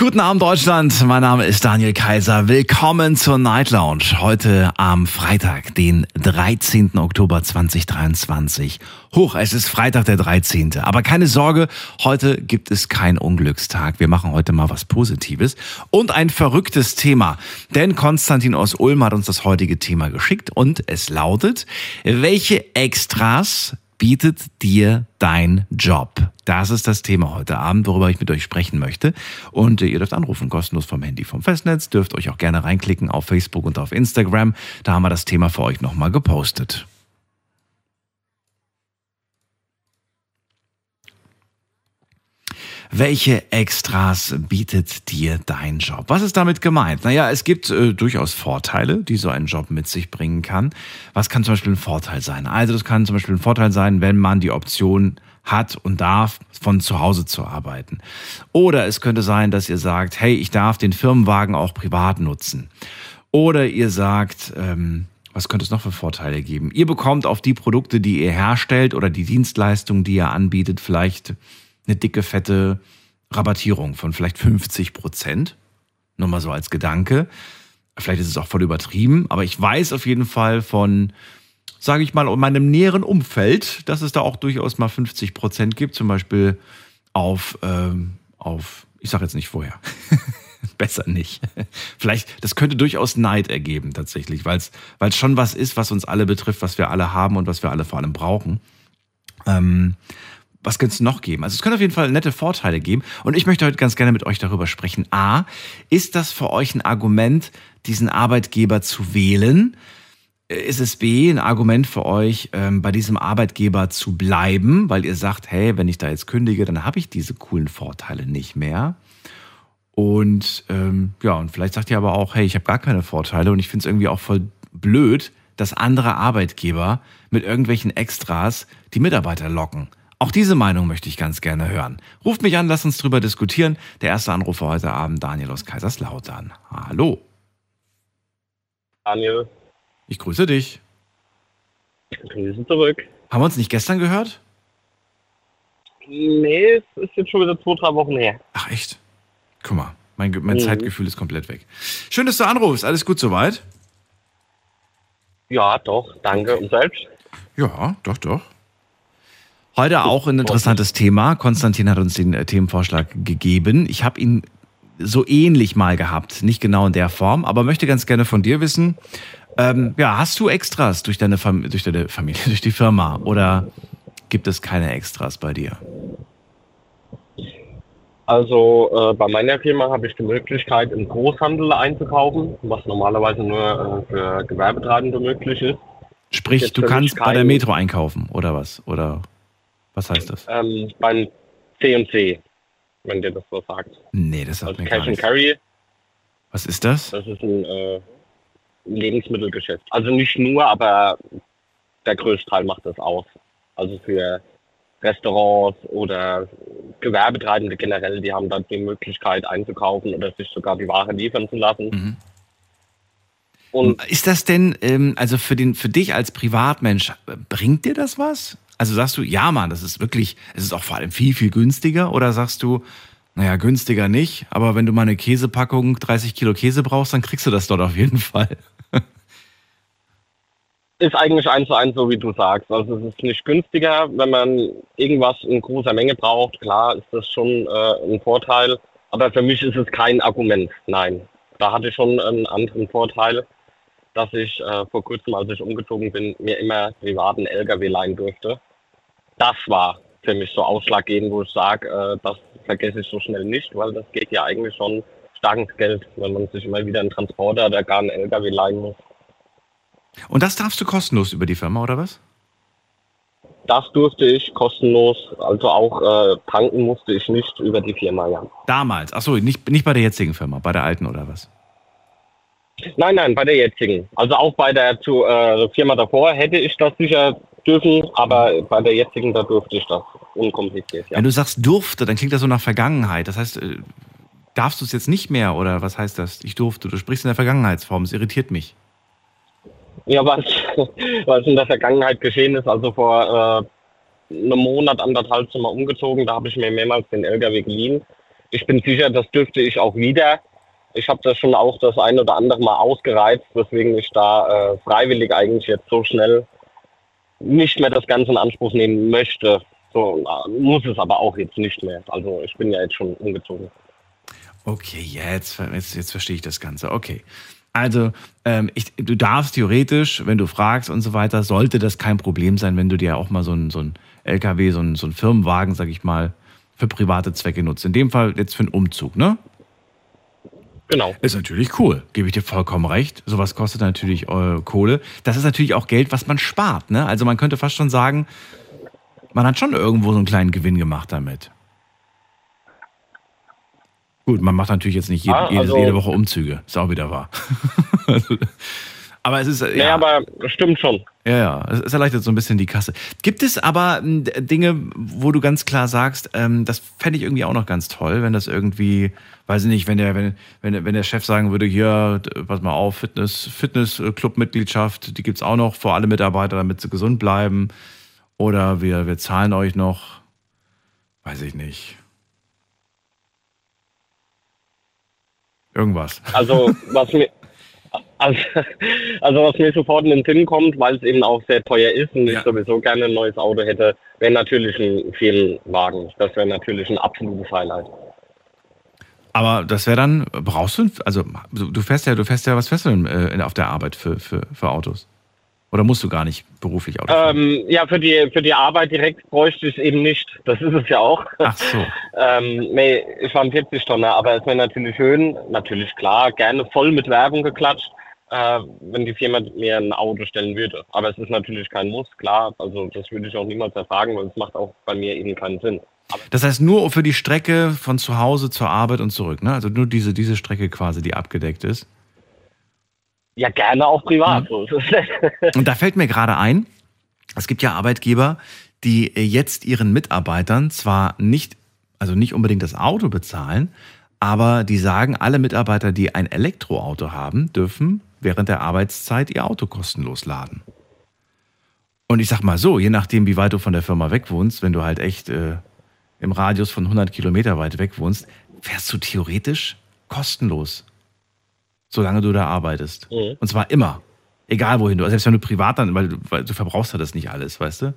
Guten Abend Deutschland, mein Name ist Daniel Kaiser. Willkommen zur Night Lounge. Heute am Freitag, den 13. Oktober 2023. Hoch, es ist Freitag der 13. Aber keine Sorge, heute gibt es keinen Unglückstag. Wir machen heute mal was Positives und ein verrücktes Thema. Denn Konstantin aus Ulm hat uns das heutige Thema geschickt und es lautet, welche Extras bietet dir dein Job? Das ist das Thema heute Abend, worüber ich mit euch sprechen möchte. Und ihr dürft anrufen, kostenlos vom Handy, vom Festnetz. Dürft euch auch gerne reinklicken auf Facebook und auf Instagram. Da haben wir das Thema für euch nochmal gepostet. Welche Extras bietet dir dein Job? Was ist damit gemeint? Naja, es gibt äh, durchaus Vorteile, die so ein Job mit sich bringen kann. Was kann zum Beispiel ein Vorteil sein? Also das kann zum Beispiel ein Vorteil sein, wenn man die Option hat und darf, von zu Hause zu arbeiten. Oder es könnte sein, dass ihr sagt, hey, ich darf den Firmenwagen auch privat nutzen. Oder ihr sagt, ähm, was könnte es noch für Vorteile geben? Ihr bekommt auf die Produkte, die ihr herstellt oder die Dienstleistungen, die ihr anbietet, vielleicht eine dicke, fette Rabattierung von vielleicht 50 Prozent. Nur mal so als Gedanke. Vielleicht ist es auch voll übertrieben, aber ich weiß auf jeden Fall von, sage ich mal, in meinem näheren Umfeld, dass es da auch durchaus mal 50 Prozent gibt, zum Beispiel auf, ähm, auf ich sage jetzt nicht vorher. Besser nicht. Vielleicht, das könnte durchaus Neid ergeben tatsächlich, weil es schon was ist, was uns alle betrifft, was wir alle haben und was wir alle vor allem brauchen. Ähm, was könnte es noch geben? Also es könnte auf jeden Fall nette Vorteile geben. Und ich möchte heute ganz gerne mit euch darüber sprechen. A, ist das für euch ein Argument, diesen Arbeitgeber zu wählen? Ist es B, ein Argument für euch, ähm, bei diesem Arbeitgeber zu bleiben, weil ihr sagt, hey, wenn ich da jetzt kündige, dann habe ich diese coolen Vorteile nicht mehr. Und ähm, ja, und vielleicht sagt ihr aber auch, hey, ich habe gar keine Vorteile und ich finde es irgendwie auch voll blöd, dass andere Arbeitgeber mit irgendwelchen Extras die Mitarbeiter locken. Auch diese Meinung möchte ich ganz gerne hören. Ruft mich an, lasst uns drüber diskutieren. Der erste Anrufer heute Abend, Daniel aus Kaiserslautern. Hallo. Daniel. Ich grüße dich. Grüße zurück. Haben wir uns nicht gestern gehört? Nee, es ist jetzt schon wieder zwei, drei Wochen her. Ach echt? Guck mal, mein, mein mhm. Zeitgefühl ist komplett weg. Schön, dass du anrufst. Alles gut soweit? Ja, doch. Danke. Und selbst? Ja, doch, doch. Heute auch ein interessantes Thema. Konstantin hat uns den äh, Themenvorschlag gegeben. Ich habe ihn so ähnlich mal gehabt, nicht genau in der Form, aber möchte ganz gerne von dir wissen, ähm, ja, hast du Extras durch deine, Fam durch deine Familie, durch die Firma oder gibt es keine Extras bei dir? Also äh, bei meiner Firma habe ich die Möglichkeit, im Großhandel einzukaufen, was normalerweise nur äh, für Gewerbetreibende möglich ist. Sprich, Jetzt du kannst bei der Metro einkaufen oder was? Oder was heißt das? Ähm, beim C&C, wenn dir das so sagt. Nee, das sagt also mir Cash gar nicht. Carry. Was ist das? Das ist ein äh, Lebensmittelgeschäft. Also nicht nur, aber der größte Teil macht das aus. Also für Restaurants oder Gewerbetreibende generell, die haben dann die Möglichkeit einzukaufen oder sich sogar die Ware liefern zu lassen. Mhm. Und ist das denn, ähm, also für, den, für dich als Privatmensch, bringt dir das was? Also sagst du, ja, Mann, das ist wirklich, es ist auch vor allem viel, viel günstiger? Oder sagst du, naja, günstiger nicht, aber wenn du mal eine Käsepackung 30 Kilo Käse brauchst, dann kriegst du das dort auf jeden Fall. ist eigentlich eins zu eins so, wie du sagst. Also es ist nicht günstiger, wenn man irgendwas in großer Menge braucht. Klar ist das schon äh, ein Vorteil, aber für mich ist es kein Argument. Nein, da hatte ich schon einen anderen Vorteil, dass ich äh, vor kurzem, als ich umgezogen bin, mir immer privaten LKW leihen durfte das war für mich so ausschlaggebend, wo ich sage, äh, das vergesse ich so schnell nicht, weil das geht ja eigentlich schon stark ins Geld, wenn man sich immer wieder einen Transporter oder gar einen LKW leihen muss. Und das darfst du kostenlos über die Firma, oder was? Das durfte ich kostenlos, also auch äh, tanken musste ich nicht über die Firma, ja. Damals, achso, nicht, nicht bei der jetzigen Firma, bei der alten oder was? Nein, nein, bei der jetzigen. Also auch bei der zu, äh, Firma davor hätte ich das sicher dürfen, aber bei der jetzigen, da durfte ich das unkompliziert. Ja. Wenn du sagst durfte, dann klingt das so nach Vergangenheit. Das heißt, äh, darfst du es jetzt nicht mehr oder was heißt das? Ich durfte. Du sprichst in der Vergangenheitsform. Es irritiert mich. Ja, was, was in der Vergangenheit geschehen ist, also vor äh, einem Monat, anderthalb sind wir umgezogen, da habe ich mir mehrmals den LKW geliehen. Ich bin sicher, das dürfte ich auch wieder. Ich habe das schon auch das ein oder andere Mal ausgereizt, weswegen ich da äh, freiwillig eigentlich jetzt so schnell nicht mehr das Ganze in Anspruch nehmen möchte. So muss es aber auch jetzt nicht mehr. Also ich bin ja jetzt schon umgezogen. Okay, jetzt, jetzt, jetzt verstehe ich das Ganze. Okay. Also, ähm, ich, du darfst theoretisch, wenn du fragst und so weiter, sollte das kein Problem sein, wenn du dir auch mal so ein, so ein LKW, so ein, so ein Firmenwagen, sag ich mal, für private Zwecke nutzt. In dem Fall jetzt für einen Umzug, ne? Genau. Ist natürlich cool, gebe ich dir vollkommen recht. Sowas kostet natürlich äh, Kohle. Das ist natürlich auch Geld, was man spart. Ne? Also man könnte fast schon sagen, man hat schon irgendwo so einen kleinen Gewinn gemacht damit. Gut, man macht natürlich jetzt nicht jede, Ah, also- jede Woche Umzüge. Ist auch wieder wahr. aber es ist. Ja, Ja, aber stimmt schon. ja, ja, es erleichtert so ein bisschen die Kasse. Gibt es aber m, d- Dinge, wo du ganz klar sagst, ähm, das fände ich irgendwie auch noch ganz toll, wenn das irgendwie, weiß ich nicht, wenn der, wenn, wenn, der- wenn der Chef sagen würde, hier, pass mal auf, Fitness, Fitness-Club-Mitgliedschaft, die gibt's auch noch für alle Mitarbeiter, damit sie gesund bleiben. Oder wir, wir zahlen euch noch, weiß ich nicht. Irgendwas. Also was mir also, also was mir sofort in den Sinn kommt, weil es eben auch sehr teuer ist und Ja. ich sowieso gerne ein neues Auto hätte, wäre natürlich ein Firmenwagen. Das wäre natürlich ein absolutes Highlight. Aber das wäre dann, brauchst du, also du fährst ja, du fährst ja, was fährst du denn äh, auf der Arbeit für, für, für Autos? Oder musst du gar nicht beruflich Auto fahren? Ähm, ja, für die für die Arbeit direkt bräuchte ich es eben nicht. Das ist es ja auch. Ach so. Ähm, nee, ich war ein 40 Tonner, aber es wäre natürlich schön, natürlich klar, gerne voll mit Werbung geklatscht, äh, wenn die Firma mir ein Auto stellen würde. Aber es ist natürlich kein Muss, klar. Also das würde ich auch niemals erfragen, weil es macht auch bei mir eben keinen Sinn. Das heißt nur für die Strecke von zu Hause zur Arbeit und zurück, ne? Also nur diese, diese Strecke quasi, die abgedeckt ist. Ja, gerne auch privat. Nicht. Und da fällt mir gerade ein, es gibt ja Arbeitgeber, die jetzt ihren Mitarbeitern zwar nicht, also nicht unbedingt das Auto bezahlen, aber die sagen, alle Mitarbeiter, die ein Elektroauto haben, dürfen während der Arbeitszeit ihr Auto kostenlos laden. Und ich sag mal so, je nachdem, wie weit du von der Firma weg wohnst, wenn du halt echt äh, im Radius von 100 Kilometer weit weg wohnst, fährst du theoretisch kostenlos, solange du da arbeitest. Mhm. Und zwar immer. Egal wohin du, also selbst wenn du privat dann, weil du, weil du verbrauchst ja das nicht alles, weißt du?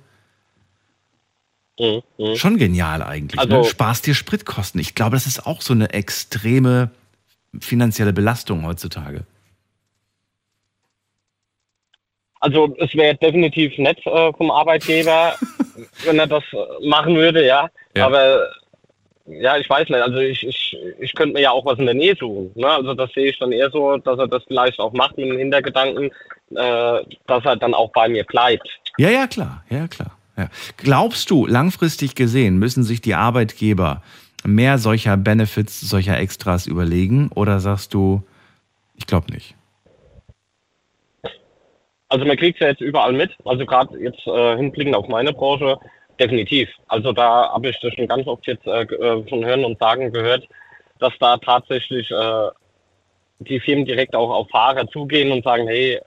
Mhm, mhm. Schon genial eigentlich. ne? Also- Sparst dir Spritkosten. Ich glaube, das ist auch so eine extreme finanzielle Belastung heutzutage. Also es wäre definitiv nett äh, vom Arbeitgeber, wenn er das äh, machen würde, ja. Ja. Aber ja, ich weiß nicht. Also ich, ich, ich könnte mir ja auch was in der Nähe suchen. Ne? Also das sehe ich dann eher so, dass er das vielleicht auch macht mit dem Hintergedanken, äh, dass er dann auch bei mir bleibt. Ja, ja, klar. Ja, klar. Ja. Glaubst du, langfristig gesehen müssen sich die Arbeitgeber mehr solcher Benefits, solcher Extras überlegen? Oder sagst du, ich glaube nicht? Also man kriegt es ja jetzt überall mit. Also gerade jetzt äh, hinblickend auf meine Branche, definitiv. Also da habe ich das schon ganz oft jetzt äh, äh, von Hören und Sagen gehört, dass da tatsächlich äh, die Firmen direkt auch auf Fahrer zugehen und sagen, hey,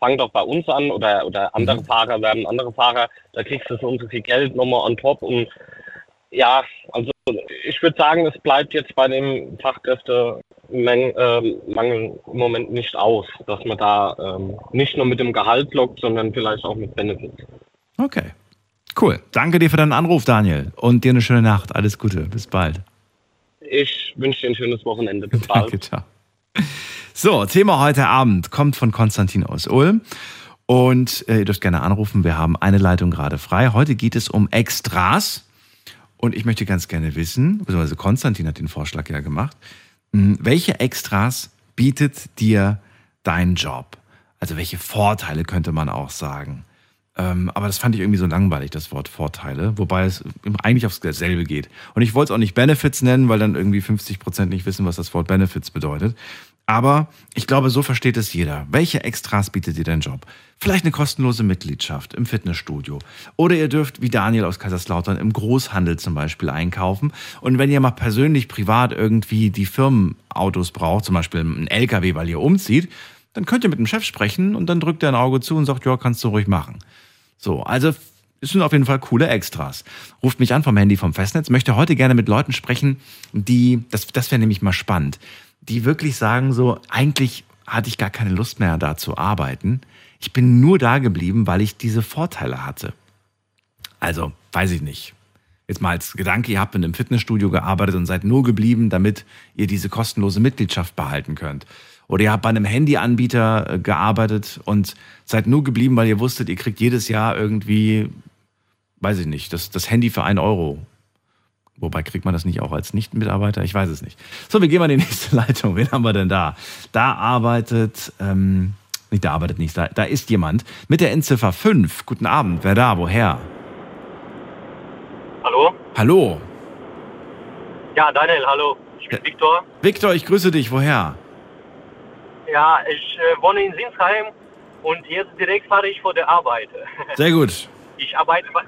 fang doch bei uns an oder, oder andere Fahrer werden andere Fahrer, da kriegst du so und so viel Geld nochmal on top und ja, also ich würde sagen, es bleibt jetzt bei dem Fachkräftemangel ähm, Mangel im Moment nicht aus, dass man da ähm, nicht nur mit dem Gehalt lockt, sondern vielleicht auch mit Benefits. Okay. Cool. Danke dir für deinen Anruf, Daniel. Und dir eine schöne Nacht. Alles Gute. Bis bald. Ich wünsche dir ein schönes Wochenende. Bis bald. Danke, ciao. So, Thema heute Abend kommt von Konstantin aus Ulm. Und äh, ihr dürft gerne anrufen. Wir haben eine Leitung gerade frei. Heute geht es um Extras. Und ich möchte ganz gerne wissen, beziehungsweise Konstantin hat den Vorschlag ja gemacht, welche Extras bietet dir dein Job? Also welche Vorteile könnte man auch sagen? Ähm, aber das fand ich irgendwie so langweilig, das Wort Vorteile, wobei es eigentlich aufs selbe geht. Und ich wollte es auch nicht Benefits nennen, weil dann irgendwie 50 Prozent nicht wissen, was das Wort Benefits bedeutet. Aber ich glaube, so versteht es jeder. Welche Extras bietet dir dein Job? Vielleicht eine kostenlose Mitgliedschaft im Fitnessstudio. Oder ihr dürft, wie Daniel aus Kaiserslautern, im Großhandel zum Beispiel einkaufen. Und wenn ihr mal persönlich privat irgendwie die Firmenautos braucht, zum Beispiel einen LKW, weil ihr umzieht, dann könnt ihr mit dem Chef sprechen und dann drückt er ein Auge zu und sagt, ja, kannst du ruhig machen. So, also es sind auf jeden Fall coole Extras. Ruft mich an vom Handy vom Festnetz, möchte heute gerne mit Leuten sprechen, die, das, das wäre nämlich mal spannend, die wirklich sagen so, eigentlich hatte ich gar keine Lust mehr da zu arbeiten. Ich bin nur da geblieben, weil ich diese Vorteile hatte. Also, weiß ich nicht. Jetzt mal als Gedanke, ihr habt in einem Fitnessstudio gearbeitet und seid nur geblieben, damit ihr diese kostenlose Mitgliedschaft behalten könnt. Oder ihr habt bei einem Handyanbieter äh, gearbeitet und seid nur geblieben, weil ihr wusstet, ihr kriegt jedes Jahr irgendwie, weiß ich nicht, das, das Handy für einen Euro Wobei kriegt man das nicht auch als Nicht-Mitarbeiter? Ich weiß es nicht. So, wir gehen mal in die nächste Leitung. Wen haben wir denn da? Da arbeitet, ähm, nicht da arbeitet nicht, da, da ist jemand mit der Endziffer 5. Guten Abend, wer da, woher? Hallo? Hallo. Ja, Daniel, hallo. Ich bin Viktor. Victor, ich grüße dich, woher? Ja, ich äh, wohne in Sinsheim und jetzt direkt fahre ich vor der Arbeit. Sehr gut. Ich arbeite bei,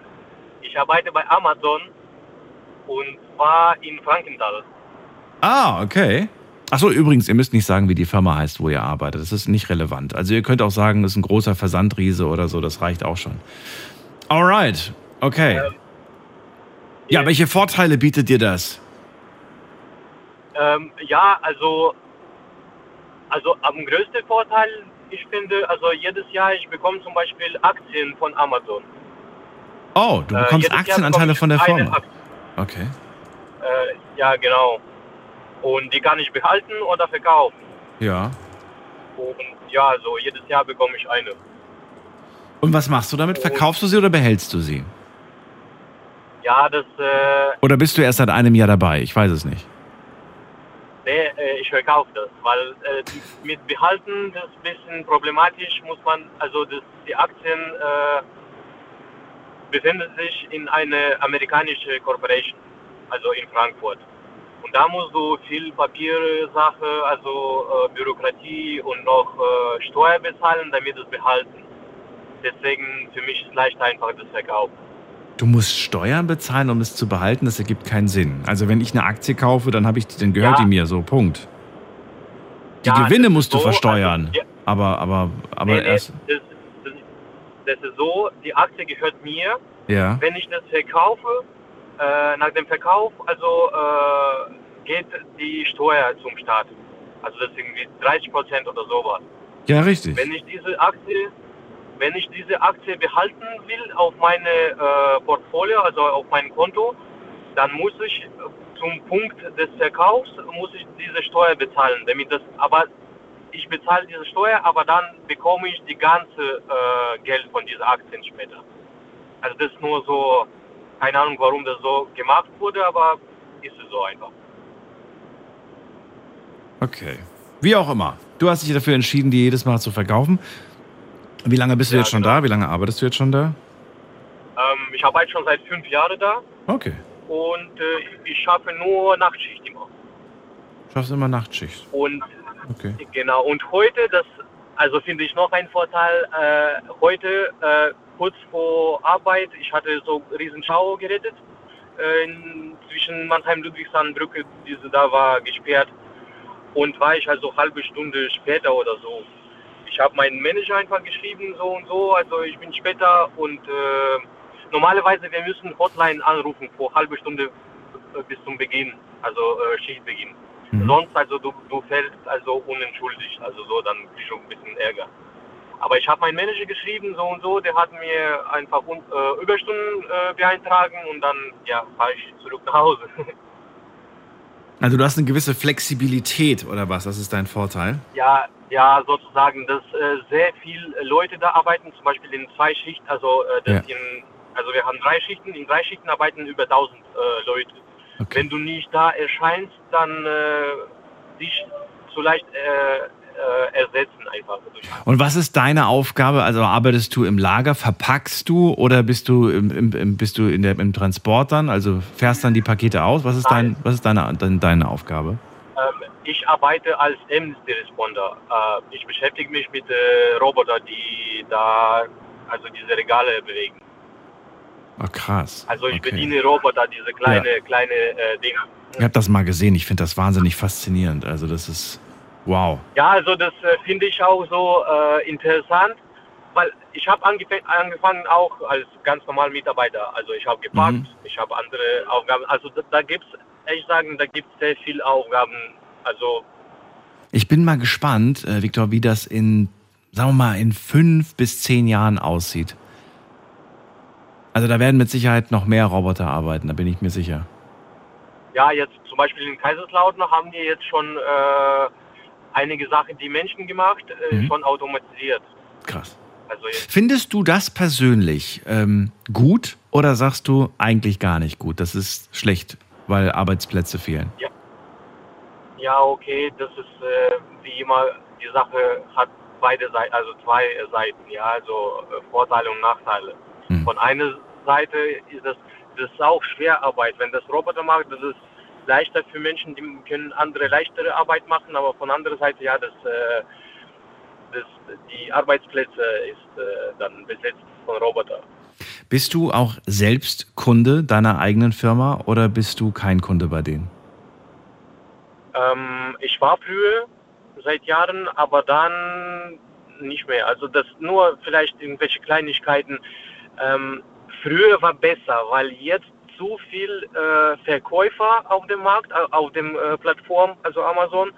ich arbeite bei Amazon und zwar in Frankenthal. Ah, okay. Achso, übrigens, ihr müsst nicht sagen, wie die Firma heißt, wo ihr arbeitet. Das ist nicht relevant. Also ihr könnt auch sagen, das ist ein großer Versandriese oder so, das reicht auch schon. Alright, okay. Ja, welche Vorteile bietet dir das? Ähm, ja, also, also am größten Vorteil, ich finde, also jedes Jahr, ich bekomme zum Beispiel Aktien von Amazon. Oh, du Äh, bekommst Jahr Aktienanteile von der Firma. Aktie. Okay. Äh, ja, genau. Und die kann ich behalten oder verkaufen. Ja. Und ja, so jedes Jahr bekomme ich eine. Und was machst du damit? Verkaufst du sie oder behältst du sie? Ja, das, äh, Oder bist du erst seit einem Jahr dabei? Ich weiß es nicht. nee, äh, ich verkaufe das, weil äh, mit Behalten das ist ein bisschen problematisch, muss man, also das, die Aktien befinden sich in eine amerikanische Corporation, also in Frankfurt. Und da musst du viel Papiersache, also äh, Bürokratie und noch äh, Steuer bezahlen, damit es behalten. Deswegen für mich ist leicht einfach das Verkaufen. Du musst Steuern bezahlen, um es zu behalten. Das ergibt keinen Sinn. Also wenn ich eine Aktie kaufe, dann habe ich, die- dann gehört Ja. die mir. So Punkt. Die Ja, Gewinne musst ist du so, versteuern. also, ja. Aber, aber, aber Nee, nee, erst. das, das, ist so, die Aktie gehört mir. Ja. Wenn ich das verkaufe, äh, nach dem Verkauf, also äh, geht die Steuer zum Staat. Also das ist irgendwie 30 Prozent oder sowas. Ja, richtig. Wenn ich diese Aktie, wenn ich diese Aktie behalten will auf meine äh, Portfolio, also auf mein Konto, dann muss ich zum Punkt des Verkaufs muss ich diese Steuer bezahlen, damit das, aber ich bezahle diese Steuer, aber dann bekomme ich die ganze äh, Geld von dieser Aktien später. Also das ist nur so, keine Ahnung, warum das so gemacht wurde, aber ist es so einfach. Okay. Wie auch immer. Du hast dich dafür entschieden, die jedes Mal zu verkaufen. Wie lange bist du Ja, jetzt schon genau. da? Wie lange arbeitest du jetzt schon da? Ähm, ich arbeite schon seit fünf Jahren da Okay. und äh, ich schaffe nur Nachtschicht immer. Schaffst immer Nachtschicht. Und Okay. genau, und heute, das, also finde ich noch einen Vorteil, äh, heute äh, kurz vor Arbeit, ich hatte so riesen Schau gerettet, äh, zwischen Mannheim Ludwigshafen Brücke, diese da war gesperrt und war ich also halbe Stunde später oder so. Ich habe meinen Manager einfach geschrieben, so und so, also ich bin später und äh, normalerweise wir müssen Hotline anrufen vor halbe Stunde äh, bis zum Beginn, also äh, Schichtbeginn. Mhm. Sonst also du, du fällst also unentschuldigt, also so dann kriegst du ein bisschen Ärger. Aber ich habe meinen Manager geschrieben, so und so, der hat mir einfach äh, Überstunden äh, beantragen und dann ja fahre ich zurück nach Hause. Also du hast eine gewisse Flexibilität oder was? Das ist dein Vorteil. ja, ja, sozusagen, dass äh, sehr viel Leute da arbeiten, zum Beispiel in zwei Schichten, also äh, das Ja. in, also wir haben drei Schichten, in drei Schichten arbeiten über 1000 äh, Leute. Okay. Wenn du nicht da erscheinst, dann äh, dich so leicht äh, äh, ersetzen einfach. Und was ist deine Aufgabe? Also arbeitest du im Lager, verpackst du oder bist du im, im, im, bist du in der, im Transport dann? Also fährst dann die Pakete aus? Was ist, dein, was ist deine, deine, deine Aufgabe? Ähm, ich arbeite als Amnesty Responder. Äh, ich beschäftige mich mit äh, Robotern, die da also diese Regale bewegen. Oh, krass. Also ich Okay. bediene Roboter, diese kleine, kleine äh, Dinger. Ich habe das mal gesehen. Ich finde das wahnsinnig faszinierend. Also das ist wow. Ja, also das äh, finde ich auch so äh, interessant, weil ich habe angef angefangen auch als ganz normaler Mitarbeiter. Also ich habe gepackt, Mhm. ich habe andere Aufgaben. Also da, da gibt es, ehrlich sagen, da gibt es sehr viele Aufgaben. Also Ich bin mal gespannt, äh, Viktor, wie das in, sagen wir mal, in fünf bis zehn Jahren aussieht. Also da werden mit Sicherheit noch mehr Roboter arbeiten, da bin ich mir sicher. ja, jetzt zum Beispiel in Kaiserslautern haben wir jetzt schon äh, einige Sachen, die Menschen gemacht, äh, Mhm. schon automatisiert. Krass. Also Findest du das persönlich ähm, gut oder sagst du eigentlich gar nicht gut? Das ist schlecht, weil Arbeitsplätze fehlen. ja, okay, das ist äh, wie immer, die Sache hat beide Seiten, also zwei Seiten, ja, also äh, Vorteile und Nachteile. Mhm. Von einer Seite ist das, das ist auch Schwerarbeit. Wenn das Roboter macht, das ist leichter für Menschen, die können andere leichtere Arbeit machen, aber von anderer Seite, ja, das, äh, das, die Arbeitsplätze ist äh, dann besetzt von Robotern. Bist du auch selbst Kunde deiner eigenen Firma oder bist du kein Kunde bei denen? Ähm, ich war früher seit Jahren, aber dann nicht mehr. Also das nur vielleicht irgendwelche Kleinigkeiten. Ähm, früher war besser, weil jetzt zu viel äh, Verkäufer auf dem Markt, au- auf dem äh, Plattform, also Amazon,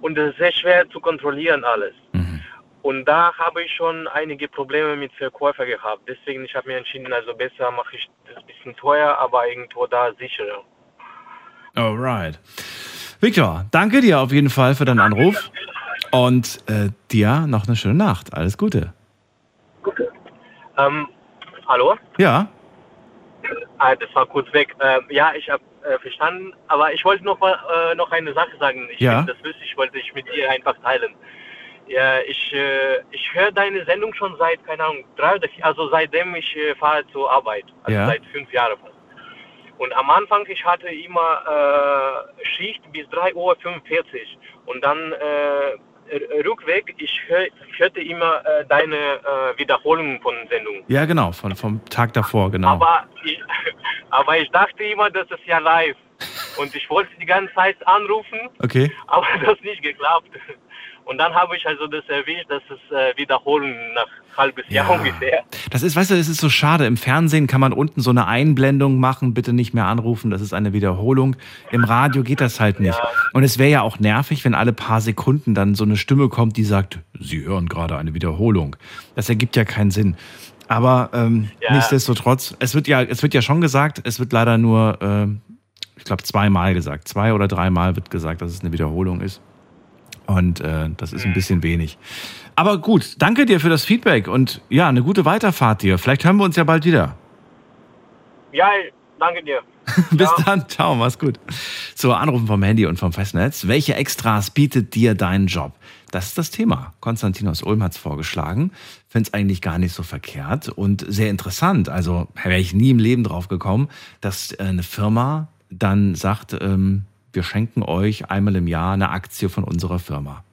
und es ist sehr schwer zu kontrollieren alles. Mhm. Und da habe ich schon einige Probleme mit Verkäufer gehabt. Deswegen ich habe mir entschieden, also besser mache ich das ein bisschen teuer, aber irgendwo da sicherer. Alright. Viktor, danke dir auf jeden Fall für deinen Anruf und äh, dir noch eine schöne Nacht. Alles Gute. Ähm, hallo? Ja, Ah, das war kurz weg. Ähm, ja, ich habe äh, verstanden, aber ich wollte noch mal äh, noch eine Sache sagen. Ich Ja. das lustig, wollte ich mit dir einfach teilen. Ja, ich äh, ich höre deine Sendung schon seit keine Ahnung drei oder vier, also seitdem ich äh, fahre zur Arbeit, also Ja. seit fünf Jahren fast. Und am Anfang ich hatte immer äh, Schicht bis 3 Uhr 45 und dann äh, Rückweg ich, hör, ich hörte immer äh, deine äh, Wiederholungen von Sendungen. ja genau, von, vom Tag davor, genau. Aber ich, aber ich dachte immer, das ist ja live. Und ich wollte die ganze Zeit anrufen, Okay. aber das nicht geklappt. Und dann habe ich also das erwischt, dass es äh, wiederholen nach halbes Jahr ungefähr. Das ist, weißt du, es ist so schade. Im Fernsehen kann man unten so eine Einblendung machen, bitte nicht mehr anrufen, das ist eine Wiederholung. Im Radio geht das halt nicht. Und es wäre ja auch nervig, wenn alle paar Sekunden dann so eine Stimme kommt, die sagt, Sie hören gerade eine Wiederholung. Das ergibt ja keinen Sinn. Aber ähm, Ja. nichtsdestotrotz, es wird ja, es wird ja schon gesagt, es wird leider nur, ähm, ich glaube, zweimal gesagt. Zwei oder dreimal wird gesagt, dass es eine Wiederholung ist. Und äh, das ist ein bisschen wenig. Aber gut, danke dir für das Feedback und ja, eine gute Weiterfahrt dir. Vielleicht hören wir uns ja bald wieder. Ja, danke dir. Bis Ja. dann, ciao, mach's gut. So, Anrufen vom Handy und vom Festnetz. Welche Extras bietet dir dein Job? Das ist das Thema. Konstantin aus Ulm hat's vorgeschlagen. Finde es eigentlich gar nicht so verkehrt und sehr interessant. Also wäre ich nie im Leben drauf gekommen, dass äh, eine Firma dann sagt, ähm, wir schenken euch einmal im Jahr eine Aktie von unserer Firma.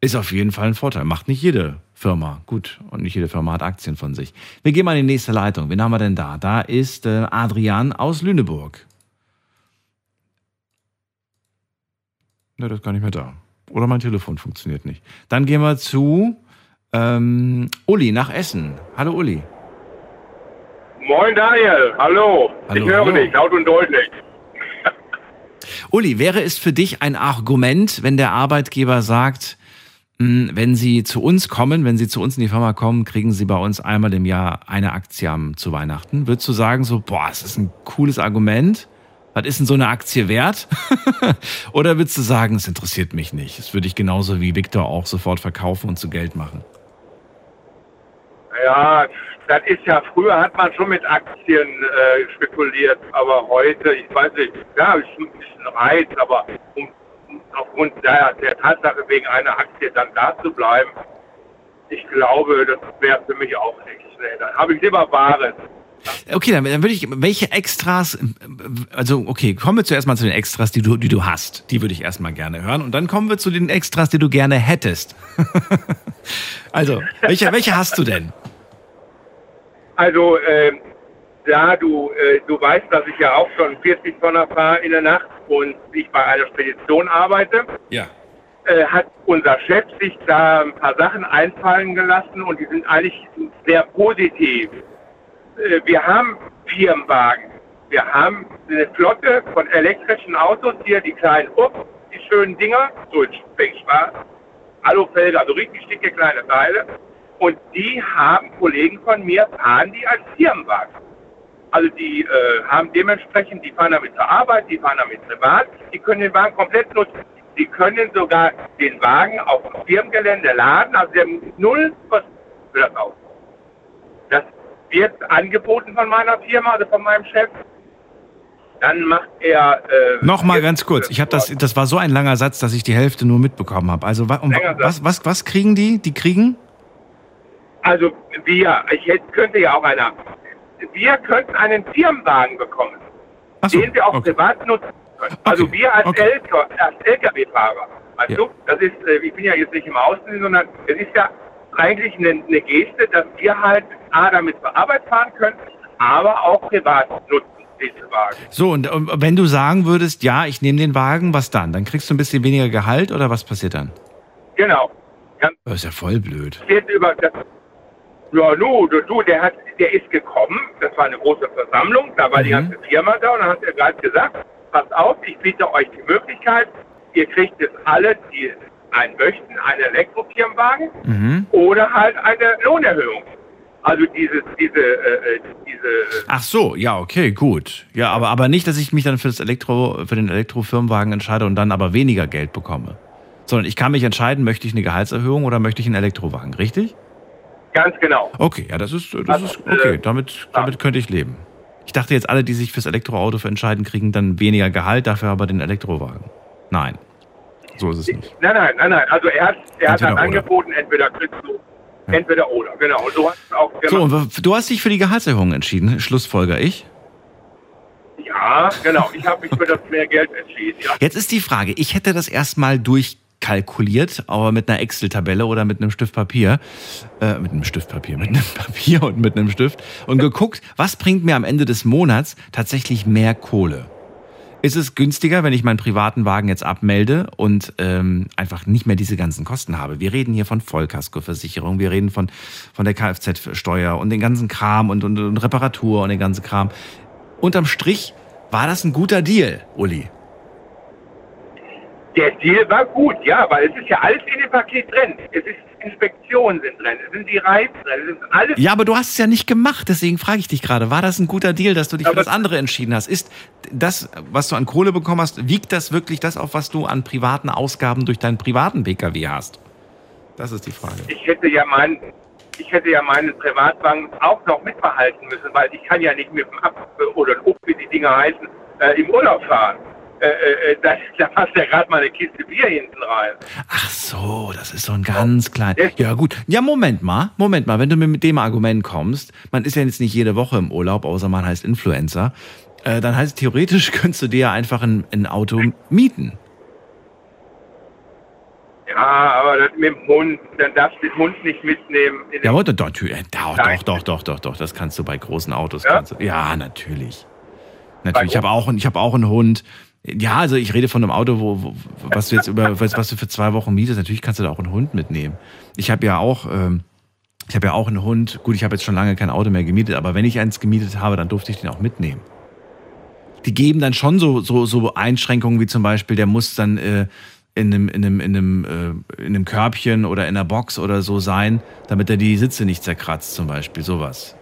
Ist auf jeden Fall ein Vorteil. Macht nicht jede Firma. Gut, und nicht jede Firma hat Aktien von sich. Wir gehen mal in die nächste Leitung. Wen haben wir denn da? Da ist äh, Adrian aus Lüneburg. Ne, das ist gar nicht mehr da. Oder mein Telefon funktioniert nicht. Dann gehen wir zu ähm, Uli nach Essen. Hallo Uli. Moin Daniel, hallo. Hallo, ich höre hallo. dich laut und deutlich. Uli, wäre es für dich ein Argument, wenn der Arbeitgeber sagt, mh, wenn Sie zu uns kommen, wenn Sie zu uns in die Firma kommen, kriegen Sie bei uns einmal im Jahr eine Aktie am, zu Weihnachten? Würdest du sagen so, boah, es ist ein cooles Argument? Was ist denn so eine Aktie wert? Oder würdest du sagen, es interessiert mich nicht? Das würde ich genauso wie Victor auch sofort verkaufen und zu Geld machen. Ja, das ist ja, früher hat man schon mit Aktien äh, spekuliert, aber heute, ich weiß nicht, ja, ist ein bisschen Reiz, aber um, aufgrund der, der Tatsache wegen einer Aktie dann da zu bleiben, ich glaube, das wäre für mich auch nichts. Nee, dann habe ich lieber Bares. Okay, dann, dann würde ich, welche Extras, also okay, kommen wir zuerst mal zu den Extras, die du, die du hast. Die würde ich erstmal gerne hören. Und dann kommen wir zu den Extras, die du gerne hättest. also, welche, welche hast du denn? Also, äh, da du, äh, du weißt, dass ich ja auch schon 40 Tonner fahre in der Nacht und ich bei einer Spedition arbeite, Ja. äh, hat unser Chef sich da ein paar Sachen einfallen gelassen und die sind eigentlich sehr positiv. Äh, wir haben Firmenwagen. Wir haben eine Flotte von elektrischen Autos, hier die kleinen Up, die schönen Dinger, so in Speckschwarz, Alufelge, also richtig dicke kleine Teile. Und die haben Kollegen von mir, fahren die als Firmenwagen. Also die äh, haben dementsprechend, die fahren damit zur Arbeit, die fahren damit privat, die können den Wagen komplett nutzen. Die können sogar den Wagen auf dem Firmengelände laden, also sie haben null Kosten für das Auto. Das wird angeboten von meiner Firma, also von meinem Chef. Dann macht er... Äh, Nochmal ganz kurz. Ich habe das, das war so ein langer Satz, dass ich die Hälfte nur mitbekommen habe. Also um, was, was, was kriegen die? Die kriegen? Also wir, ich hätte, könnte ja auch einer... Wir könnten einen Firmenwagen bekommen. So, den wir auch okay. privat nutzen können. Also Okay, wir als, okay. LKW-Fahrer. Weißt Ja. das ist, äh, ich bin ja jetzt nicht im Außendienst, sondern es ist ja eigentlich eine, eine Geste, dass wir halt A, damit zur Arbeit fahren können, aber auch privat nutzen, diese Wagen. So, und ähm, wenn du sagen würdest, ja, ich nehme den Wagen, was dann? Dann kriegst du ein bisschen weniger Gehalt oder was passiert dann? Genau. Das ist ja voll blöd. wird über das, ja, nu, du, du, der hat, der ist gekommen, das war eine große Versammlung, da war die Mhm. ganze Firma da und dann hat er gerade gesagt, passt auf, ich biete euch die Möglichkeit, ihr kriegt jetzt alle, die einen möchten, einen Elektrofirmenwagen Mhm. oder halt eine Lohnerhöhung. Also dieses, diese, äh, äh, diese, Ach so, ja, okay, gut. Ja, aber, aber nicht, dass ich mich dann für, das Elektro, für den Elektrofirmenwagen entscheide und dann aber weniger Geld bekomme. Sondern ich kann mich entscheiden, möchte ich eine Gehaltserhöhung oder möchte ich einen Elektrowagen, richtig? Ganz genau. Okay, ja, das ist, das Also, ist okay. äh, Damit, damit könnte ich leben. Ich dachte jetzt, alle, die sich fürs Elektroauto entscheiden, kriegen dann weniger Gehalt, dafür aber den Elektrowagen. Nein, so ist es nicht. Nein, nein, nein, nein. Also er hat, er hat Entweder dann oder. angeboten, entweder kriegst du, entweder oder, genau. Und so hast du auch So, gemacht. und w- du hast dich für die Gehaltserhöhung entschieden, Schlussfolger ich. Ja, genau. Ich habe mich für das mehr Geld entschieden. Ja. Jetzt ist die Frage, ich hätte das erstmal durchkalkuliert, aber mit einer Excel-Tabelle oder mit einem Stift Papier, äh, mit einem Stift Papier, mit einem Papier und mit einem Stift und geguckt, was bringt mir am Ende des Monats tatsächlich mehr Kohle? Ist es günstiger, wenn ich meinen privaten Wagen jetzt abmelde und ähm, einfach nicht mehr diese ganzen Kosten habe? Wir reden hier von Vollkaskoversicherung, wir reden von, von der Kfz-Steuer und den ganzen Kram und, und, und Reparatur und den ganzen Kram. Unterm Strich war das ein guter Deal, Uli. Der Deal war gut, ja, weil es ist ja alles in dem Paket drin. Es ist Inspektionen sind drin, es sind die Reifen drin, es ist alles. Ja, aber du hast es ja nicht gemacht, deswegen frage ich dich gerade, war das ein guter Deal, dass du dich für Aber- das andere entschieden hast? Ist das, was du an Kohle bekommen hast, wiegt das wirklich das auf, was du an privaten Ausgaben durch deinen privaten Pkw hast? Das ist die Frage. Ich hätte ja meinen, ich hätte ja meinen Privatwagen auch noch mitbehalten müssen, weil ich kann ja nicht mit dem Ab oder Up, wie die Dinger heißen, äh, im Urlaub fahren. Äh, da, da passt ja gerade mal eine Kiste Bier hinten rein. Ach so, das ist so ein ganz klein. Ja gut. Ja, Moment mal, Moment mal, wenn du mir mit dem Argument kommst, man ist ja jetzt nicht jede Woche im Urlaub, außer man heißt Influencer, äh, dann heißt theoretisch könntest du dir ja einfach ein, ein Auto mieten. Ja, aber das mit dem Hund, dann darfst du den Hund nicht mitnehmen. Ja, aber doch, doch, äh, doch, doch, doch, doch, doch, das kannst du bei großen Autos. Ja? Kannst du, ja, natürlich. Natürlich. Ich habe auch, ich habe auch einen Hund. Ja, also ich rede von einem Auto, wo, wo was du jetzt über, was, was du für zwei Wochen mietest. Natürlich kannst du da auch einen Hund mitnehmen. Ich habe ja auch, ähm, ich habe ja auch einen Hund. Gut, ich habe jetzt schon lange kein Auto mehr gemietet, aber wenn ich eins gemietet habe, dann durfte ich den auch mitnehmen. Die geben dann schon so, so, so Einschränkungen wie zum Beispiel, der muss dann äh, in einem, in einem, in einem, äh, in einem Körbchen oder in einer Box oder so sein, damit er die Sitze nicht zerkratzt, zum Beispiel. Sowas.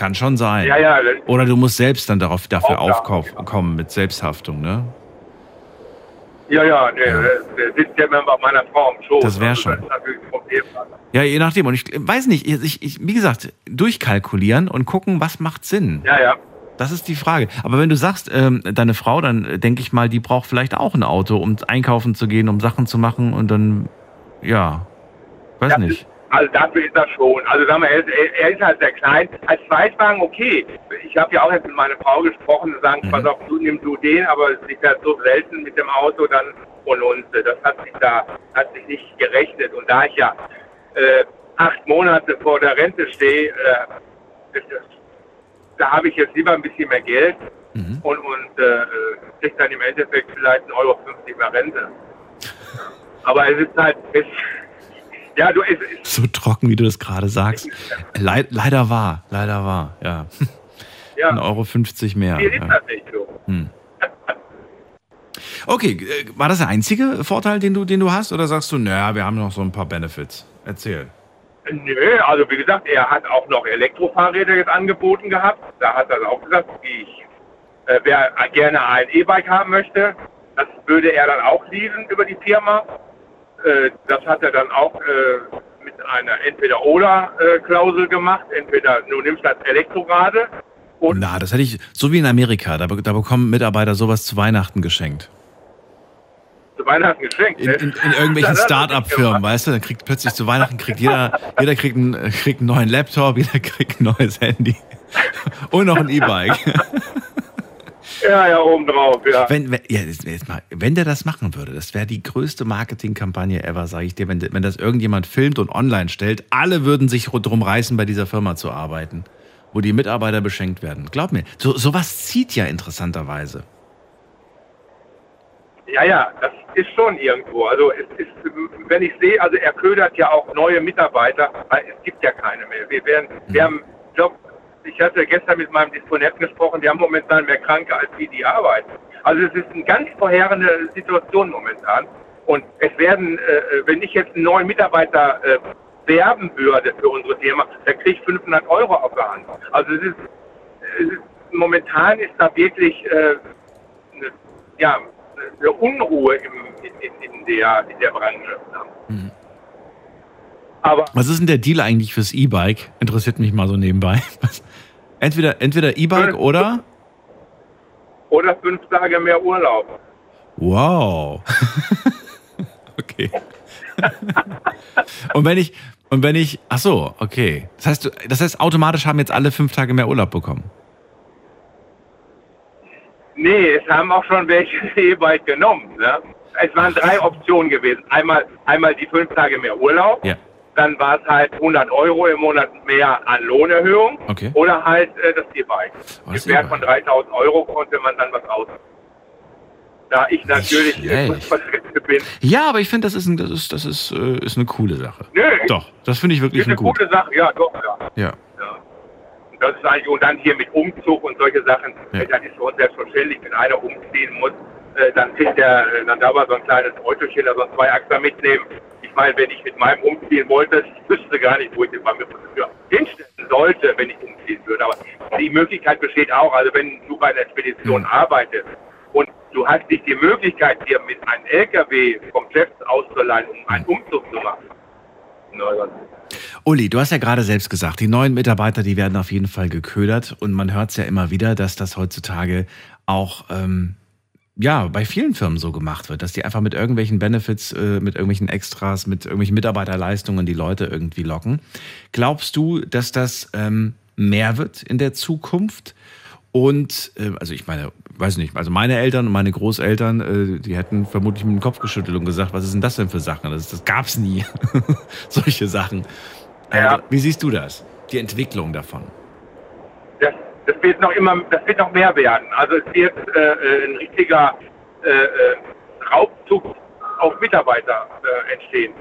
Kann schon sein. ja, ja, Oder du musst selbst dann darauf, dafür Aufgaben, aufkommen mit Selbsthaftung, ne? ja, ja, der, Ja. der sitzt ja immer bei meiner Frau im Schoß. Das wär Also schon. Das. Ja, je nachdem. Und ich weiß nicht, ich, ich, wie gesagt, durchkalkulieren und gucken, was macht Sinn. Ja, ja. Das ist die Frage. Aber wenn du sagst, ähm, deine Frau, dann äh, denke ich mal, die braucht vielleicht auch ein Auto, um einkaufen zu gehen, um Sachen zu machen und dann, ja, weiß Das nicht. Also dafür ist er schon. Also sagen wir, er ist, er ist halt sehr klein. Als Zweitwagen okay. Ich habe ja auch jetzt mit meiner Frau gesprochen und sagen, Mhm. pass auf, du nimm du den, aber sie fährt so selten mit dem Auto dann und äh, das hat sich da hat sich nicht gerechnet. Und da ich ja äh, acht Monate vor der Rente stehe, äh, da habe ich jetzt lieber ein bisschen mehr Geld Mhm. und, und äh, kriege dann im Endeffekt vielleicht 1,50 Euro mehr Rente. Aber es ist halt, es, ja, du, es, So trocken, wie du das gerade sagst. Leid, leider wahr, leider wahr, ja. ja, 1,50 Euro 50 mehr. hier ist Ja. das nicht so. Okay, äh, war das der einzige Vorteil, den du, den du hast? Oder sagst du, naja, wir haben noch so ein paar Benefits? Erzähl. Nö, also wie gesagt, er hat auch noch Elektrofahrräder jetzt angeboten gehabt. Da hat er auch gesagt, ich, äh, wer gerne ein E-Bike haben möchte, das würde er dann auch leasen über die Firma. Äh, das hat er dann auch äh, mit einer Entweder-Oder-Klausel gemacht. Entweder du nimmst das Elektrorade und Na, das hätte ich, so wie in Amerika, da, da bekommen Mitarbeiter sowas zu Weihnachten geschenkt. zu Weihnachten geschenkt. In, ne? in, in irgendwelchen Start-up-Firmen, weißt du? Dann kriegt plötzlich zu Weihnachten kriegt jeder, jeder kriegt einen, äh, kriegt einen neuen Laptop, jeder kriegt ein neues Handy. Und noch ein E-Bike. Ja, ja, obendrauf, ja. Wenn, wenn, ja, jetzt, mal, wenn der das machen würde, das wäre die größte Marketingkampagne ever, sage ich dir. Wenn, wenn das irgendjemand filmt und online stellt, alle würden sich drum reißen, bei dieser Firma zu arbeiten, wo die Mitarbeiter beschenkt werden. Glaub mir, so, sowas zieht ja interessanterweise. Ja, ja, das ist schon irgendwo. Also es ist, wenn ich sehe, also er ködert ja auch neue Mitarbeiter, weil es gibt ja keine mehr. Wir werden, wir haben, ich glaube, ich hatte gestern mit meinem Disponenten gesprochen, die haben momentan mehr Kranke als die, die arbeiten. Also es ist eine ganz verheerende Situation momentan. Und es werden, äh, wenn ich jetzt einen neuen Mitarbeiter äh, werben würde für unsere Firma, der kriegt 500 Euro auf der Hand. Also es ist, es ist momentan ist da wirklich äh, eine, ja, eine Unruhe im, in, in, in, der, in der Branche. Mhm. Aber Was ist denn der Deal eigentlich fürs E-Bike? Interessiert mich mal so nebenbei. Was? Entweder, entweder E-Bike oder? oder fünf Tage mehr Urlaub. Wow. okay. und wenn ich, und wenn ich, ach so, okay. Das heißt, das heißt, automatisch haben jetzt alle fünf Tage mehr Urlaub bekommen. Nee, es haben auch schon welche E-Bike genommen. Ne? Es waren drei Optionen gewesen. Einmal, einmal die fünf Tage mehr Urlaub. Ja. Dann war es halt 100 Euro im Monat mehr an Lohnerhöhung. Okay. Oder halt äh, das E-Bike. Oh, Im Wert von E-Bike. 3000 Euro konnte man dann was aus. Da ich natürlich bin. Ja, aber ich finde, das ist, ein, das ist, das ist, äh, ist eine coole Sache. Nö, Doch, das finde ich wirklich ist eine eine gute Sache. Ja, doch, ja. Ja. Ja. Und das ist eigentlich, und dann hier mit Umzug und solche Sachen, Ja. das ist uns selbstverständlich, wenn einer umziehen muss, äh, dann kriegt der, äh, dann darf er so ein kleines Autochen, also ein Zweiachser mitnehmen. Ich meine, wenn ich mit meinem umziehen wollte, ich wüsste gar nicht, wo ich den bei mir hinstellen sollte, wenn ich umziehen würde. Aber die Möglichkeit besteht auch, also wenn du bei einer Expedition Mhm. arbeitest und du hast nicht die Möglichkeit, dir mit einem LKW vom Chef auszuleihen, um einen Umzug zu machen. Uli, du hast ja gerade selbst gesagt, die neuen Mitarbeiter, die werden auf jeden Fall geködert und man hört es ja immer wieder, dass das heutzutage auch ähm, ja bei vielen Firmen so gemacht wird, dass die einfach mit irgendwelchen Benefits, äh, mit irgendwelchen Extras, mit irgendwelchen Mitarbeiterleistungen die Leute irgendwie locken. Glaubst du, dass das ähm, mehr wird in der Zukunft? Und äh, also ich meine, weiß nicht, also meine Eltern und meine Großeltern, äh, die hätten vermutlich mit dem Kopf geschüttelt und gesagt, was ist denn das denn für Sachen? Das, das gab's nie. Solche Sachen. Ja. Äh, wie siehst du das? Die Entwicklung davon? Das, wird noch immer, das wird noch mehr werden. Also es wird äh, äh, ein richtiger äh, äh, Raubzug auf Mitarbeiter äh, entstehen.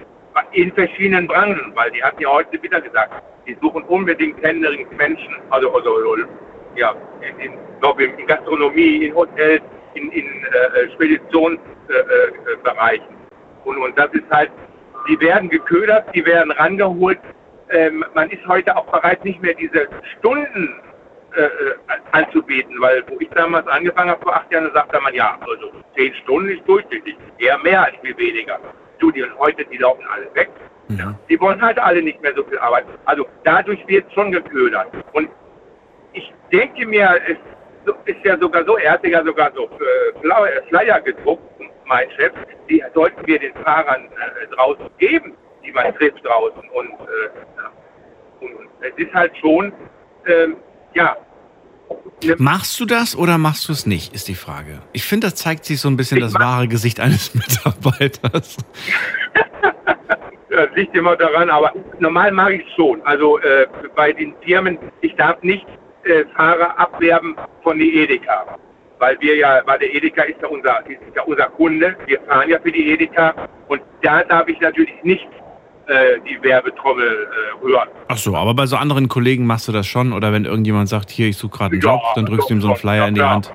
In verschiedenen Branchen, weil die hatten ja heute wieder gesagt, die suchen unbedingt händeringend Menschen, also, also ja, in, in, in Gastronomie, in Hotels, in, in äh, Speditionsbereichen. Äh, und, und das ist halt, die werden geködert, die werden rangeholt. Ähm, man ist heute auch bereit, nicht mehr diese Stunden äh, äh, anzubieten, weil wo ich damals angefangen habe vor acht Jahren, da sagte man, ja, also zehn Stunden ist durchschnittlich, eher mehr als viel weniger. Studien heute, die laufen alle weg. Ja. Die wollen halt alle nicht mehr so viel arbeiten. Also dadurch wird schon geködert. Und ich denke mir, es ist ja sogar so, er hatte ja sogar so äh, äh, Flyer gedruckt, mein Chef, die sollten wir den Fahrern äh, draußen geben. Die man trifft draußen. Und, äh, und es ist halt schon, ähm, ja. Machst du das oder machst du es nicht, ist die Frage. Ich finde, das zeigt sich so ein bisschen Ich das wahre Gesicht eines Mitarbeiters. Das liegt immer daran, aber normal mag ich es schon. Also äh, bei den Firmen, ich darf nicht äh, Fahrer abwerben von der Edeka. Weil wir ja, weil der Edeka ist ja unser, ist ja unser Kunde. Wir fahren ja für die Edeka und da darf ich natürlich nicht äh, die Werbetrommel äh, rühren. Ach so, aber bei so anderen Kollegen machst du das schon oder wenn irgendjemand sagt, hier, ich suche gerade einen Ja, Job, dann drückst du ihm so einen Flyer ja, in die. Hand,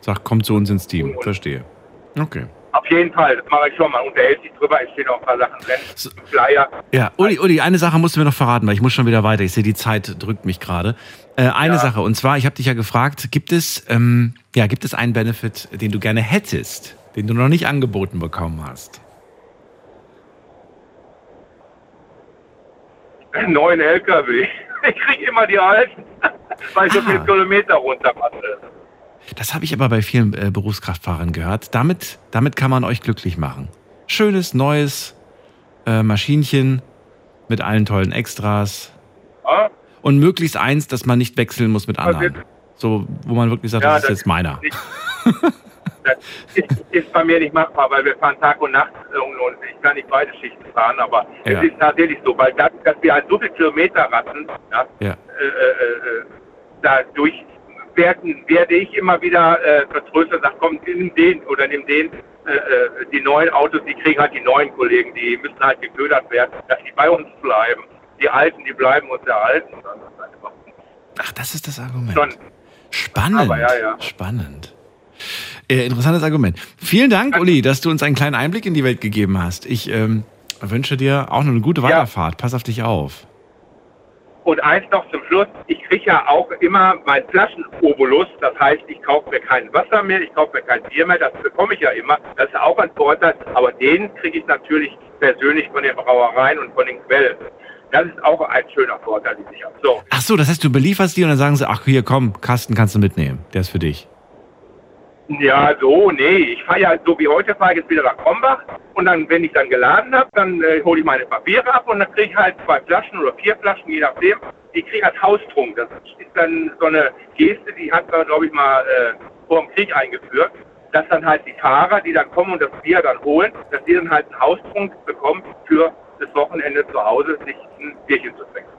sag, komm zu uns ins Team. Verstehe. Okay. Auf jeden Fall, das mache ich schon. Man unterhält sich drüber, es stehen auch ein paar Sachen drin. So. Flyer. Ja, Uli, Uli, eine Sache musst du mir noch verraten, weil ich muss schon wieder weiter. Ich sehe, die Zeit drückt mich gerade. Äh, eine Ja. Sache, und zwar, ich habe dich ja gefragt, gibt es, ähm, ja, gibt es einen Benefit, den du gerne hättest, den du noch nicht angeboten bekommen hast? Neuen LKW. Ich kriege immer die alten, weil ich so Ah. viele Kilometer runtermache. Das habe ich aber bei vielen äh, Berufskraftfahrern gehört. Damit, damit kann man euch glücklich machen. Schönes, neues äh, Maschinchen mit allen tollen Extras. Ja? Und möglichst eins, dass man nicht wechseln muss mit anderen. So, wo man wirklich sagt, Ja, das ist das- jetzt meiner. Das ist, bei mir nicht machbar, weil wir fahren Tag und Nacht und, ich kann nicht beide Schichten fahren, aber Ja. es ist tatsächlich so, weil das, dass wir halt so viele Kilometer ratten, ja, Ja. äh, äh, äh, dadurch werden, werde ich immer wieder äh, vertröstet und sage, komm, nimm den oder nimm den. Äh, äh, die neuen Autos, die kriegen halt die neuen Kollegen, die müssen halt geködert werden, dass die bei uns bleiben. Die Alten, die bleiben uns erhalten. Halt Ach, das ist das Argument. Schon. Spannend. Aber ja, ja. Spannend. Äh, interessantes Argument. Vielen Dank, Uli, dass du uns einen kleinen Einblick in die Welt gegeben hast. Ich ähm, wünsche dir auch noch eine gute Weiterfahrt. Pass auf dich auf. Und eins noch zum Schluss, ich kriege ja auch immer meinen Flaschenobolus, das heißt, ich kaufe mir kein Wasser mehr, ich kaufe mir kein Bier mehr, das bekomme ich ja immer, das ist auch ein Vorteil, aber den kriege ich natürlich persönlich von den Brauereien und von den Quellen. Das ist auch ein schöner Vorteil, den ich habe. So, Ach so, das heißt, du belieferst die und dann sagen sie, ach hier, komm, Kasten kannst du mitnehmen. Der ist für dich. Ja, so, nee, ich fahre ja, so wie heute, fahre ich jetzt wieder nach Krombach und dann, wenn ich dann geladen habe, dann äh, hole ich meine Papiere ab und dann kriege ich halt zwei Flaschen oder vier Flaschen, je nachdem, die kriege ich als Haustrunk. Das ist dann so eine Geste, die hat man, glaube ich, mal äh, vor dem Krieg eingeführt, dass dann halt die Fahrer, die dann kommen und das Bier dann holen, dass die dann halt einen Haustrunk bekommen für das Wochenende zu Hause, sich ein Bierchen zu trinken.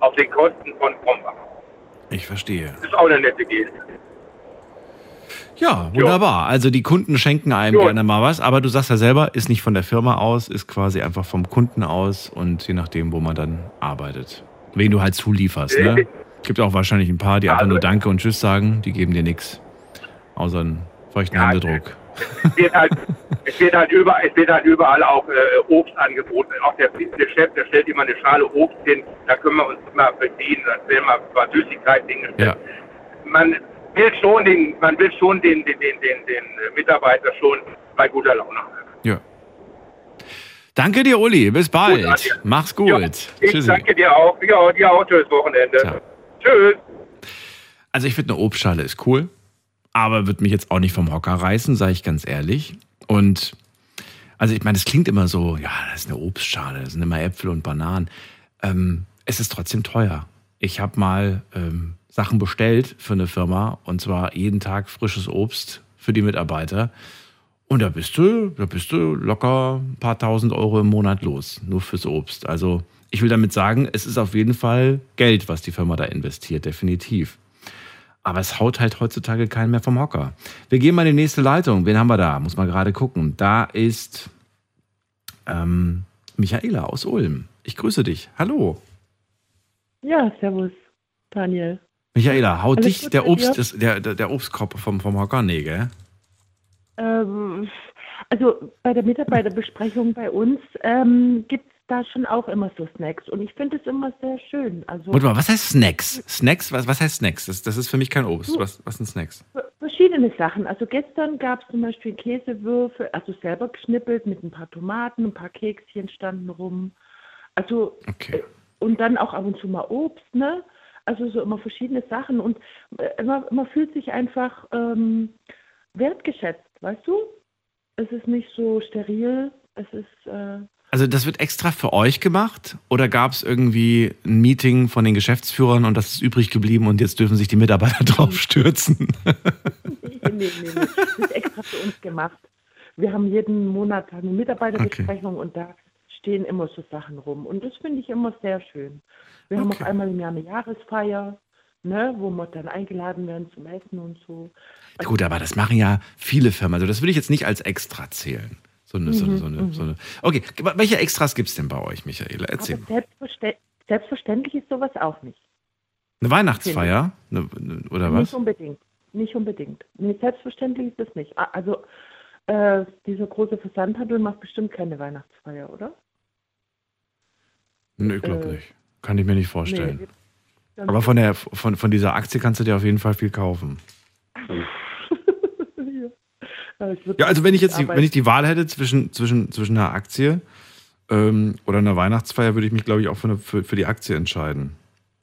Auf den Kosten von Krombach. Ich verstehe. Das ist auch eine nette Geste. Ja, wunderbar. Also die Kunden schenken einem Jo. gerne mal was, aber du sagst ja selber, ist nicht von der Firma aus, ist quasi einfach vom Kunden aus und je nachdem, wo man dann arbeitet. Wen du halt zulieferst, ne? Gibt auch wahrscheinlich ein paar, die Ja, einfach nur also- Danke und Tschüss sagen, die geben dir nichts. Außer einen feuchten Ja, Händedruck. es wird halt, es wird halt überall, es wird halt überall auch äh, Obst angeboten. Auch der, der Chef, der stellt immer eine Schale Obst hin, da können wir uns immer bedienen, dann werden wir ein paar Süßigkeiten hingestellt. Ja. Man will schon den, man will schon den, den, den, den, den äh, Mitarbeiter schon bei guter Laune haben. Ja. Danke dir, Uli. Bis bald. Gut. Mach's gut. Ja, ich Tschüssi. danke dir auch. Ja, dir auch schönes Wochenende. Ciao. Tschüss. Also ich finde, eine Obstschale ist cool, aber wird mich jetzt auch nicht vom Hocker reißen, sage ich ganz ehrlich. Und also ich meine, es klingt immer so, ja, das ist eine Obstschale, das sind immer Äpfel und Bananen. Ähm, es ist trotzdem teuer. Ich habe mal ähm, Sachen bestellt für eine Firma und zwar jeden Tag frisches Obst für die Mitarbeiter. Und da bist du, da bist du locker ein paar tausend Euro im Monat los, nur fürs Obst. Also ich will damit sagen, es ist auf jeden Fall Geld, was die Firma da investiert, definitiv. Aber es haut halt heutzutage keinen mehr vom Hocker. Wir gehen mal in die nächste Leitung. Wen haben wir da? Muss mal gerade gucken. Da ist ähm, Michaela aus Ulm. Ich grüße dich. Hallo. Ja, servus, Daniel. Michaela, haut Alles dich gut der Obst, ist, der, der, der Obstkorb vom, vom Hocker? Nee, gell? Ähm, also bei der Mitarbeiterbesprechung bei uns ähm, gibt es da schon auch immer so Snacks und ich finde es immer sehr schön. Also Warte mal, was heißt Snacks? Snacks? Was, was heißt Snacks? Das, das ist für mich kein Obst. Was, was sind Snacks? verschiedene Sachen. Also gestern gab es zum Beispiel Käsewürfel, also selber geschnippelt mit ein paar Tomaten, ein paar Kekschen standen rum. Also Okay. und dann auch ab und zu mal Obst, ne? Also so immer verschiedene Sachen und äh, man, man fühlt sich einfach ähm, wertgeschätzt, weißt du? Es ist nicht so steril, es ist äh, Also das wird extra für euch gemacht oder gab es irgendwie ein Meeting von den Geschäftsführern und das ist übrig geblieben und jetzt dürfen sich die Mitarbeiter drauf stürzen? nee, nee, nee, nee. Das ist extra für uns gemacht. Wir haben jeden Monat eine Mitarbeiterbesprechung und da stehen immer so Sachen rum. Und das finde ich immer sehr schön. Wir haben auch Okay. einmal im Jahr eine Jahresfeier, ne, wo wir dann eingeladen werden zum Essen und so. Gut, aber das machen ja viele Firmen. Also das würde ich jetzt nicht als extra zählen. So eine, so eine, so eine, so eine. Okay, welche Extras gibt es denn bei euch, Michaela? Erzähl Aber mal. selbstverständ selbstverständlich ist sowas auch nicht. Eine Weihnachtsfeier? Eine, oder Nicht was? unbedingt. Nicht unbedingt. Nee, selbstverständlich ist das nicht. Also äh, dieser große Versandhandel macht bestimmt keine Weihnachtsfeier, oder? Nö, ich glaube äh, nicht. Kann ich mir nicht vorstellen. Nee, Aber von, der, von, von dieser Aktie kannst du dir auf jeden Fall viel kaufen. Ja, Ja, also wenn ich jetzt die, wenn ich die Wahl hätte zwischen, zwischen, zwischen einer Aktie ähm, oder einer Weihnachtsfeier, würde ich mich, glaube ich, auch für, eine, für, für die Aktie entscheiden.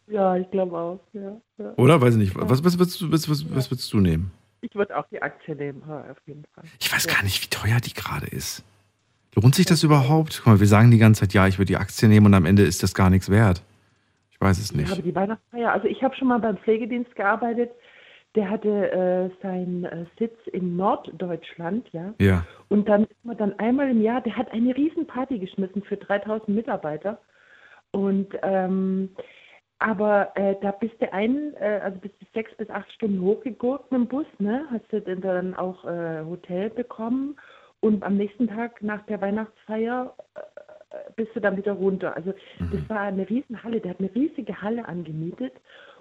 Ja, ich glaube auch. Ja, ja. Oder? Weiß ich nicht. Was, was, würdest du- was, was, was würdest du nehmen? Ich würde auch die Aktie nehmen, ja, auf jeden Fall. Ich weiß gar nicht, wie teuer die gerade ist. Lohnt sich das überhaupt? Guck mal, wir sagen die ganze Zeit, ja, ich würde die Aktie nehmen und am Ende ist das gar nichts wert. Ich weiß es Ich habe nicht. die Weihnachtsfeier, also ich habe schon mal beim Pflegedienst gearbeitet. Der hatte äh, seinen äh, Sitz in Norddeutschland, ja. Ja. Und dann ist man dann einmal im Jahr, der hat eine Riesenparty geschmissen für 3000 Mitarbeiter. Und ähm, aber äh, da bist du ein, äh, also bist du sechs bis acht Stunden hochgegurkt mit dem Bus, ne? Hast du denn dann auch äh, Hotel bekommen und am nächsten Tag nach der Weihnachtsfeier äh, bist du dann wieder runter. Also das war eine Riesenhalle, der hat eine riesige Halle angemietet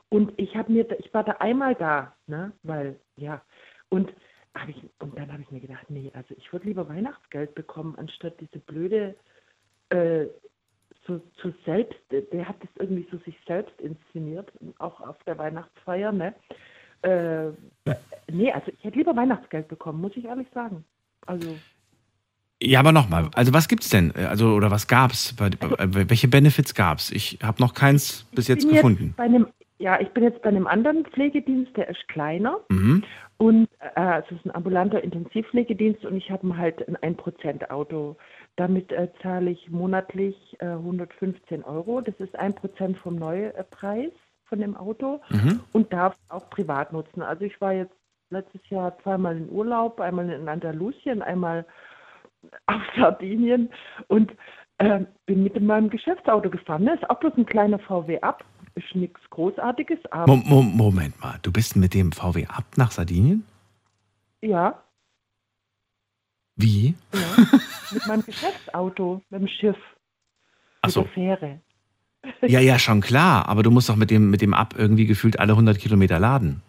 und ich habe mir, da- ich war da einmal da, ne? Weil ja und ich und dann habe ich mir gedacht, nee, also ich würde lieber Weihnachtsgeld bekommen anstatt diese blöde äh, so, so selbst, der hat das irgendwie so sich selbst inszeniert, auch auf der Weihnachtsfeier, ne? Äh, nee, also ich hätte lieber Weihnachtsgeld bekommen, muss ich ehrlich sagen. Also, Ja, aber nochmal, also was gibt's denn? Also, oder was gab's? Bei, welche Benefits gab's? Ich habe noch keins bis jetzt gefunden. Bei einem, ja, ich bin jetzt bei einem anderen Pflegedienst, der ist kleiner Mhm. und äh, es ist ein ambulanter Intensivpflegedienst und ich habe halt ein 1% Auto. Damit äh, zahle ich monatlich äh, 115 Euro. Das ist 1% vom Neupreis von dem Auto Mhm. und darf auch privat nutzen. Also ich war jetzt letztes Jahr zweimal in Urlaub, einmal in Andalusien, einmal auf Sardinien und äh, bin mit meinem Geschäftsauto gefahren. Ne? Ist auch bloß ein kleiner VW ab, ist nichts Großartiges, aber Mo Mo Moment mal, du bist mit dem VW ab nach Sardinien? ja, Wie? ja, mit meinem Geschäftsauto, mit dem Schiff, Ach mit so. der Fähre. Ja, ja, schon klar. Aber du musst doch mit dem, mit dem ab irgendwie gefühlt alle 100 Kilometer laden.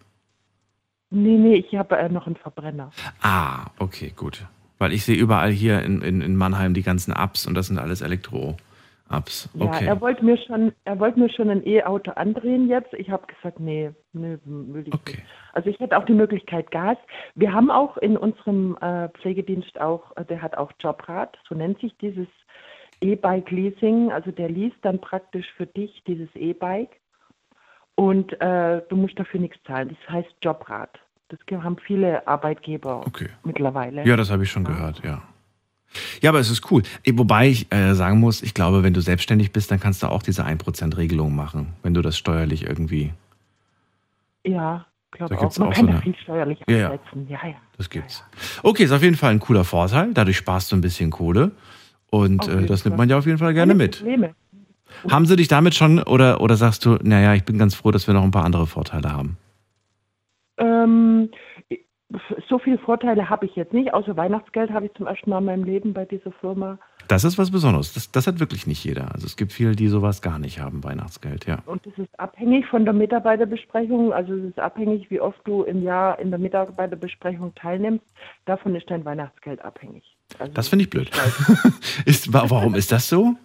Nee, nee, ich habe äh, noch einen Verbrenner. Ah, okay, gut. Weil ich sehe überall hier in, in, in Mannheim die ganzen Ups und das sind alles Elektro-Ups. Ja, Okay. er wollte mir schon, er wollte mir schon ein E-Auto andrehen jetzt. Ich habe gesagt, nee, nee, will ich Okay. nicht. Also ich hätte auch die Möglichkeit Gas. Wir haben auch in unserem äh, Pflegedienst auch, äh, der hat auch Jobrad, so nennt sich dieses E-Bike Leasing. Also der liest dann praktisch für dich dieses E-Bike und äh, du musst dafür nichts zahlen. Das heißt Jobrad. Das haben viele Arbeitgeber Okay. mittlerweile. Ja, das habe ich schon gehört, ja. Ja, aber es ist cool. Eh, Wobei ich äh, sagen muss, ich glaube, wenn du selbstständig bist, dann kannst du auch diese 1%-Regelung machen, wenn du das steuerlich irgendwie. Ja, Da glaube auch. gibt's Man auch kann so ja eine- viel steuerlich Ja, ja. absetzen. Ja, ja. Das gibt's. Okay, ist auf jeden Fall ein cooler Vorteil. Dadurch sparst du ein bisschen Kohle. Und äh, das nimmt man ja auf jeden Fall gerne Keine mit. Probleme. Haben sie dich damit schon oder, oder sagst du, naja, ich bin ganz froh, dass wir noch ein paar andere Vorteile haben? Ähm, so viele Vorteile habe ich jetzt nicht, außer Weihnachtsgeld habe ich zum ersten Mal in meinem Leben bei dieser Firma. Das ist was Besonderes. Das, das hat wirklich nicht jeder. Also es gibt viele, die sowas gar nicht haben, Weihnachtsgeld, ja. Und das ist abhängig von der Mitarbeiterbesprechung. Also es ist abhängig, wie oft du im Jahr in der Mitarbeiterbesprechung teilnimmst. Davon ist dein Weihnachtsgeld abhängig. Also Das finde ich blöd. ist, wa- warum ist das so?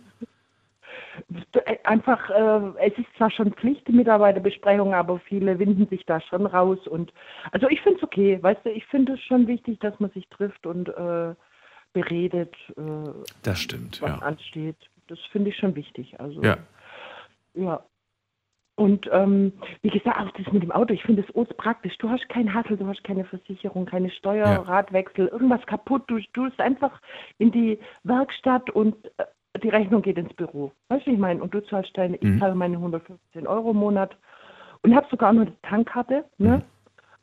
Einfach, äh, es ist zwar schon Pflicht, die Mitarbeiterbesprechung, aber viele winden sich da schon raus. Und also ich finde es okay, weißt du, ich finde es schon wichtig, dass man sich trifft und äh, beredet, äh, Das stimmt, was ja. ansteht. Das finde ich schon wichtig. Also Ja. ja. Und ähm, wie gesagt, auch das mit dem Auto, ich finde es urz praktisch. Du hast keinen Hassel, du hast keine Versicherung, keine Steuer, Ja. Radwechsel, irgendwas kaputt. Du tust einfach in die Werkstatt und äh, die Rechnung geht ins Büro. Weißt du, ich meine? Und du zahlst deine, ich Mhm. zahle meine 115 Euro im Monat und habe sogar noch eine Tankkarte, ne? Mhm.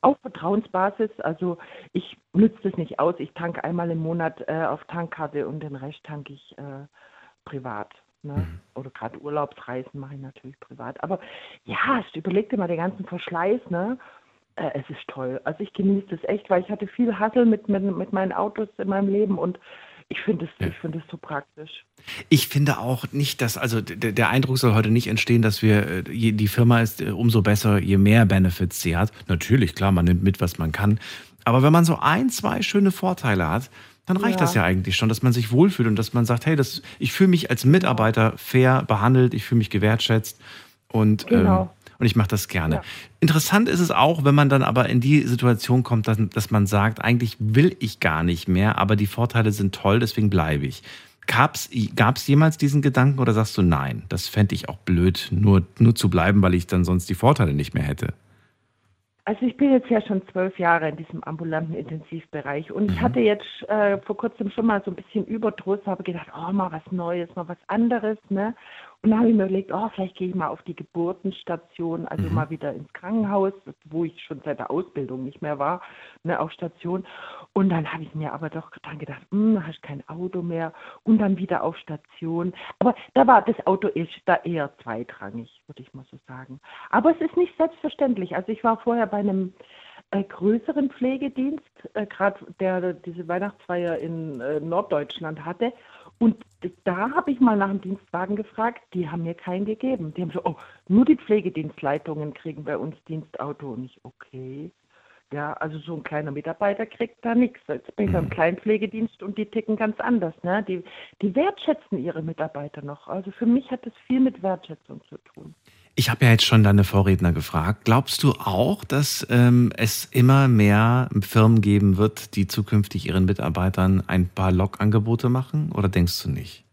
Auf Vertrauensbasis. Also ich nütze das nicht aus. Ich tanke einmal im Monat äh, auf Tankkarte und den Rest tanke ich äh, privat. Ne? Mhm. Oder gerade Urlaubsreisen mache ich natürlich privat. Aber ja, überleg dir mal den ganzen Verschleiß, ne? Äh, es ist toll. Also ich genieße das echt, weil ich hatte viel Hassel mit, mit, mit meinen Autos in meinem Leben und ich finde es Ja. ich finde es so praktisch. Ich finde auch nicht, dass, also der, der Eindruck soll heute nicht entstehen, dass wir, äh, je, die Firma ist äh, umso besser, je mehr Benefits sie hat. Natürlich, klar, man nimmt mit, was man kann. Aber wenn man so ein, zwei schöne Vorteile hat, dann reicht Ja. das ja eigentlich schon, dass man sich wohlfühlt und dass man sagt, hey, das, ich fühle mich als Mitarbeiter fair behandelt, ich fühle mich gewertschätzt und, Genau. ähm, und ich mache das gerne. Ja. Interessant ist es auch, wenn man dann aber in die Situation kommt, dass, dass man sagt, eigentlich will ich gar nicht mehr, aber die Vorteile sind toll, deswegen bleibe ich. Gab es jemals diesen Gedanken oder sagst du nein? Das fände ich auch blöd, nur, nur zu bleiben, weil ich dann sonst die Vorteile nicht mehr hätte. Also ich bin jetzt ja schon zwölf Jahre in diesem ambulanten Intensivbereich und ich hatte jetzt äh, vor kurzem schon mal so ein bisschen Überdruss, habe gedacht, oh, mal was Neues, mal was anderes, ne? Und dann habe ich mir überlegt, oh, vielleicht gehe ich mal auf die Geburtenstation, also mal wieder ins Krankenhaus, wo ich schon seit der Ausbildung nicht mehr war, ne, auf Station. Und dann habe ich mir aber doch dann gedacht, hm, hast kein Auto mehr und dann wieder auf Station. Aber da war das Auto ist da eher zweitrangig, würde ich mal so sagen. Aber es ist nicht selbstverständlich. Also ich war vorher bei einem äh, größeren Pflegedienst, äh, gerade der diese Weihnachtsfeier in äh, Norddeutschland hatte. Und da habe ich mal nach einem Dienstwagen gefragt, die haben mir keinen gegeben. Die haben so, oh, nur die Pflegedienstleitungen kriegen bei uns Dienstauto. Und ich, okay. Ja, also so ein kleiner Mitarbeiter kriegt da nichts. Jetzt bin ich beim kleinen Pflegedienst und die ticken ganz anders. Ne? Die, die wertschätzen ihre Mitarbeiter noch. Also für mich hat das viel mit Wertschätzung zu tun. Ich habe ja jetzt schon deine Vorredner gefragt. Glaubst du auch, dass ähm, es immer mehr Firmen geben wird, die zukünftig ihren Mitarbeitern ein paar Log-Angebote machen? Oder denkst du nicht?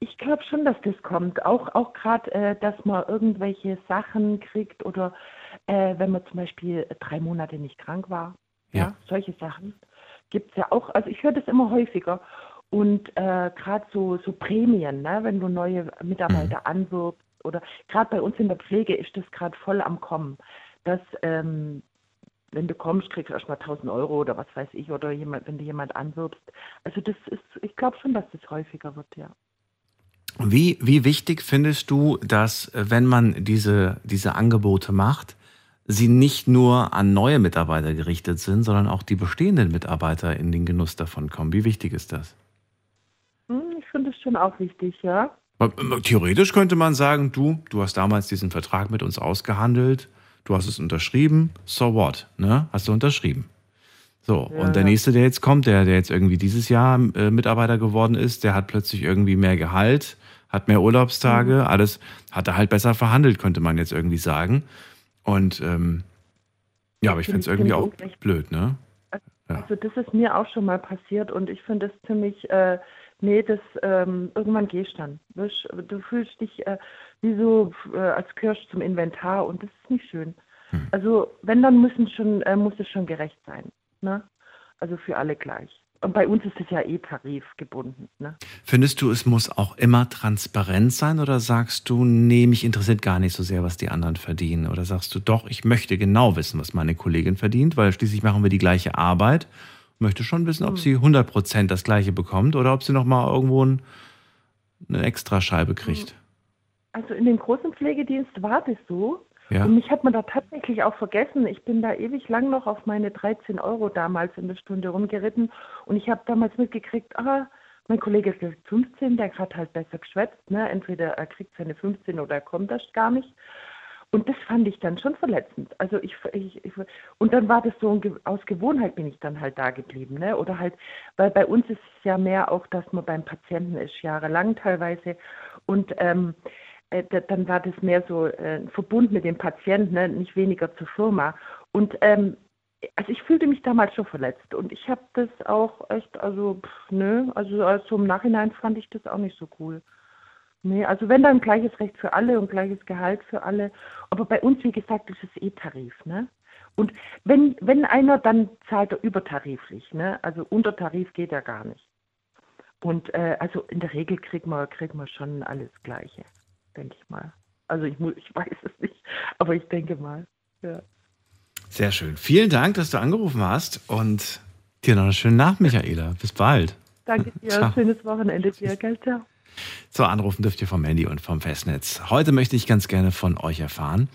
Ich glaube schon, dass das kommt. Auch, auch gerade, äh, dass man irgendwelche Sachen kriegt oder äh, wenn man zum Beispiel drei Monate nicht krank war. Ja, Ja. solche Sachen gibt es ja auch. Also ich höre das immer häufiger. Und äh, gerade so, so Prämien, ne, wenn du neue Mitarbeiter anwirbst oder gerade bei uns in der Pflege ist das gerade voll am Kommen, dass ähm, wenn du kommst, kriegst du erstmal 1000 Euro oder was weiß ich, oder jemand, wenn du jemand anwirbst. Also das ist, ich glaube schon, dass das häufiger wird, ja. Wie, wie wichtig findest du, dass, äh, wenn man diese, diese Angebote macht, sie nicht nur an neue Mitarbeiter gerichtet sind, sondern auch die bestehenden Mitarbeiter in den Genuss davon kommen? Wie wichtig ist das? Hm, Ich finde es schon auch wichtig, ja. Theoretisch könnte man sagen, du, du hast damals diesen Vertrag mit uns ausgehandelt, du hast es unterschrieben, so what, ne? Hast du unterschrieben. So, Ja, und der nächste, der jetzt kommt, der, der jetzt irgendwie dieses Jahr äh, Mitarbeiter geworden ist, der hat plötzlich irgendwie mehr Gehalt, hat mehr Urlaubstage, Mhm. alles hat er halt besser verhandelt, könnte man jetzt irgendwie sagen. Und ähm, ja, aber ich finde es irgendwie auch blöd, ne? Ja. Also das ist mir auch schon mal passiert und ich finde es ziemlich, äh, nee, das ähm, irgendwann gehst dann. Weißt, Du fühlst dich äh, wie so, äh, als gehörst zum Inventar und das ist nicht schön. Hm. Also wenn, dann müssen schon, äh, muss es schon gerecht sein. Ne? Also für alle gleich. Und bei uns ist es ja eh tarifgebunden. Ne? Findest du, es muss auch immer transparent sein oder sagst du, nee, mich interessiert gar nicht so sehr, was die anderen verdienen? Oder sagst du, doch, ich möchte genau wissen, was meine Kollegin verdient, weil schließlich machen wir die gleiche Arbeit. Ich möchte schon wissen, ob sie 100% das gleiche bekommt oder ob sie nochmal irgendwo ein, eine Extrascheibe kriegt. Also in dem großen Pflegedienst war das so. Ja. Und mich hat man da tatsächlich auch vergessen. Ich bin da ewig lang noch auf meine 13 Euro damals in der Stunde rumgeritten. Und ich habe damals mitgekriegt, ah, mein Kollege ist jetzt 15, der hat halt besser geschwätzt. Ne? Entweder er kriegt seine 15 oder er kommt erst gar nicht. Und das fand ich dann schon verletzend. Also ich, ich, ich und dann war das so aus Gewohnheit bin ich dann halt da geblieben, ne? Oder halt, weil bei uns ist es ja mehr auch, dass man beim Patienten ist jahrelang teilweise und ähm, äh, da- dann war das mehr so äh, ein Verbund mit dem Patienten, ne? nicht weniger zur Firma. Und ähm, also ich fühlte mich damals schon verletzt und ich habe das auch echt, also pff, nö, also, also im Nachhinein fand ich das auch nicht so cool. Nee, also wenn dann gleiches Recht für alle und gleiches Gehalt für alle. Aber bei uns, wie gesagt, ist es eh Tarif, ne? Und wenn, wenn einer, dann zahlt er übertariflich, ne? Also unter Tarif geht er gar nicht. Und äh, also in der Regel kriegt man, kriegt man schon alles Gleiche, denke ich mal. Also ich, muss, ich weiß es nicht, aber ich denke mal. Ja. Sehr schön. Vielen Dank, dass du angerufen hast und dir noch einen schönen Nacht, Michaela. Bis bald. Danke dir. Ciao. Schönes Wochenende dir, gell? Ciao. So, anrufen dürft ihr vom Handy und vom Festnetz. Heute möchte ich ganz gerne von euch erfahren,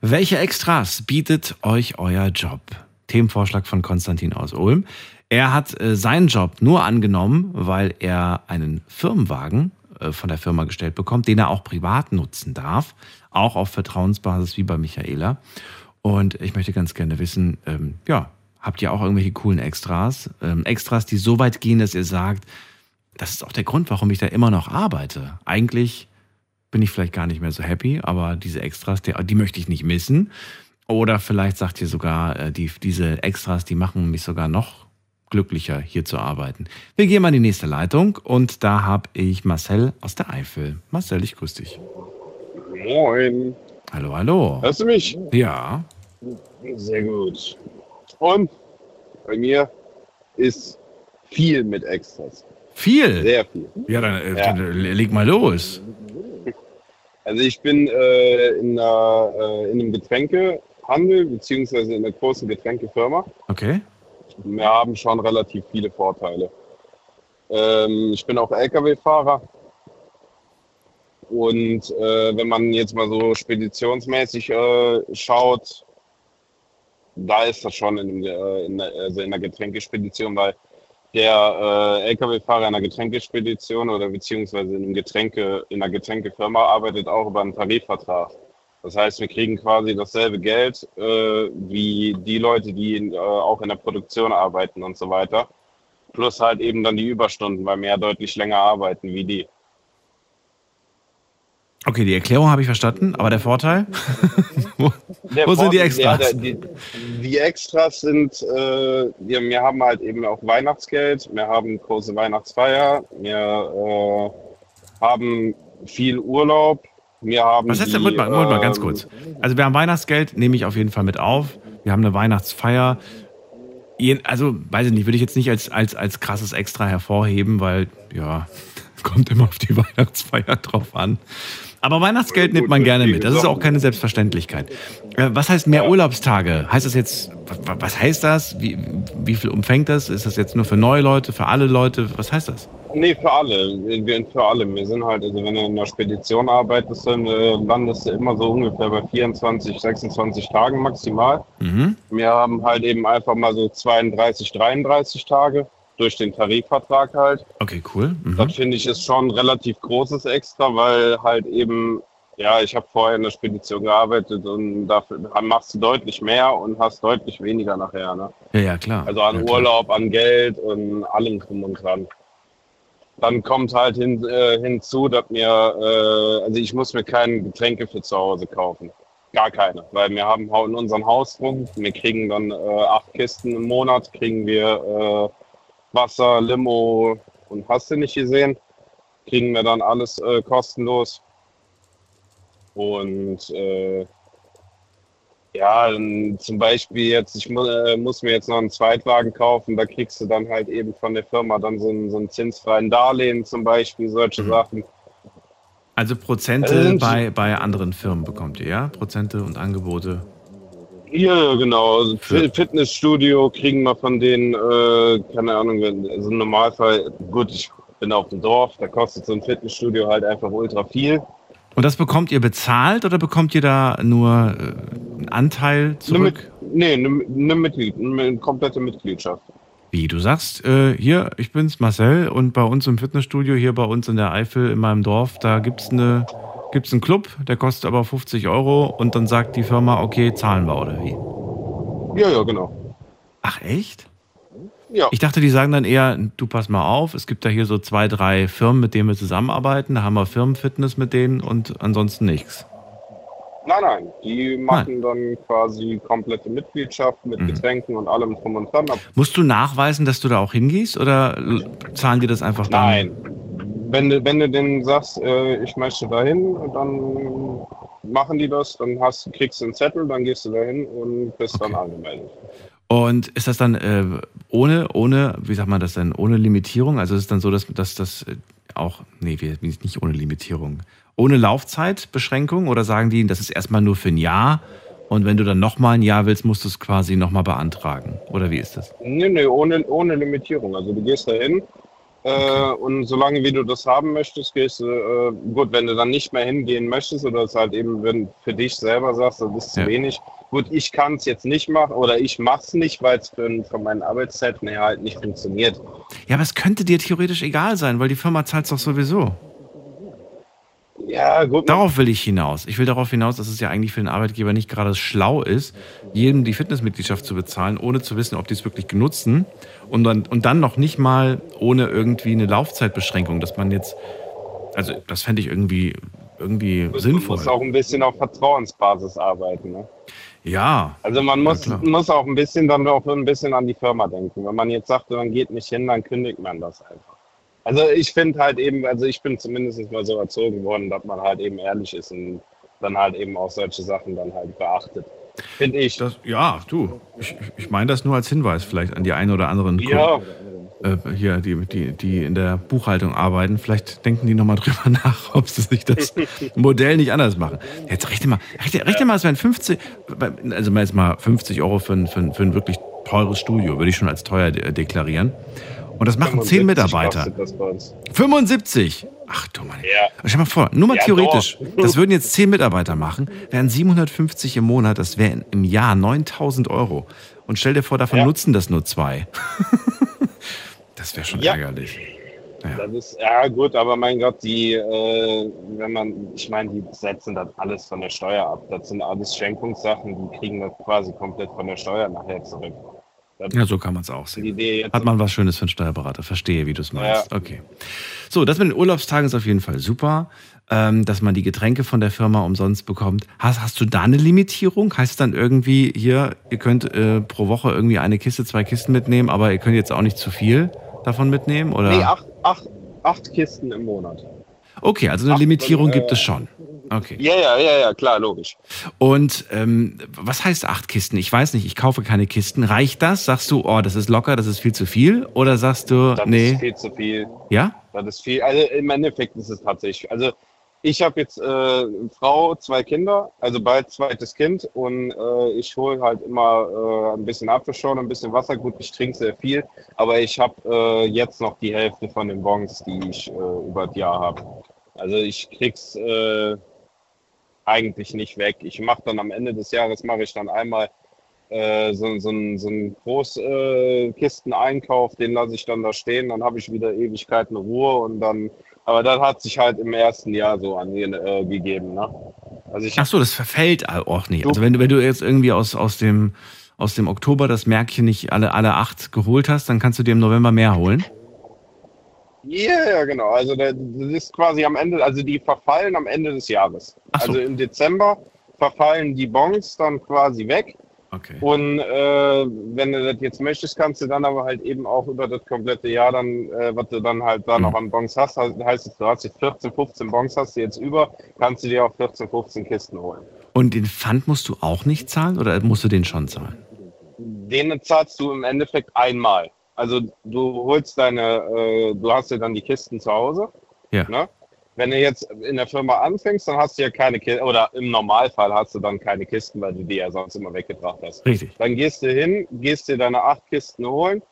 welche Extras bietet euch euer Job? Themenvorschlag von Konstantin aus Ulm. Er hat äh, seinen Job nur angenommen, weil er einen Firmenwagen äh, von der Firma gestellt bekommt, den er auch privat nutzen darf, auch auf Vertrauensbasis wie bei Michaela. Und ich möchte ganz gerne wissen, ähm, ja, habt ihr auch irgendwelche coolen Extras? Ähm, Extras, die so weit gehen, dass ihr sagt, das ist auch der Grund, warum ich da immer noch arbeite. Eigentlich bin ich vielleicht gar nicht mehr so happy, aber diese Extras, die, die möchte ich nicht missen. Oder vielleicht sagt ihr sogar, äh, die, diese Extras, die machen mich sogar noch glücklicher, hier zu arbeiten. Wir gehen mal in die nächste Leitung und da habe ich Marcel aus der Eifel. Marcel, ich grüße dich. Moin. Hallo, hallo. Hörst du mich? Ja, Sehr gut. Und bei mir ist viel mit Extras. Viel. Sehr viel. Ja, dann, äh, Ja. dann leg mal los. Also ich bin äh, in, einer, äh, in einem Getränkehandel beziehungsweise in einer großen Getränkefirma. Okay. Wir haben schon relativ viele Vorteile. Ähm, ich bin auch Lkw-Fahrer. Und äh, wenn man jetzt mal so speditionsmäßig äh, schaut, da ist das schon in, äh, in, der, also in der Getränkespedition, weil der äh, Lkw-Fahrer in einer Getränkespedition oder beziehungsweise in, einem Getränke, in einer Getränkefirma arbeitet auch über einen Tarifvertrag. Das heißt, wir kriegen quasi dasselbe Geld äh, wie die Leute, die in, äh, auch in der Produktion arbeiten und so weiter. Plus halt eben dann die Überstunden, weil wir ja deutlich länger arbeiten wie die. Okay, die Erklärung habe ich verstanden, aber der Vorteil? wo Der wo sind die Vorteil- Extras? Ja, der, die, die Extras sind, äh, wir, wir haben halt eben auch Weihnachtsgeld, wir haben große Weihnachtsfeier, wir äh, haben viel Urlaub, wir haben. Was heißt denn? Moment mal, Moment mal, ganz ähm, kurz. Also wir haben Weihnachtsgeld, nehme ich auf jeden Fall mit auf. Wir haben eine Weihnachtsfeier. Also, weiß ich nicht, würde ich jetzt nicht als, als, als krasses Extra hervorheben, weil, ja, kommt immer auf die Weihnachtsfeier drauf an. Aber Weihnachtsgeld nimmt man gerne mit. Das ist auch keine Selbstverständlichkeit. Äh, Was heißt mehr Urlaubstage? Heißt das jetzt, wa- was heißt das? Wie, wie viel umfängt das? Ist das jetzt nur für neue Leute, für alle Leute? Was heißt das? Nee, für alle. Wir, wir- für alle. Wir sind halt, also wenn du in der Spedition arbeitest, dann äh, landest du immer so ungefähr bei 24, 26 Tagen maximal. Mhm. Wir haben halt eben einfach mal so 32, 33 Tage durch den Tarifvertrag halt. Okay, cool. Mhm. Das finde ich ist schon ein relativ großes Extra, weil halt eben, ja, ich habe vorher in der Spedition gearbeitet und dafür machst du deutlich mehr und hast deutlich weniger nachher. Ne? Ja, ja, klar. Also an ja, klar. Urlaub, an Geld und allem drum und dran. Dann kommt halt hin, äh, hinzu, dass mir, äh, also ich muss mir keine Getränke für zu Hause kaufen. Gar keine, weil wir haben in unserem Hausdruck, wir kriegen dann äh, acht Kisten im Monat, kriegen wir äh, Wasser, Limo und hast du nicht gesehen, kriegen wir dann alles äh, kostenlos. Und äh, ja, zum Beispiel jetzt, ich mu äh, muss mir jetzt noch einen Zweitwagen kaufen, da kriegst du dann halt eben von der Firma dann so einen, so einen zinsfreien Darlehen zum Beispiel, solche Mhm. Sachen. Also Prozente Also- bei, bei anderen Firmen bekommt ihr, ja? Prozente und Angebote. Ja, ja, genau. Also Für- Fi- Fitnessstudio kriegen wir von denen, äh, keine Ahnung, also im Normalfall, gut, ich bin auf dem Dorf, da kostet so ein Fitnessstudio halt einfach ultra viel. Und das bekommt ihr bezahlt oder bekommt ihr da nur äh, einen Anteil zurück? Mit, nee, eine, eine Mitglied, eine komplette Mitgliedschaft. Wie, du sagst, äh, hier, ich bin's Marcel und bei uns im Fitnessstudio, hier bei uns in der Eifel, in meinem Dorf, da gibt's eine, gibt's einen Club, der kostet aber 50 Euro und dann sagt die Firma, okay, zahlen wir oder wie? Ja, ja, genau. Ach echt? Ja. Ich dachte, die sagen dann eher, du pass mal auf, es gibt da hier so zwei, drei Firmen, mit denen wir zusammenarbeiten, da haben wir Firmenfitness mit denen und ansonsten nichts. Nein, nein, die machen dann quasi komplette Mitgliedschaft mit Mhm. Getränken und allem drum und dran. Musst du nachweisen, dass du da auch hingehst oder zahlen die das einfach dann? Nein. Wenn du, wenn du denen sagst, äh, ich möchte dahin, dann machen die das, dann hast, kriegst du einen Zettel, dann gehst du dahin und bist dann angemeldet. Und ist das dann äh, ohne, ohne, wie sagt man das denn, ohne Limitierung? Also ist es dann so, dass, dass das äh, auch, nee, wir- nicht ohne Limitierung, ohne Laufzeitbeschränkung oder sagen die, das ist erstmal nur für ein Jahr und wenn du dann nochmal ein Jahr willst, musst du es quasi nochmal beantragen? Oder wie ist das? Nee, nee, ohne, ohne Limitierung. Also du gehst da hin äh, und solange wie du das haben möchtest, gehst du, äh, gut, wenn du dann nicht mehr hingehen möchtest oder es halt eben, wenn für dich selber sagst, das ist zu Ja. wenig, gut, ich kann es jetzt nicht machen oder ich mach's nicht, weil es von, meinen Arbeitszeiten her halt nicht funktioniert. Ja, aber es könnte dir theoretisch egal sein, weil die Firma zahlt doch sowieso. Ja, gut. Darauf will ich hinaus. Ich will darauf hinaus, dass es ja eigentlich für den Arbeitgeber nicht gerade schlau ist, jedem die Fitnessmitgliedschaft zu bezahlen, ohne zu wissen, ob die es wirklich nutzen. Und dann, und dann noch nicht mal ohne irgendwie eine Laufzeitbeschränkung, dass man jetzt, also das fände ich irgendwie, irgendwie Du sinnvoll. musst auch ein bisschen auf Vertrauensbasis arbeiten. Ne? Ja, Also man muss, klar. muss auch ein bisschen dann auch ein bisschen an die Firma denken. Wenn man jetzt sagt, man geht nicht hin, dann kündigt man das einfach. Also ich finde halt eben, also ich bin zumindest mal so erzogen worden, dass man halt eben ehrlich ist und dann halt eben auch solche Sachen dann halt beachtet. Finde ich. das, ja, du. Ich, ich meine das nur als Hinweis vielleicht an die einen oder anderen ja, äh, hier, die, die, die in der Buchhaltung arbeiten. Vielleicht denken die nochmal drüber nach, ob sie sich das Modell nicht anders machen. Jetzt rechne mal, rechne, rechne mal, es wären 50, also mal jetzt mal 50 Euro für ein, für ein, für ein wirklich teures Studio, würde ich schon als teuer de deklarieren. Und das machen 10 75 Mitarbeiter. kostet Das bei uns. 75! Ach du Mann. Ja. Stell mal vor, nur mal Ja, theoretisch, doch. das würden jetzt 10 Mitarbeiter machen, wären 750 im Monat, das wären im Jahr 9000 Euro. Und stell dir vor, davon Ja. nutzen das nur zwei. das wäre schon Ja. ärgerlich. Das ist, ja gut, aber mein Gott, die, äh, wenn man, ich meine, die setzen das alles von der Steuer ab. Das sind alles Schenkungssachen, die kriegen das quasi komplett von der Steuer nachher zurück. Ja, so kann man es auch sehen. Hat man was Schönes für einen Steuerberater. Verstehe, wie du es meinst. Okay. So, das mit den Urlaubstagen ist auf jeden Fall super, ähm, dass man die Getränke von der Firma umsonst bekommt. Hast, hast du da eine Limitierung? Heißt es dann irgendwie hier, ihr könnt äh, pro Woche irgendwie eine Kiste, zwei Kisten mitnehmen, aber ihr könnt jetzt auch nicht zu viel davon mitnehmen? Oder? Nee, acht, acht, acht Kisten im Monat. Okay, also eine Acht, Limitierung äh, gibt es schon. Okay. Ja, ja, ja, ja, klar, logisch. Und ähm, was heißt acht Kisten? Ich weiß nicht, ich kaufe keine Kisten. Reicht das? Sagst du, oh, das ist locker, das ist viel zu viel? Oder sagst du, Das nee, ist viel zu viel. ja? Das ist viel. Also im Endeffekt ist es tatsächlich. Also ich habe jetzt äh, eine Frau, zwei Kinder, also bald zweites Kind und äh, ich hole halt immer äh, ein bisschen Apfelschorle, ein bisschen Wasser. Gut, ich trinke sehr viel, aber ich habe äh, jetzt noch die Hälfte von den Bons, die ich äh, über das Jahr habe. Also ich krieg's äh, eigentlich nicht weg. Ich mache dann am Ende des Jahres mache ich dann einmal äh, so, so, einen- so einen Großkisteneinkauf, den lasse ich dann da stehen, dann habe ich wieder Ewigkeiten Ruhe und dann, aber das hat sich halt im ersten Jahr so angegeben. Ne? Also ich Ach so, das verfällt auch nicht. Also wenn du, wenn du jetzt irgendwie aus, aus, dem, aus dem Oktober das Märkchen nicht alle, alle acht geholt hast, dann kannst du dir im November mehr holen. Ja, ja, genau. Also da- das ist quasi am Ende, also die verfallen am Ende des Jahres. So. Also im Dezember verfallen die Bons dann quasi weg. Okay. Und äh, wenn du das jetzt möchtest, kannst du dann aber halt eben auch über das komplette Jahr dann, äh, was du dann halt da Mhm. noch an Bons hast, heißt heißt es, du hast jetzt 14, 15 Bons hast du jetzt über, kannst du dir auch 14, 15 Kisten holen. Und den Pfand musst du auch nicht zahlen oder musst du den schon zahlen? Den zahlst du im Endeffekt einmal. Also du holst deine, äh, du hast ja dann die Kisten zu Hause. Ja. Ne? Wenn du jetzt in der Firma anfängst, dann hast du ja keine Kisten, oder im Normalfall hast du dann keine Kisten, weil du die ja sonst immer weggebracht hast. Richtig. Dann gehst du hin, gehst dir deine acht Kisten holen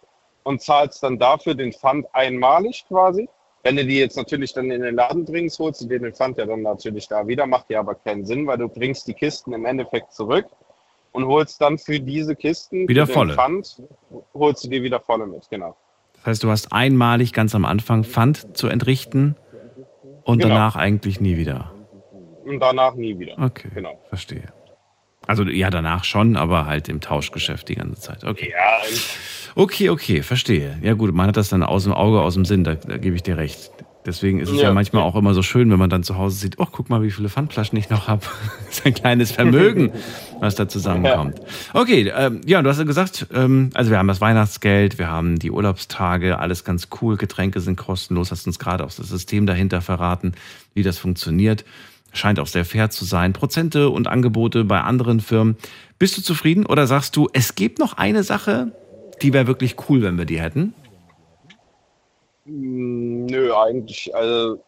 und zahlst dann dafür den Pfand einmalig quasi. Wenn du die jetzt natürlich dann in den Laden bringst, holst du dir den Pfand ja dann natürlich da wieder, macht dir aber keinen Sinn, weil du bringst die Kisten im Endeffekt zurück und holst dann für diese Kisten Wieder volle. Pfand, holst du dir wieder volle mit, genau. Das heißt, du hast einmalig ganz am Anfang Pfand zu entrichten und Genau. danach eigentlich nie wieder. Und danach nie wieder. Okay, Genau. verstehe. Also ja, danach schon, aber halt im Tauschgeschäft die ganze Zeit. Okay. Ja, Okay, okay, verstehe. Ja gut, man hat das dann aus dem Auge, aus dem Sinn, da, da gebe ich dir recht. Deswegen ist es ja, Ja. manchmal auch immer so schön, wenn man dann zu Hause sieht, oh, guck mal, wie viele Pfandflaschen ich noch habe. Das ist ein kleines Vermögen, was da zusammenkommt. Okay, ähm, ja, du hast ja gesagt, ähm, also wir haben das Weihnachtsgeld, wir haben die Urlaubstage, alles ganz cool, Getränke sind kostenlos, hast uns gerade auch das System dahinter verraten, wie das funktioniert. Scheint auch sehr fair zu sein. Prozente und Angebote bei anderen Firmen. Bist du zufrieden oder sagst du, es gibt noch eine Sache, die wäre wirklich cool, wenn wir die hätten? Mm, Nö, eigentlich, also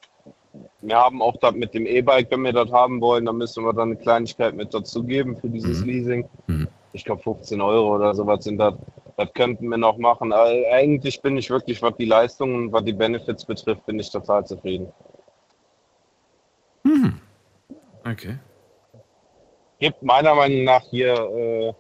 wir haben auch das mit dem E-Bike, wenn wir das haben wollen, dann müssen wir dann eine Kleinigkeit mit dazugeben für dieses Leasing. Mhm. Ich glaube 15 Euro oder sowas sind das. Das könnten wir noch machen. Also eigentlich bin ich wirklich, was die Leistungen und was die Benefits betrifft, bin ich total zufrieden. Okay. Gibt meiner Meinung nach hier, äh,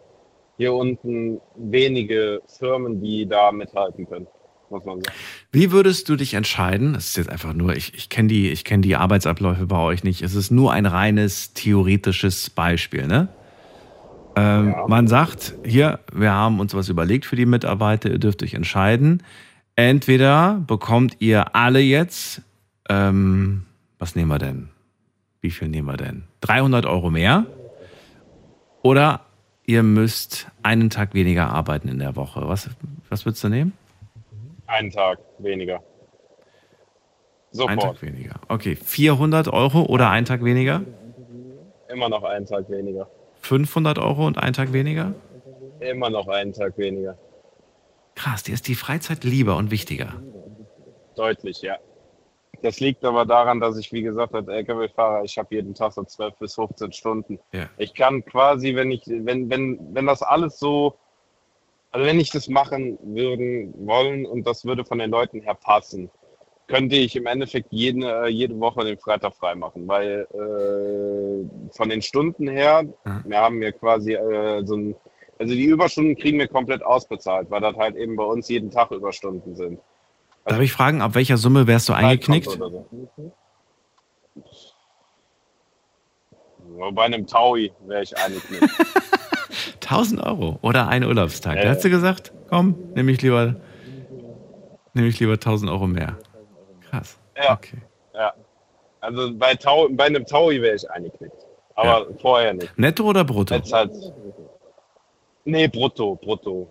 hier unten wenige Firmen, die da mithalten können, muss man sagen. Wie würdest du dich entscheiden? Das ist jetzt einfach nur, ich, ich kenne die, ich kenn die Arbeitsabläufe bei euch nicht. Es ist nur ein reines theoretisches Beispiel, ne? Ähm, Man sagt, hier, wir haben uns was überlegt für die Mitarbeiter, ihr dürft euch entscheiden. Entweder bekommt ihr alle jetzt, ähm, was nehmen wir denn? Wie viel nehmen wir denn? 300 Euro mehr. Oder ihr müsst einen Tag weniger arbeiten in der Woche. Was, was würdest du nehmen? Einen Tag weniger. Einen Sofort. Tag weniger. Okay, 400 Euro oder ein Tag weniger? Immer noch einen Tag weniger. 500 Euro und ein Tag weniger? Immer noch einen Tag weniger. Krass, dir ist die Freizeit lieber und wichtiger. Deutlich, ja. Das liegt aber daran, dass ich, wie gesagt, als Lkw-Fahrer, ich habe jeden Tag so 12 bis 15 Stunden. Ja. Ich kann quasi, wenn ich, wenn, wenn, wenn das alles so, also wenn ich das machen würden wollen und das würde von den Leuten her passen, könnte ich im Endeffekt jede, jede Woche den Freitag frei machen, weil äh, von den Stunden her, Mhm. wir haben ja quasi äh, so ein, also die Überstunden kriegen wir komplett ausbezahlt, weil das halt eben bei uns jeden Tag Überstunden sind. Darf ich fragen, ab welcher Summe wärst du eingeknickt? So. Bei einem Taui wäre ich eingeknickt. 1000 Euro oder ein Urlaubstag. Ja, Da ja. hast du gesagt, komm, nehme ich lieber, nehme ich lieber 1000 Euro mehr. Krass. Ja. Okay. ja. Also bei, Tau, bei einem Taui wäre ich eingeknickt. Aber vorher nicht. Netto oder brutto? Jetzt halt. Nee, brutto, brutto.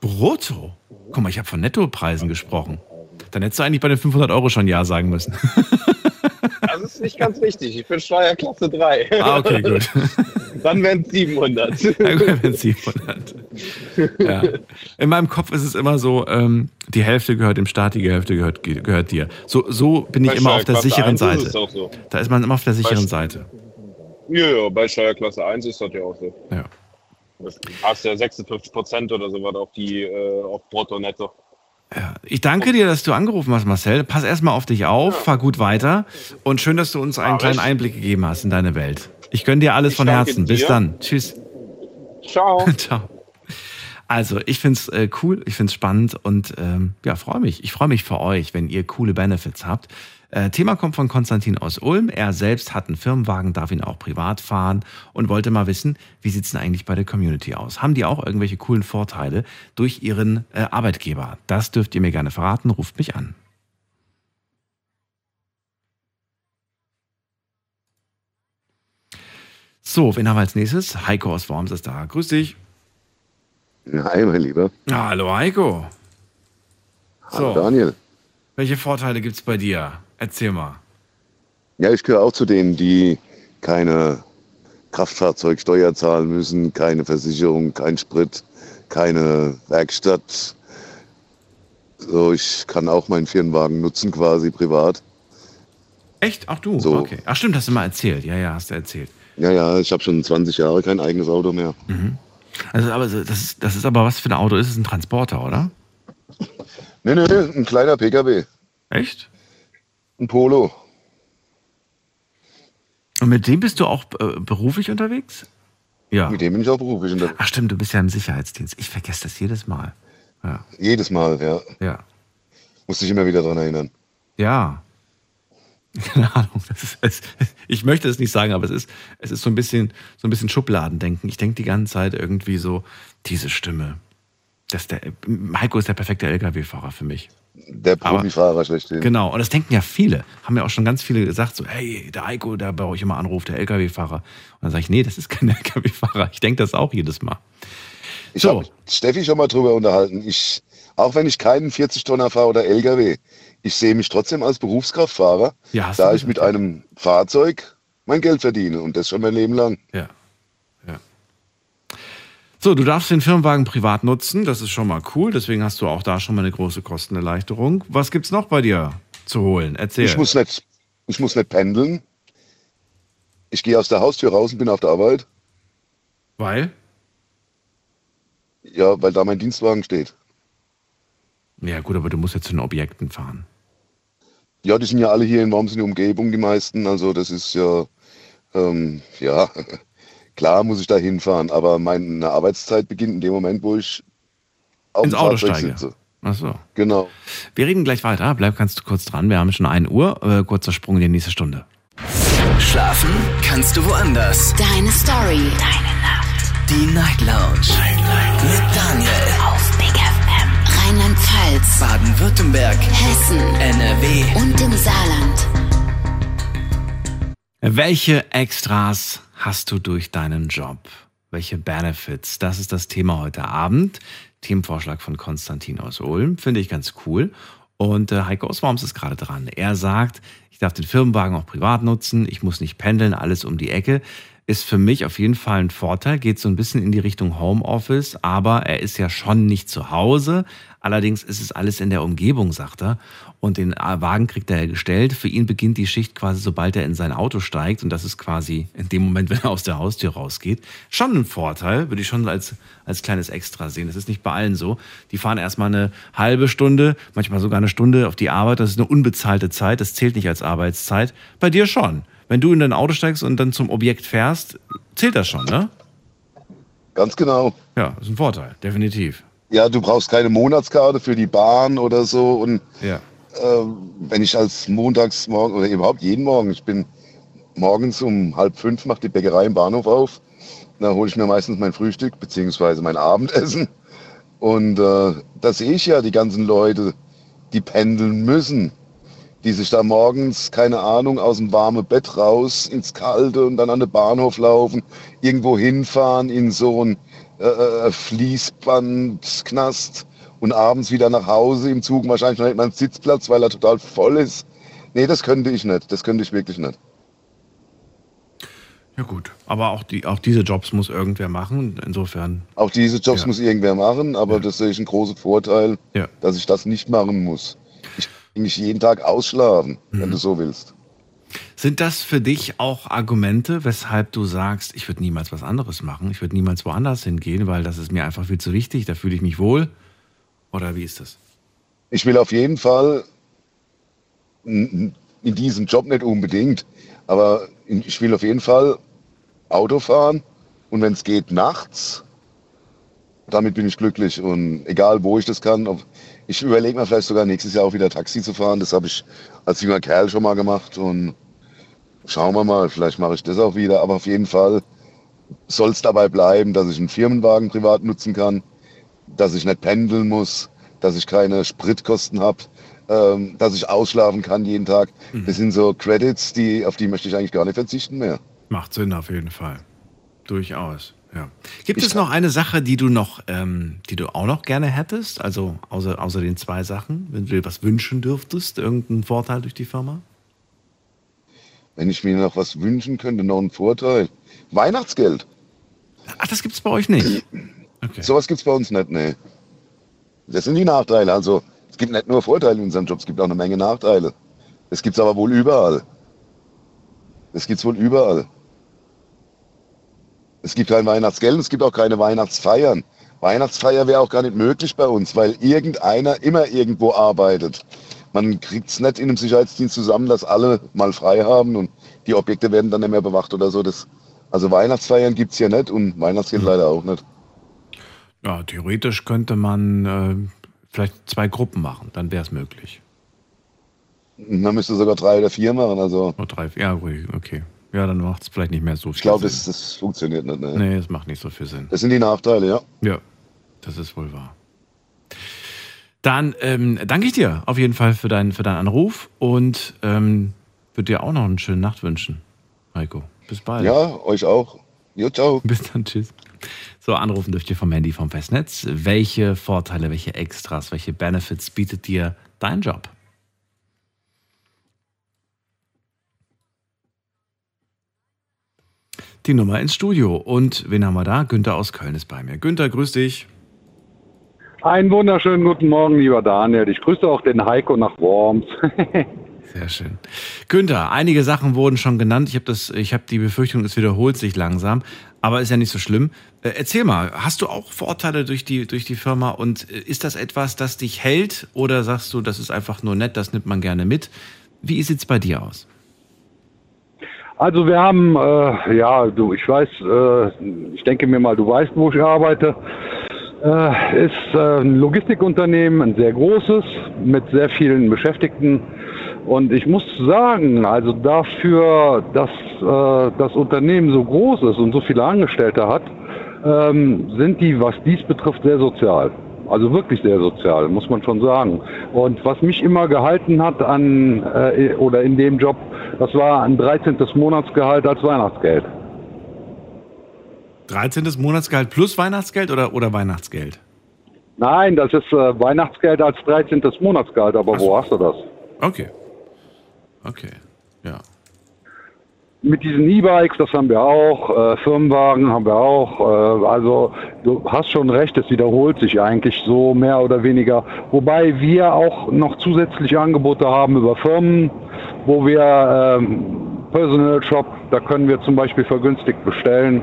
Brutto? Guck mal, ich habe von Nettopreisen gesprochen. Dann hättest du eigentlich bei den 500 Euro schon Ja sagen müssen. Das ist nicht ganz richtig. Ich bin Steuerklasse 3. ah, okay, gut. Dann wären es 700. Ja, gut, wenn es 700. Ja. In meinem Kopf ist es immer so, ähm, die Hälfte gehört dem Staat, die Hälfte gehört, gehört dir. So, so bin ich Bei immer auf der sicheren 1 ist Seite. auch so. Da ist man immer auf der sicheren Bei- Seite. Ja, ja, bei Steuerklasse 1 ist das ja auch so. Ja. Hast ja 56 Prozent oder so was auf die äh, auf Brutto netto. Ich danke dir, dass du angerufen hast, Marcel. Pass erstmal auf dich auf, fahr gut weiter und schön, dass du uns einen kleinen. Einblick gegeben hast in deine Welt. Ich gönne dir alles Ich von Herzen. Bis dann. Tschüss. Ciao. Ciao. Also, ich find's äh, cool, ich find's spannend und ähm, ja, freue mich. Ich freue mich für euch, wenn ihr coole Benefits habt. Äh, Thema kommt von Konstantin aus Ulm. Er selbst hat einen Firmenwagen, darf ihn auch privat fahren und wollte mal wissen, wie sieht's denn eigentlich bei der Community aus? Haben die auch irgendwelche coolen Vorteile durch ihren äh, Arbeitgeber? Das dürft ihr mir gerne verraten. Ruft mich an. So, wen haben wir als nächstes? Heiko aus Worms ist da. Grüß dich. Hi, mein Lieber. Hallo Heiko. Hallo So. Daniel. Welche Vorteile gibt's bei dir? Erzähl mal. Ja, ich gehöre auch zu denen, die keine Kraftfahrzeugsteuer zahlen müssen, keine Versicherung, kein Sprit, keine Werkstatt. So, ich kann auch meinen Firmenwagen nutzen, quasi privat. Echt? Ach du, So. okay. Ach stimmt, hast du mal erzählt. Ja, ja, hast du erzählt. Ja, ja, ich habe schon 20 Jahre kein eigenes Auto mehr. Also, aber das ist, das ist aber was für ein Auto? Ist es ein Transporter, oder? Nee, nee, ein kleiner PKW, Echt? ein Polo. Und mit dem bist du auch äh, beruflich unterwegs? Ja. Mit dem bin ich auch beruflich unterwegs. Ach stimmt, du bist ja im Sicherheitsdienst. Ich vergesse das jedes Mal. Ja. Jedes Mal, ja. Ja. Muss ich immer wieder dran erinnern. Ja. Keine Ahnung. Ist, es, ich möchte es nicht sagen, aber es ist, es ist so ein bisschen, so ein bisschen Schubladendenken. Ich denke die ganze Zeit irgendwie so, diese Stimme. Das der, Heiko ist der perfekte LKW-Fahrer für mich. Der Profifahrer schlechthin. Genau, und das denken ja viele. Haben ja auch schon ganz viele gesagt, so, hey, der Heiko, der bei euch immer anruft, der LKW-Fahrer. Und dann sage ich, nee, das ist kein LKW-Fahrer. Ich denke das auch jedes Mal. Ich So. habe Steffi schon mal drüber unterhalten. Ich, auch wenn ich keinen 40-Tonner fahre oder LKW, ich sehe mich trotzdem als Berufskraftfahrer, Ja, da ich mit einem Fahrzeug mein Geld verdiene und das schon mein Leben lang. Ja. ja. So, du darfst den Firmenwagen privat nutzen, das ist schon mal cool, deswegen hast du auch da schon mal eine große Kostenerleichterung. Was gibt's noch bei dir zu holen? Erzähl. Ich muss nicht, ich muss nicht pendeln. Ich gehe aus der Haustür raus und bin auf der Arbeit. Weil? Ja, weil da mein Dienstwagen steht. Ja, gut, aber du musst jetzt zu den Objekten fahren. Ja, die sind ja alle hier in Worms in der Umgebung, die meisten. Also das ist ja, ähm, ja, klar muss ich da hinfahren, aber meine Arbeitszeit beginnt in dem Moment, wo ich auf Ins dem Auto Fahrzeug steige. sitze. Ach so. Genau. Wir reden gleich weiter. Bleib ganz kurz dran. Wir haben schon 1 Uhr. Äh, kurzer Sprung in die nächste Stunde. Schlafen kannst du woanders. Deine Story. Deine Nacht. Die Night Lounge. Mit Daniel. Rheinland-Pfalz. Baden-Württemberg. Hessen. NRW. Und im Saarland. Welche Extras hast du durch deinen Job? Welche Benefits? Das ist das Thema heute Abend. Themenvorschlag von Konstantin aus Ulm. Finde ich ganz cool. Und äh, Heiko aus Worms ist gerade dran. Er sagt, ich darf den Firmenwagen auch privat nutzen. Ich muss nicht pendeln, alles um die Ecke. Ist für mich auf jeden Fall ein Vorteil. Geht so ein bisschen in die Richtung Homeoffice. Aber er ist ja schon nicht zu Hause. Allerdings ist es alles in der Umgebung, sagt er. Und den Wagen kriegt er ja gestellt. Für ihn beginnt die Schicht quasi, sobald er in sein Auto steigt. Und das ist quasi in dem Moment, wenn er aus der Haustür rausgeht. Schon ein Vorteil, würde ich schon als, als kleines Extra sehen. Das ist nicht bei allen so. Die fahren erstmal eine halbe Stunde, manchmal sogar eine Stunde auf die Arbeit. Das ist eine unbezahlte Zeit. Das zählt nicht als Arbeitszeit. Bei dir schon. Wenn du in dein Auto steigst und dann zum Objekt fährst, zählt das schon, ne? Ganz genau. Ja, ist ein Vorteil, definitiv. Ja, du brauchst keine Monatskarte für die Bahn oder so. Und Ja. äh, wenn ich als Montagsmorgen oder überhaupt jeden Morgen, ich bin morgens um halb fünf, macht die Bäckerei im Bahnhof auf. Da hole ich mir meistens mein Frühstück beziehungsweise mein Abendessen. Und äh, da sehe ich ja die ganzen Leute, die pendeln müssen, die sich da morgens, keine Ahnung, aus dem warmen Bett raus ins Kalte und dann an den Bahnhof laufen, irgendwo hinfahren in so ein äh, äh, Fließbandknast und abends wieder nach Hause im Zug wahrscheinlich noch nicht mal einen Sitzplatz, weil er total voll ist. Nee, das könnte ich nicht. Das könnte ich wirklich nicht. Ja, gut. Aber auch, die, auch diese Jobs muss irgendwer machen. Insofern, Auch diese Jobs Ja. muss irgendwer machen, aber das sehe ich einen großen Vorteil, Ja. dass ich das nicht machen muss. Ich kann eigentlich jeden Tag ausschlafen, Mhm. wenn du so willst. Sind das für dich auch Argumente, weshalb du sagst, ich würde niemals was anderes machen, ich würde niemals woanders hingehen, weil das ist mir einfach viel zu wichtig, da fühle ich mich wohl? Oder wie ist das? Ich will auf jeden Fall in diesem Job nicht unbedingt, aber ich will auf jeden Fall Auto fahren und wenn es geht nachts, damit bin ich glücklich und egal wo ich das kann, ob, ich überlege mir vielleicht sogar nächstes Jahr auch wieder Taxi zu fahren, das habe ich als junger Kerl schon mal gemacht und schauen wir mal, vielleicht mache ich das auch wieder, aber auf jeden Fall soll es dabei bleiben, dass ich einen Firmenwagen privat nutzen kann, dass ich nicht pendeln muss, dass ich keine Spritkosten habe, ähm, dass ich ausschlafen kann jeden Tag. Das sind so Credits, die, auf die möchte ich eigentlich gar nicht verzichten mehr. Macht Sinn auf jeden Fall. Durchaus, ja. Gibt Ich es noch eine Sache, die du noch, ähm, die du auch noch gerne hättest? Also außer, außer den zwei Sachen, wenn du dir was wünschen dürftest, irgendeinen Vorteil durch die Firma? Wenn ich mir noch was wünschen könnte, noch einen Vorteil. Weihnachtsgeld. Ach, das gibt's bei euch nicht. Okay. Sowas gibt's bei uns nicht, nee. Das sind die Nachteile. Also es gibt nicht nur Vorteile in unserem Job, es gibt auch eine Menge Nachteile. Das gibt's aber wohl überall. Das gibt's wohl überall. Es gibt kein Weihnachtsgeld, und es gibt auch keine Weihnachtsfeiern. Weihnachtsfeier wäre auch gar nicht möglich bei uns, weil irgendeiner immer irgendwo arbeitet. Man kriegt's nicht in einem Sicherheitsdienst zusammen, dass alle mal frei haben und die Objekte werden dann nicht mehr bewacht oder so. Das, also Weihnachtsfeiern gibt's hier nicht und Weihnachtsgeld leider auch nicht. Ja, theoretisch könnte man äh, vielleicht zwei Gruppen machen, dann wäre es möglich. Man müsste sogar drei oder vier machen. Also Oder drei, ja, okay. Ja, dann macht es vielleicht nicht mehr so viel ich glaube, das, das funktioniert nicht. Ne? Nee, es macht nicht so viel Sinn. Das sind die Nachteile, ja. Ja, das ist wohl wahr. Dann ähm, danke ich dir auf jeden Fall für, deinen für deinen Anruf und ähm, würde dir auch noch eine schöne Nacht wünschen, Heiko. Bis bald. Ja, euch auch. Jo, ciao. Bis dann, tschüss. So, anrufen dürft ihr vom Handy vom Festnetz. Welche Vorteile, welche Extras, welche Benefits bietet dir dein Job? Die Nummer ins Studio. Und wen haben wir da? Günther aus Köln ist bei mir. Günther, grüß dich. Einen wunderschönen guten Morgen, lieber Daniel. Ich grüße auch den Heiko nach Worms. Sehr schön. Günther, einige Sachen wurden schon genannt. Ich habe das, ich habe die Befürchtung, es wiederholt sich langsam, aber ist ja nicht so schlimm. Äh, erzähl mal, hast du auch Vorteile durch die durch die Firma und äh, ist das etwas, das dich hält oder sagst du, das ist einfach nur nett, das nimmt man gerne mit? Wie sieht's bei dir aus? Also wir haben, äh, ja, du, ich weiß, äh, ich denke mir mal, du weißt, wo ich arbeite. Äh, ist äh, ein Logistikunternehmen, ein sehr großes, mit sehr vielen Beschäftigten. Und ich muss sagen, also dafür, dass äh, das Unternehmen so groß ist und so viele Angestellte hat, ähm, sind die, was dies betrifft, sehr sozial. Also wirklich sehr sozial, muss man schon sagen. Und was mich immer gehalten hat an äh, oder in dem Job, das war ein 13. Monatsgehalt als Weihnachtsgeld. 13. Monatsgehalt plus Weihnachtsgeld oder, oder Weihnachtsgeld? Nein, das ist äh, Weihnachtsgeld als 13. Monatsgehalt, aber wo hast du das? Okay. Okay. Mit diesen E-Bikes, das haben wir auch, äh, Firmenwagen haben wir auch. Äh, also du hast schon recht, es wiederholt sich eigentlich so mehr oder weniger. Wobei wir auch noch zusätzliche Angebote haben über Firmen, wo wir ähm, Personal Shop, da können wir zum Beispiel vergünstigt bestellen.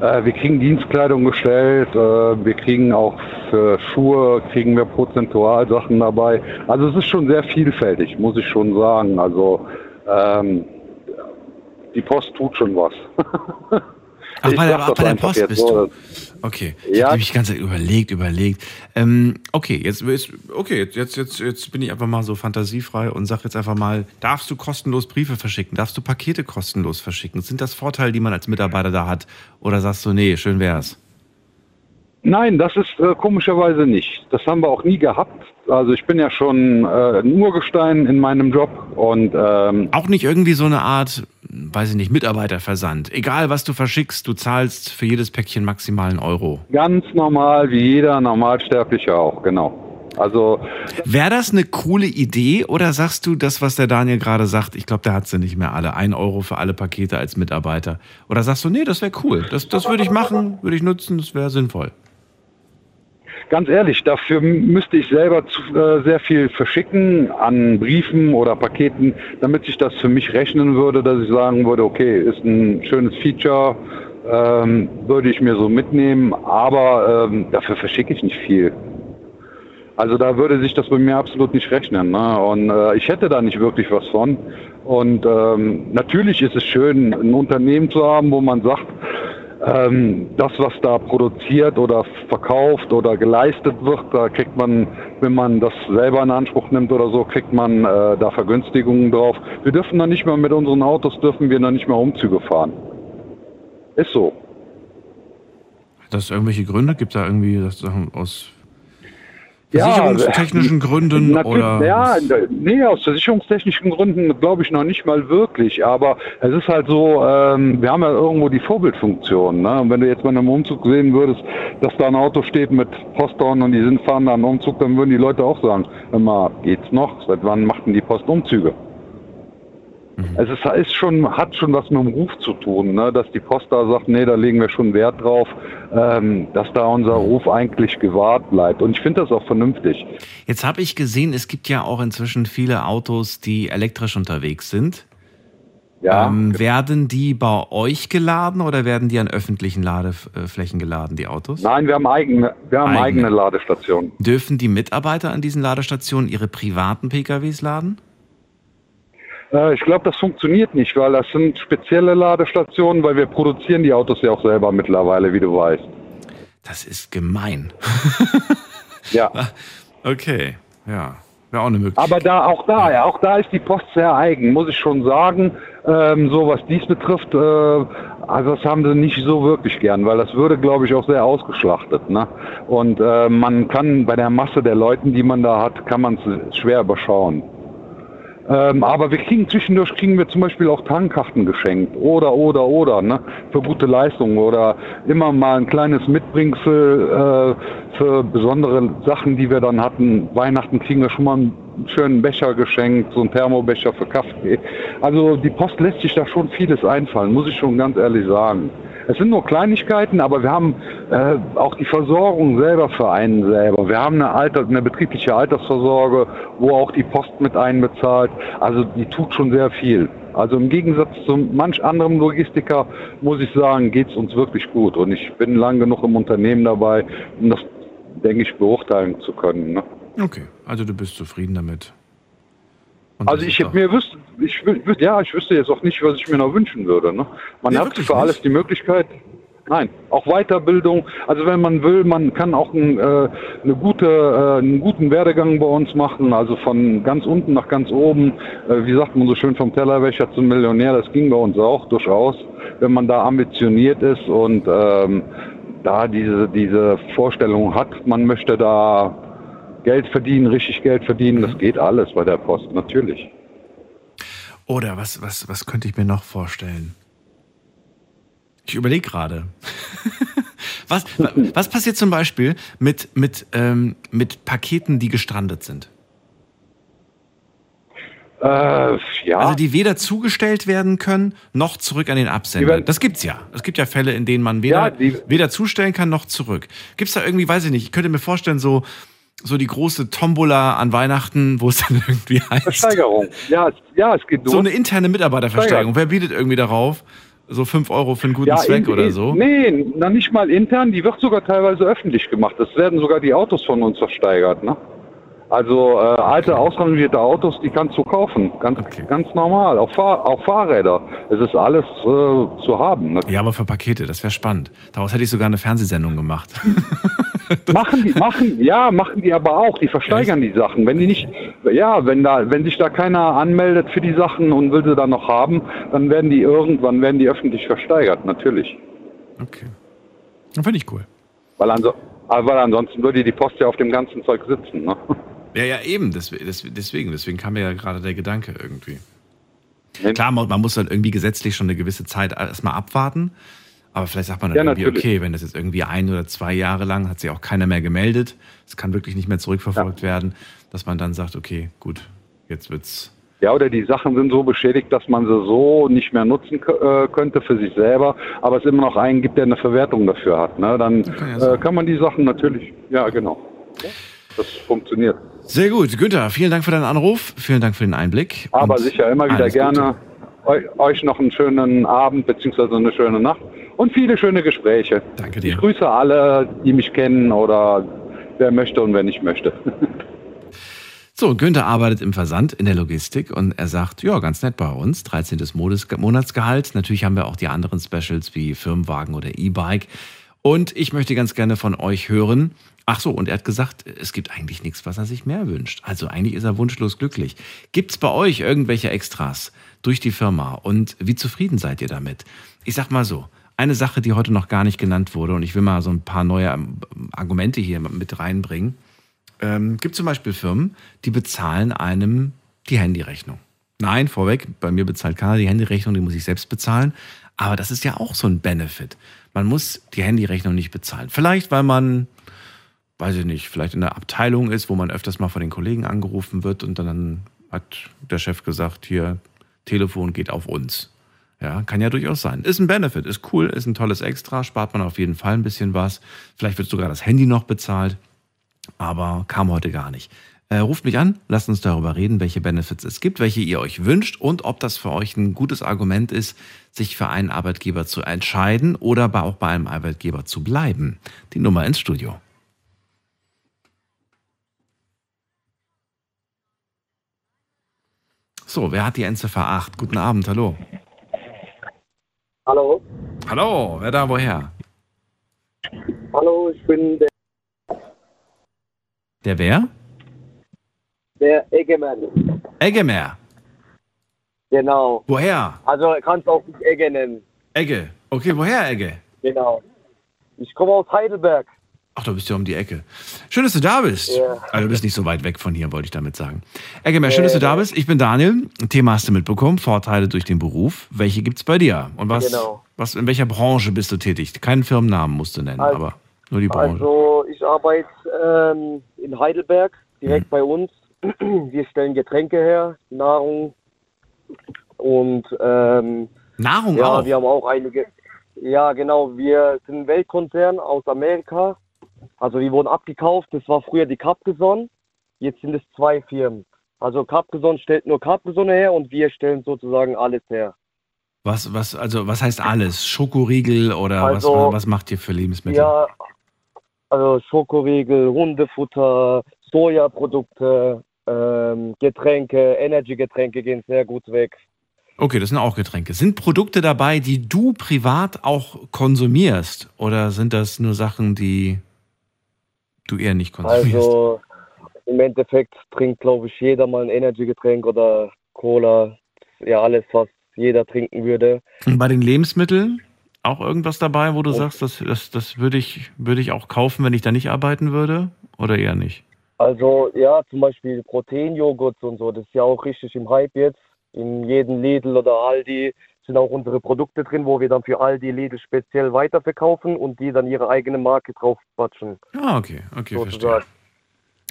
Äh, wir kriegen Dienstkleidung gestellt, äh, wir kriegen auch für Schuhe, kriegen wir prozentual Sachen dabei. Also es ist schon sehr vielfältig, muss ich schon sagen. Also ähm, die Post tut schon was. Ach, Ich bei der, bei der Post bist so. du. Okay. Ich Ja. habe mich die ganze Zeit überlegt, überlegt. Ähm, okay, jetzt okay, jetzt, jetzt, jetzt bin ich einfach mal so fantasiefrei und sag jetzt einfach mal, darfst du kostenlos Briefe verschicken? Darfst du Pakete kostenlos verschicken? Sind das Vorteile, die man als Mitarbeiter da hat? Oder sagst du, nee, schön wär's? Nein, das ist äh, komischerweise nicht. Das haben wir auch nie gehabt. Also ich bin ja schon äh, ein Urgestein in meinem Job und ähm, Auch nicht irgendwie so eine Art, weiß ich nicht, Mitarbeiterversand. Egal, was du verschickst, du zahlst für jedes Päckchen maximal einen Euro. ganz normal wie jeder Normalsterbliche auch, genau. Also Wäre das eine coole Idee oder sagst du das, was der Daniel gerade sagt? Ich glaube, der hat sie nicht mehr alle. Ein Euro für alle Pakete als Mitarbeiter. Oder sagst du, nee, das wäre cool. Das, das würde ich machen, würde ich nutzen, das wäre sinnvoll. Ganz ehrlich, dafür müsste ich selber zu, äh, sehr viel verschicken an Briefen oder Paketen, damit sich das für mich rechnen würde, dass ich sagen würde, okay, ist ein schönes Feature, ähm, würde ich mir so mitnehmen, aber ähm, dafür verschicke ich nicht viel. Also da würde sich das bei mir absolut nicht rechnen. Ne? Und äh, ich hätte da nicht wirklich was von. Und ähm, natürlich ist es schön, ein Unternehmen zu haben, wo man sagt, ähm, das, was da produziert oder verkauft oder geleistet wird, da kriegt man, wenn man das selber in Anspruch nimmt oder so, kriegt man äh, da Vergünstigungen drauf. Wir dürfen dann nicht mehr mit unseren Autos, dürfen wir dann nicht mehr Umzüge fahren. Ist so. Hat das irgendwelche Gründe? Gibt da irgendwie das Sachen aus Ja, versicherungstechnischen Gründen oder? Ja, nee, aus versicherungstechnischen Gründen glaube ich noch nicht mal wirklich. Aber es ist halt so, ähm, wir haben ja irgendwo die Vorbildfunktion. Ne? Und wenn du jetzt bei einem Umzug sehen würdest, dass da ein Auto steht mit Postdown und die sind fahren da einen Umzug, dann würden die Leute auch sagen, immer geht's noch? Seit wann machten die Post Umzüge? Es ist, ist schon, hat schon was mit dem Ruf zu tun, ne? dass die Post da sagt, nee, da legen wir schon Wert drauf, ähm, dass da unser Ruf eigentlich gewahrt bleibt. Und ich finde das auch vernünftig. Jetzt habe ich gesehen, es gibt ja auch inzwischen viele Autos, die elektrisch unterwegs sind. Ja. Ähm, werden die bei euch geladen oder werden die an öffentlichen Ladeflächen geladen, die Autos? Nein, wir haben eigene, wir haben Eigene. eigene Ladestationen. Dürfen die Mitarbeiter an diesen Ladestationen ihre privaten PKWs laden? Äh, ich glaube, das funktioniert nicht, weil das sind spezielle Ladestationen, weil wir produzieren die Autos ja auch selber mittlerweile, wie du weißt. Das ist gemein. Ja. Okay, ja. Wäre auch eine Möglichkeit. Aber da, auch da, ja, auch da ist die Post sehr eigen, muss ich schon sagen. Ähm, so was dies betrifft, äh, also das haben sie nicht so wirklich gern, weil das würde, glaube ich, auch sehr ausgeschlachtet. Ne? Und äh, man kann bei der Masse der Leuten, die man da hat, kann man es schwer überschauen. Ähm, aber wir kriegen zwischendurch kriegen wir zum Beispiel auch Tankkarten geschenkt oder oder oder ne für gute Leistungen oder immer mal ein kleines Mitbringsel äh, für besondere Sachen, die wir dann hatten. Weihnachten kriegen wir schon mal ein einen schönen Becher geschenkt, so einen Thermobecher für Kaffee. Also die Post lässt sich da schon vieles einfallen, muss ich schon ganz ehrlich sagen. Es sind nur Kleinigkeiten, aber wir haben äh, auch die Versorgung selber für einen selber. Wir haben eine, Alter, eine betriebliche Altersvorsorge, wo auch die Post mit einbezahlt. Also die tut schon sehr viel. Also im Gegensatz zu manch anderem Logistiker muss ich sagen, geht es uns wirklich gut. Und ich bin lang genug im Unternehmen dabei, um das, denke ich, beurteilen zu können. Ne? Okay, also du bist zufrieden damit. Und also ich mir wüsste, ich ja, ich wüsste jetzt auch nicht, was ich mir noch wünschen würde. Ne? Man nee, hat für alles die Möglichkeit. Nein, auch Weiterbildung. Also wenn man will, man kann auch ein, äh, eine gute, äh, einen guten Werdegang bei uns machen. Also von ganz unten nach ganz oben. Äh, wie sagt man so schön vom Tellerwäscher zum Millionär. Das ging bei uns auch durchaus, wenn man da ambitioniert ist und ähm, da diese diese Vorstellung hat, man möchte da Geld verdienen, richtig Geld verdienen. Das geht alles bei der Post natürlich. Oder was was was könnte ich mir noch vorstellen? Ich überlege gerade. was, was passiert zum Beispiel mit, mit, ähm, mit Paketen, die gestrandet sind? Äh, ja. Also die weder zugestellt werden können, noch zurück an den Absender. Das gibt's ja. Es gibt ja Fälle, in denen man weder, ja, weder zustellen kann, noch zurück. Gibt's da irgendwie, weiß ich nicht, ich könnte mir vorstellen, so, so die große Tombola an Weihnachten, wo es dann irgendwie heißt. Versteigerung. Ja, ja es geht So eine interne Mitarbeiterversteigerung. Wer bietet irgendwie darauf? so 5 Euro für einen guten ja, Zweck in, oder so? Nee, na nicht mal intern, die wird sogar teilweise öffentlich gemacht. Es werden sogar die Autos von uns versteigert, ne? Also äh, alte ausrangierte Autos, die kannst du kaufen, ganz, okay. ganz normal, auch, Fahr auch Fahrräder. Es ist alles äh, zu haben. Ne? Ja, aber für Pakete, das wäre spannend. Daraus hätte ich sogar eine Fernsehsendung gemacht. machen die, machen, ja, machen die aber auch. Die versteigern Echt? die Sachen. Wenn die nicht, ja, wenn da, wenn sich da keiner anmeldet für die Sachen und will sie dann noch haben, dann werden die irgendwann werden die öffentlich versteigert, natürlich. Okay. Dann finde ich cool. Weil, anso weil ansonsten würde die Post ja auf dem ganzen Zeug sitzen. Ne? Ja, ja, eben. Deswegen, deswegen kam mir ja gerade der Gedanke irgendwie. Klar, man muss dann irgendwie gesetzlich schon eine gewisse Zeit erstmal abwarten. Aber vielleicht sagt man dann ja, irgendwie, natürlich. okay, wenn das jetzt irgendwie ein oder zwei Jahre lang hat sich auch keiner mehr gemeldet, es kann wirklich nicht mehr zurückverfolgt ja. werden, dass man dann sagt, okay, gut, jetzt wird's. Ja, oder die Sachen sind so beschädigt, dass man sie so nicht mehr nutzen äh, könnte für sich selber, aber es immer noch einen gibt, der eine Verwertung dafür hat. Ne? Dann kann, ja äh, kann man die Sachen natürlich, ja, genau. Das funktioniert. Sehr gut. Günther, vielen Dank für deinen Anruf. Vielen Dank für den Einblick. Aber sicher, immer wieder gerne. Eu euch noch einen schönen Abend bzw. eine schöne Nacht und viele schöne Gespräche. Danke dir. Ich grüße alle, die mich kennen oder wer möchte und wer nicht möchte. So, Günther arbeitet im Versand in der Logistik und er sagt, ja, ganz nett bei uns, 13. Monatsgehalt. Natürlich haben wir auch die anderen Specials wie Firmenwagen oder E-Bike. Und ich möchte ganz gerne von euch hören, Ach so, und er hat gesagt, es gibt eigentlich nichts, was er sich mehr wünscht. Also eigentlich ist er wunschlos glücklich. Gibt es bei euch irgendwelche Extras durch die Firma und wie zufrieden seid ihr damit? Ich sag mal so, eine Sache, die heute noch gar nicht genannt wurde und ich will mal so ein paar neue Argumente hier mit reinbringen. Ähm, gibt zum Beispiel Firmen, die bezahlen einem die Handyrechnung. Nein, vorweg, bei mir bezahlt keiner die Handyrechnung, die muss ich selbst bezahlen. Aber das ist ja auch so ein Benefit. Man muss die Handyrechnung nicht bezahlen. Vielleicht, weil man weiß ich nicht, vielleicht in der Abteilung ist, wo man öfters mal von den Kollegen angerufen wird und dann hat der Chef gesagt, hier, Telefon geht auf uns. Ja, kann ja durchaus sein. Ist ein Benefit, ist cool, ist ein tolles Extra, spart man auf jeden Fall ein bisschen was. Vielleicht wird sogar das Handy noch bezahlt, aber kam heute gar nicht. Äh, ruft mich an, lasst uns darüber reden, welche Benefits es gibt, welche ihr euch wünscht und ob das für euch ein gutes Argument ist, sich für einen Arbeitgeber zu entscheiden oder auch bei einem Arbeitgeber zu bleiben. Die Nummer ins Studio. So, wer hat die Endziffer 8? Guten Abend, hallo. Hallo. Hallo, wer da woher? Hallo, ich bin der. Der wer? Der Eggemann. Eggemer. Genau. Woher? Also kannst auch nicht Egge nennen. Egge. Okay, woher Egge? Genau. Ich komme aus Heidelberg. Ach, du bist ja um die Ecke. Schön, dass du da bist. Ja. Also, du bist nicht so weit weg von hier, wollte ich damit sagen. Eggemer, schön, dass du da bist. Ich bin Daniel. Ein Thema hast du mitbekommen. Vorteile durch den Beruf. Welche gibt es bei dir? Und was, genau. was, in welcher Branche bist du tätig? Keinen Firmennamen musst du nennen, also, aber nur die Branche. Also, ich arbeite ähm, in Heidelberg, direkt mhm. bei uns. wir stellen Getränke her, Nahrung und ähm, Nahrung ja, auch. wir haben auch einige. Ja, genau. Wir sind ein Weltkonzern aus Amerika. Also wir wurden abgekauft. Das war früher die Capgeson. Jetzt sind es zwei Firmen. Also Capgeson stellt nur Capgesonne her und wir stellen sozusagen alles her. Was, was, also, was heißt alles? Schokoriegel oder Also, was, was macht ihr für Lebensmittel? Ja, also Schokoriegel, Hundefutter, Sojaprodukte, ähm, Getränke, Energy-Getränke gehen sehr gut weg. Okay, das sind auch Getränke. Sind Produkte dabei, die du privat auch konsumierst? Oder sind das nur Sachen, die du eher nicht konsumierst? Also im Endeffekt trinkt, glaube ich, jeder mal ein Energy-Getränk oder Cola. Ja, alles, was jeder trinken würde. Und bei den Lebensmitteln auch irgendwas dabei, wo du sagst, das, das, das würde ich, würde ich auch kaufen, wenn ich da nicht arbeiten würde? Oder eher nicht? Also ja, zum Beispiel Proteinjoghurt und so, das ist ja auch richtig im Hype jetzt. In jedem Lidl oder Aldi sind auch unsere Produkte drin, wo wir dann für Aldi, Lidl speziell weiterverkaufen und die dann ihre eigene Marke drauf quatschen. Ah, okay, okay, verstehe. sozusagen.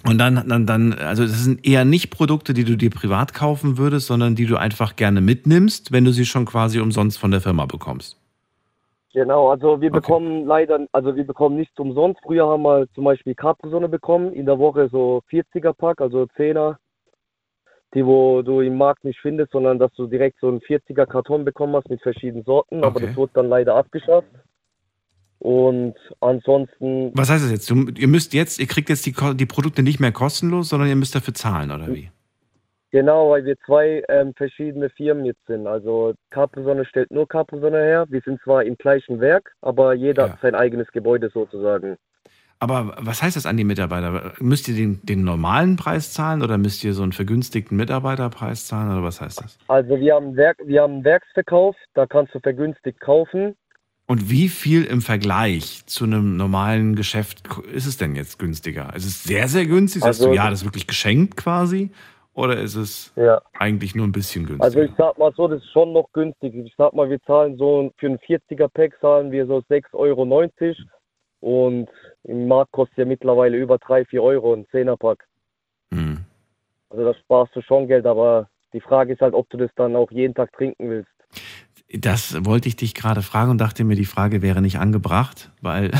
Und dann, dann, dann, also das sind eher nicht Produkte, die du dir privat kaufen würdest, sondern die du einfach gerne mitnimmst, wenn du sie schon quasi umsonst von der Firma bekommst. Genau, also wir bekommen leider, also wir bekommen nichts umsonst. Früher haben wir zum Beispiel Capri-Sonne bekommen, in der Woche so 40er-Pack, also 10er, die wo du im Markt nicht findest, sondern dass du direkt so einen 40er Karton bekommen hast mit verschiedenen Sorten, aber Okay. das wurde dann leider abgeschafft. Und ansonsten, Was heißt das jetzt? Du, ihr müsst jetzt, ihr kriegt jetzt die, die Produkte nicht mehr kostenlos, sondern ihr müsst dafür zahlen, oder wie? genau, weil wir zwei ähm, verschiedene Firmen jetzt sind. Also Capri-Sonne stellt nur Capri-Sonne her. Wir sind zwar im gleichen Werk, aber jeder hat sein eigenes Gebäude sozusagen. Aber was heißt das an die Mitarbeiter? Müsst ihr den, den normalen Preis zahlen oder müsst ihr so einen vergünstigten Mitarbeiterpreis zahlen oder was heißt das? Also wir haben Werk, wir haben einen Werksverkauf, da kannst du vergünstigt kaufen. Und wie viel im Vergleich zu einem normalen Geschäft ist es denn jetzt günstiger? Ist es sehr, sehr günstig? Sagst Also- du, ja, das ist wirklich geschenkt quasi? Oder ist es Ja. eigentlich nur ein bisschen günstiger? Also ich sag mal so, das ist schon noch günstig. Ich sag mal, wir zahlen so für einen 40er Pack zahlen wir so 6,90 Euro und im Markt kostet ja mittlerweile über 3, 4 Euro ein 10er Pack. Hm. Also da sparst du schon Geld, aber die Frage ist halt, ob du das dann auch jeden Tag trinken willst. Das wollte ich dich gerade fragen und dachte mir, die Frage wäre nicht angebracht, weil,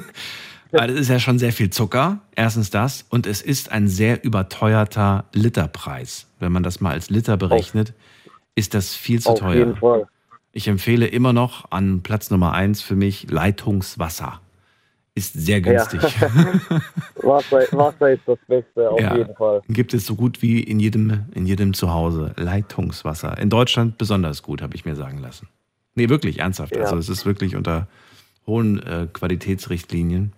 weil es ist ja schon sehr viel Zucker. Erstens das. Und es ist ein sehr überteuerter Literpreis. Wenn man das mal als Liter berechnet, ist das viel zu Auf teuer. jeden Fall. Ich empfehle immer noch an Platz Nummer eins für mich Leitungswasser. Ist sehr günstig. Wasser, Wasser ist das Beste, auf Ja. jeden Fall. Gibt es so gut wie in jedem, in jedem Zuhause. Leitungswasser. In Deutschland besonders gut, habe ich mir sagen lassen. Nee, wirklich, ernsthaft. Ja. Also es ist wirklich unter hohen äh, Qualitätsrichtlinien.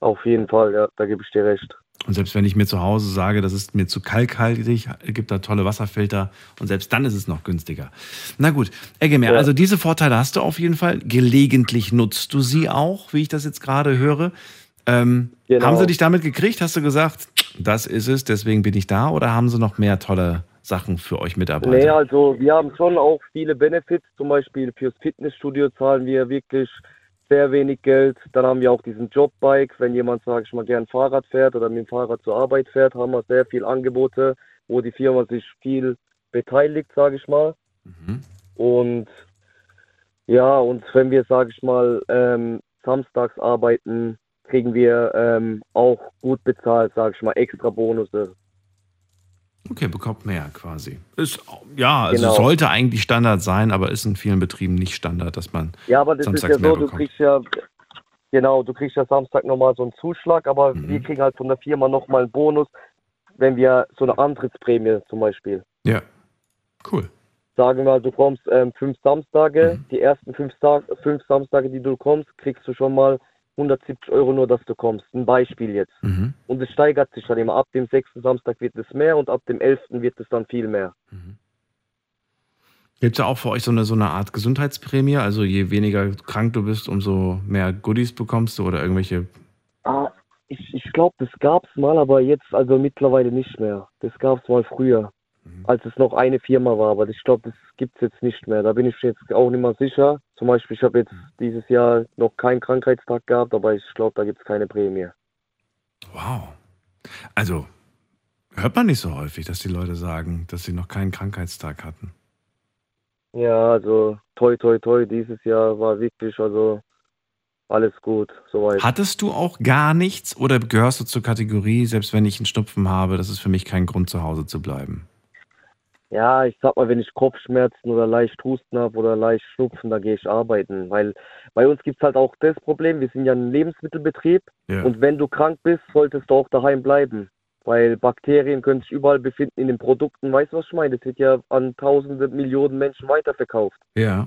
Auf jeden Fall, ja, da gebe ich dir recht. Und selbst wenn ich mir zu Hause sage, das ist mir zu kalkhaltig, gibt da tolle Wasserfilter und selbst dann ist es noch günstiger. Na gut, Eggemer, Ja. also diese Vorteile hast du auf jeden Fall. Gelegentlich nutzt du sie auch, wie ich das jetzt gerade höre. Ähm, Genau. Haben sie dich damit gekriegt? Hast du gesagt, das ist es, deswegen bin ich da? Oder haben sie noch mehr tolle Sachen für euch Mitarbeiter? Nee, also wir haben schon auch viele Benefits. Zum Beispiel fürs Fitnessstudio zahlen wir wirklich sehr wenig Geld. Dann haben wir auch diesen Jobbike. Wenn jemand, sage ich mal, gern Fahrrad fährt oder mit dem Fahrrad zur Arbeit fährt, haben wir sehr viele Angebote, wo die Firma sich viel beteiligt, sage ich mal. Mhm. Und ja, und wenn wir, sage ich mal, ähm, samstags arbeiten, kriegen wir ähm, auch gut bezahlt, sage ich mal, extra Bonusse. Okay, bekommt mehr quasi. Ist, ja, also Genau. sollte eigentlich Standard sein, aber ist in vielen Betrieben nicht Standard, dass man Ja, aber das samstags ist ja mehr so, du bekommt. kriegst ja, genau, du kriegst ja Samstag nochmal so einen Zuschlag, aber Mhm. wir kriegen halt von der Firma nochmal einen Bonus, wenn wir so eine Antrittsprämie zum Beispiel. Ja, cool. Sagen wir mal, du kommst ähm, fünf Samstage, Mhm. die ersten fünf, Sa fünf Samstage, die du kommst, kriegst du schon mal 170 Euro nur, dass du kommst. Ein Beispiel jetzt. Mhm. Und es steigert sich dann immer. Ab dem sechsten Samstag wird es mehr und ab dem elften wird es dann viel mehr. Gibt es ja auch für euch so eine, so eine Art Gesundheitsprämie? Also je weniger krank du bist, umso mehr Goodies bekommst du oder irgendwelche. Ah, ich, ich glaube, das gab's mal, aber jetzt also mittlerweile nicht mehr. Das gab's mal früher, als es noch eine Firma war, aber ich glaube, das gibt's jetzt nicht mehr. Da bin ich jetzt auch nicht mehr sicher. Zum Beispiel, ich habe jetzt dieses Jahr noch keinen Krankheitstag gehabt, aber ich glaube, da gibt's keine Prämie. Wow. Also Hört man nicht so häufig, dass die Leute sagen, dass sie noch keinen Krankheitstag hatten. Ja, also toi toi toi, dieses Jahr war wirklich, also alles gut, soweit. Hattest du auch gar nichts oder gehörst du zur Kategorie, selbst wenn ich einen Schnupfen habe, das ist für mich kein Grund, zu Hause zu bleiben? Ja, ich sag mal, wenn ich Kopfschmerzen oder leicht Husten habe oder leicht Schnupfen, dann gehe ich arbeiten. Weil bei uns gibt es halt auch das Problem, wir sind ja ein Lebensmittelbetrieb Ja. und wenn du krank bist, solltest du auch daheim bleiben. Weil Bakterien können sich überall befinden in den Produkten. Weißt du, was ich meine? Das wird ja an tausende Millionen Menschen weiterverkauft. Ja.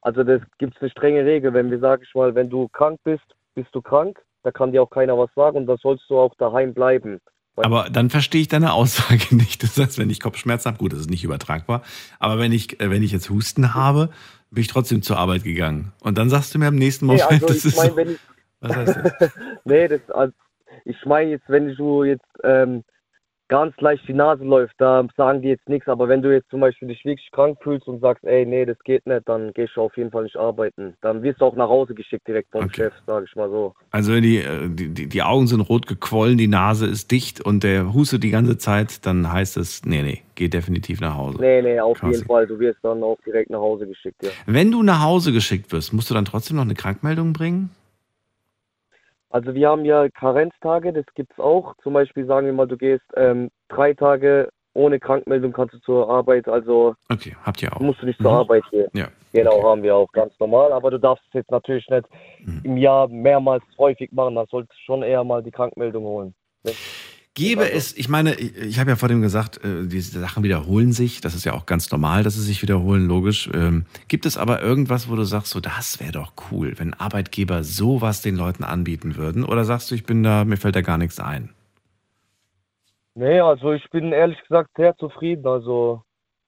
Also das gibt es eine strenge Regel. Wenn wir, sag ich mal, wenn du krank bist, bist du krank. Da kann dir auch keiner was sagen und da sollst du auch daheim bleiben. Aber dann verstehe ich deine Aussage nicht. Das heißt, wenn ich Kopfschmerzen habe, gut, das ist nicht übertragbar. Aber wenn ich, äh, wenn ich jetzt Husten habe, bin ich trotzdem zur Arbeit gegangen. Und dann sagst du mir am nächsten Nee, Moment, also das ich ist meine, so, wenn ich, was heißt das? nee, das, also, ich meine jetzt, wenn du jetzt ähm, ganz leicht die Nase läuft, da sagen die jetzt nichts, aber wenn du jetzt zum Beispiel dich wirklich krank fühlst und sagst, ey, nee, das geht nicht, dann gehst du auf jeden Fall nicht arbeiten. Dann wirst du auch nach Hause geschickt direkt vom Chef, sage ich mal so. Also wenn die, äh, die, die, die Augen sind rot gequollen, die Nase ist dicht und der hustet die ganze Zeit, dann heißt es, nee, nee, geh definitiv nach Hause. Nee, nee, auf Quasi. jeden Fall, du wirst dann auch direkt nach Hause geschickt, ja. Wenn du nach Hause geschickt wirst, musst du dann trotzdem noch eine Krankmeldung bringen? Also wir haben ja Karenztage, das gibt's auch. Zum Beispiel sagen wir mal, du gehst ähm, drei Tage ohne Krankmeldung kannst du zur Arbeit, also Okay, habt ihr auch. musst du nicht zur Mhm. Arbeit gehen. Ja. Genau, haben wir auch ganz normal, aber du darfst es jetzt natürlich nicht Mhm. im Jahr mehrmals häufig machen, dann solltest du schon eher mal die Krankmeldung holen. Gäbe es, ich meine, ich, ich habe ja vor dem gesagt, äh, diese Sachen wiederholen sich. Das ist ja auch ganz normal, dass sie sich wiederholen, logisch. Ähm, gibt es aber irgendwas, wo du sagst, so, das wäre doch cool, wenn Arbeitgeber sowas den Leuten anbieten würden? Oder sagst du, ich bin da, mir fällt da gar nichts ein? Nee, also ich bin ehrlich gesagt sehr zufrieden. Also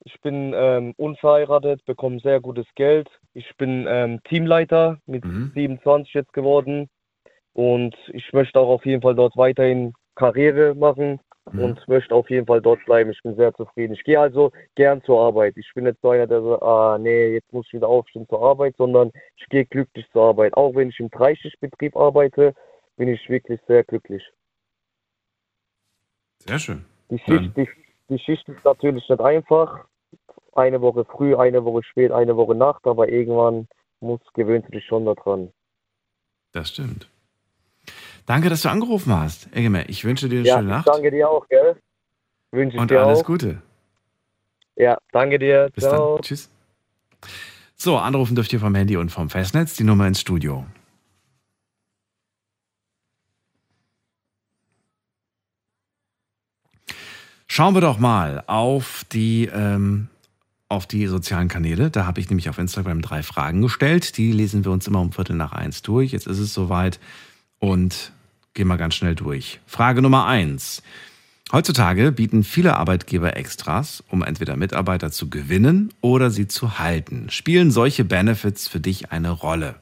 ich bin ähm, unverheiratet, bekomme sehr gutes Geld. Ich bin ähm, Teamleiter mit 27 jetzt geworden und ich möchte auch auf jeden Fall dort weiterhin Karriere machen und möchte auf jeden Fall dort bleiben. Ich bin sehr zufrieden. Ich gehe also gern zur Arbeit. Ich bin nicht so einer, der so, ah nee, jetzt muss ich wieder aufstehen zur Arbeit, sondern ich gehe glücklich zur Arbeit. Auch wenn ich im Dreischichtbetrieb arbeite, bin ich wirklich sehr glücklich. Sehr schön. Die Schicht, die, die Schicht ist natürlich nicht einfach. Eine Woche früh, eine Woche spät, eine Woche Nacht, aber irgendwann muss, gewöhnst du dich schon daran. Das stimmt. Danke, dass du angerufen hast, Eggemer. Ich wünsche dir eine Ja, schöne Nacht danke dir auch, gell? Wünsche und dir alles auch. Gute. Ja, danke dir. Bis Ciao. dann. Tschüss. So, anrufen dürft ihr vom Handy und vom Festnetz. Die Nummer ins Studio. Schauen wir doch mal auf die, ähm, auf die sozialen Kanäle. Da habe ich nämlich auf Instagram drei Fragen gestellt. Die lesen wir uns immer um Viertel nach eins durch. Jetzt ist es soweit und gehen wir ganz schnell durch. Frage Nummer eins. Heutzutage bieten viele Arbeitgeber Extras, um entweder Mitarbeiter zu gewinnen oder sie zu halten. Spielen solche Benefits für dich eine Rolle?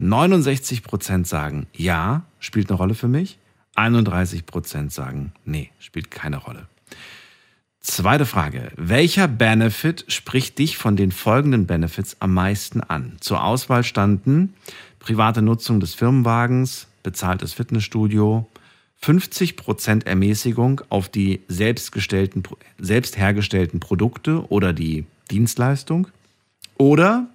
69% sagen ja, spielt eine Rolle für mich. 31% sagen nee, spielt keine Rolle. Zweite Frage. Welcher Benefit spricht dich von den folgenden Benefits am meisten an? Zur Auswahl standen private Nutzung des Firmenwagens, bezahltes Fitnessstudio, 50% Ermäßigung auf die selbstgestellten, selbst hergestellten Produkte oder die Dienstleistung oder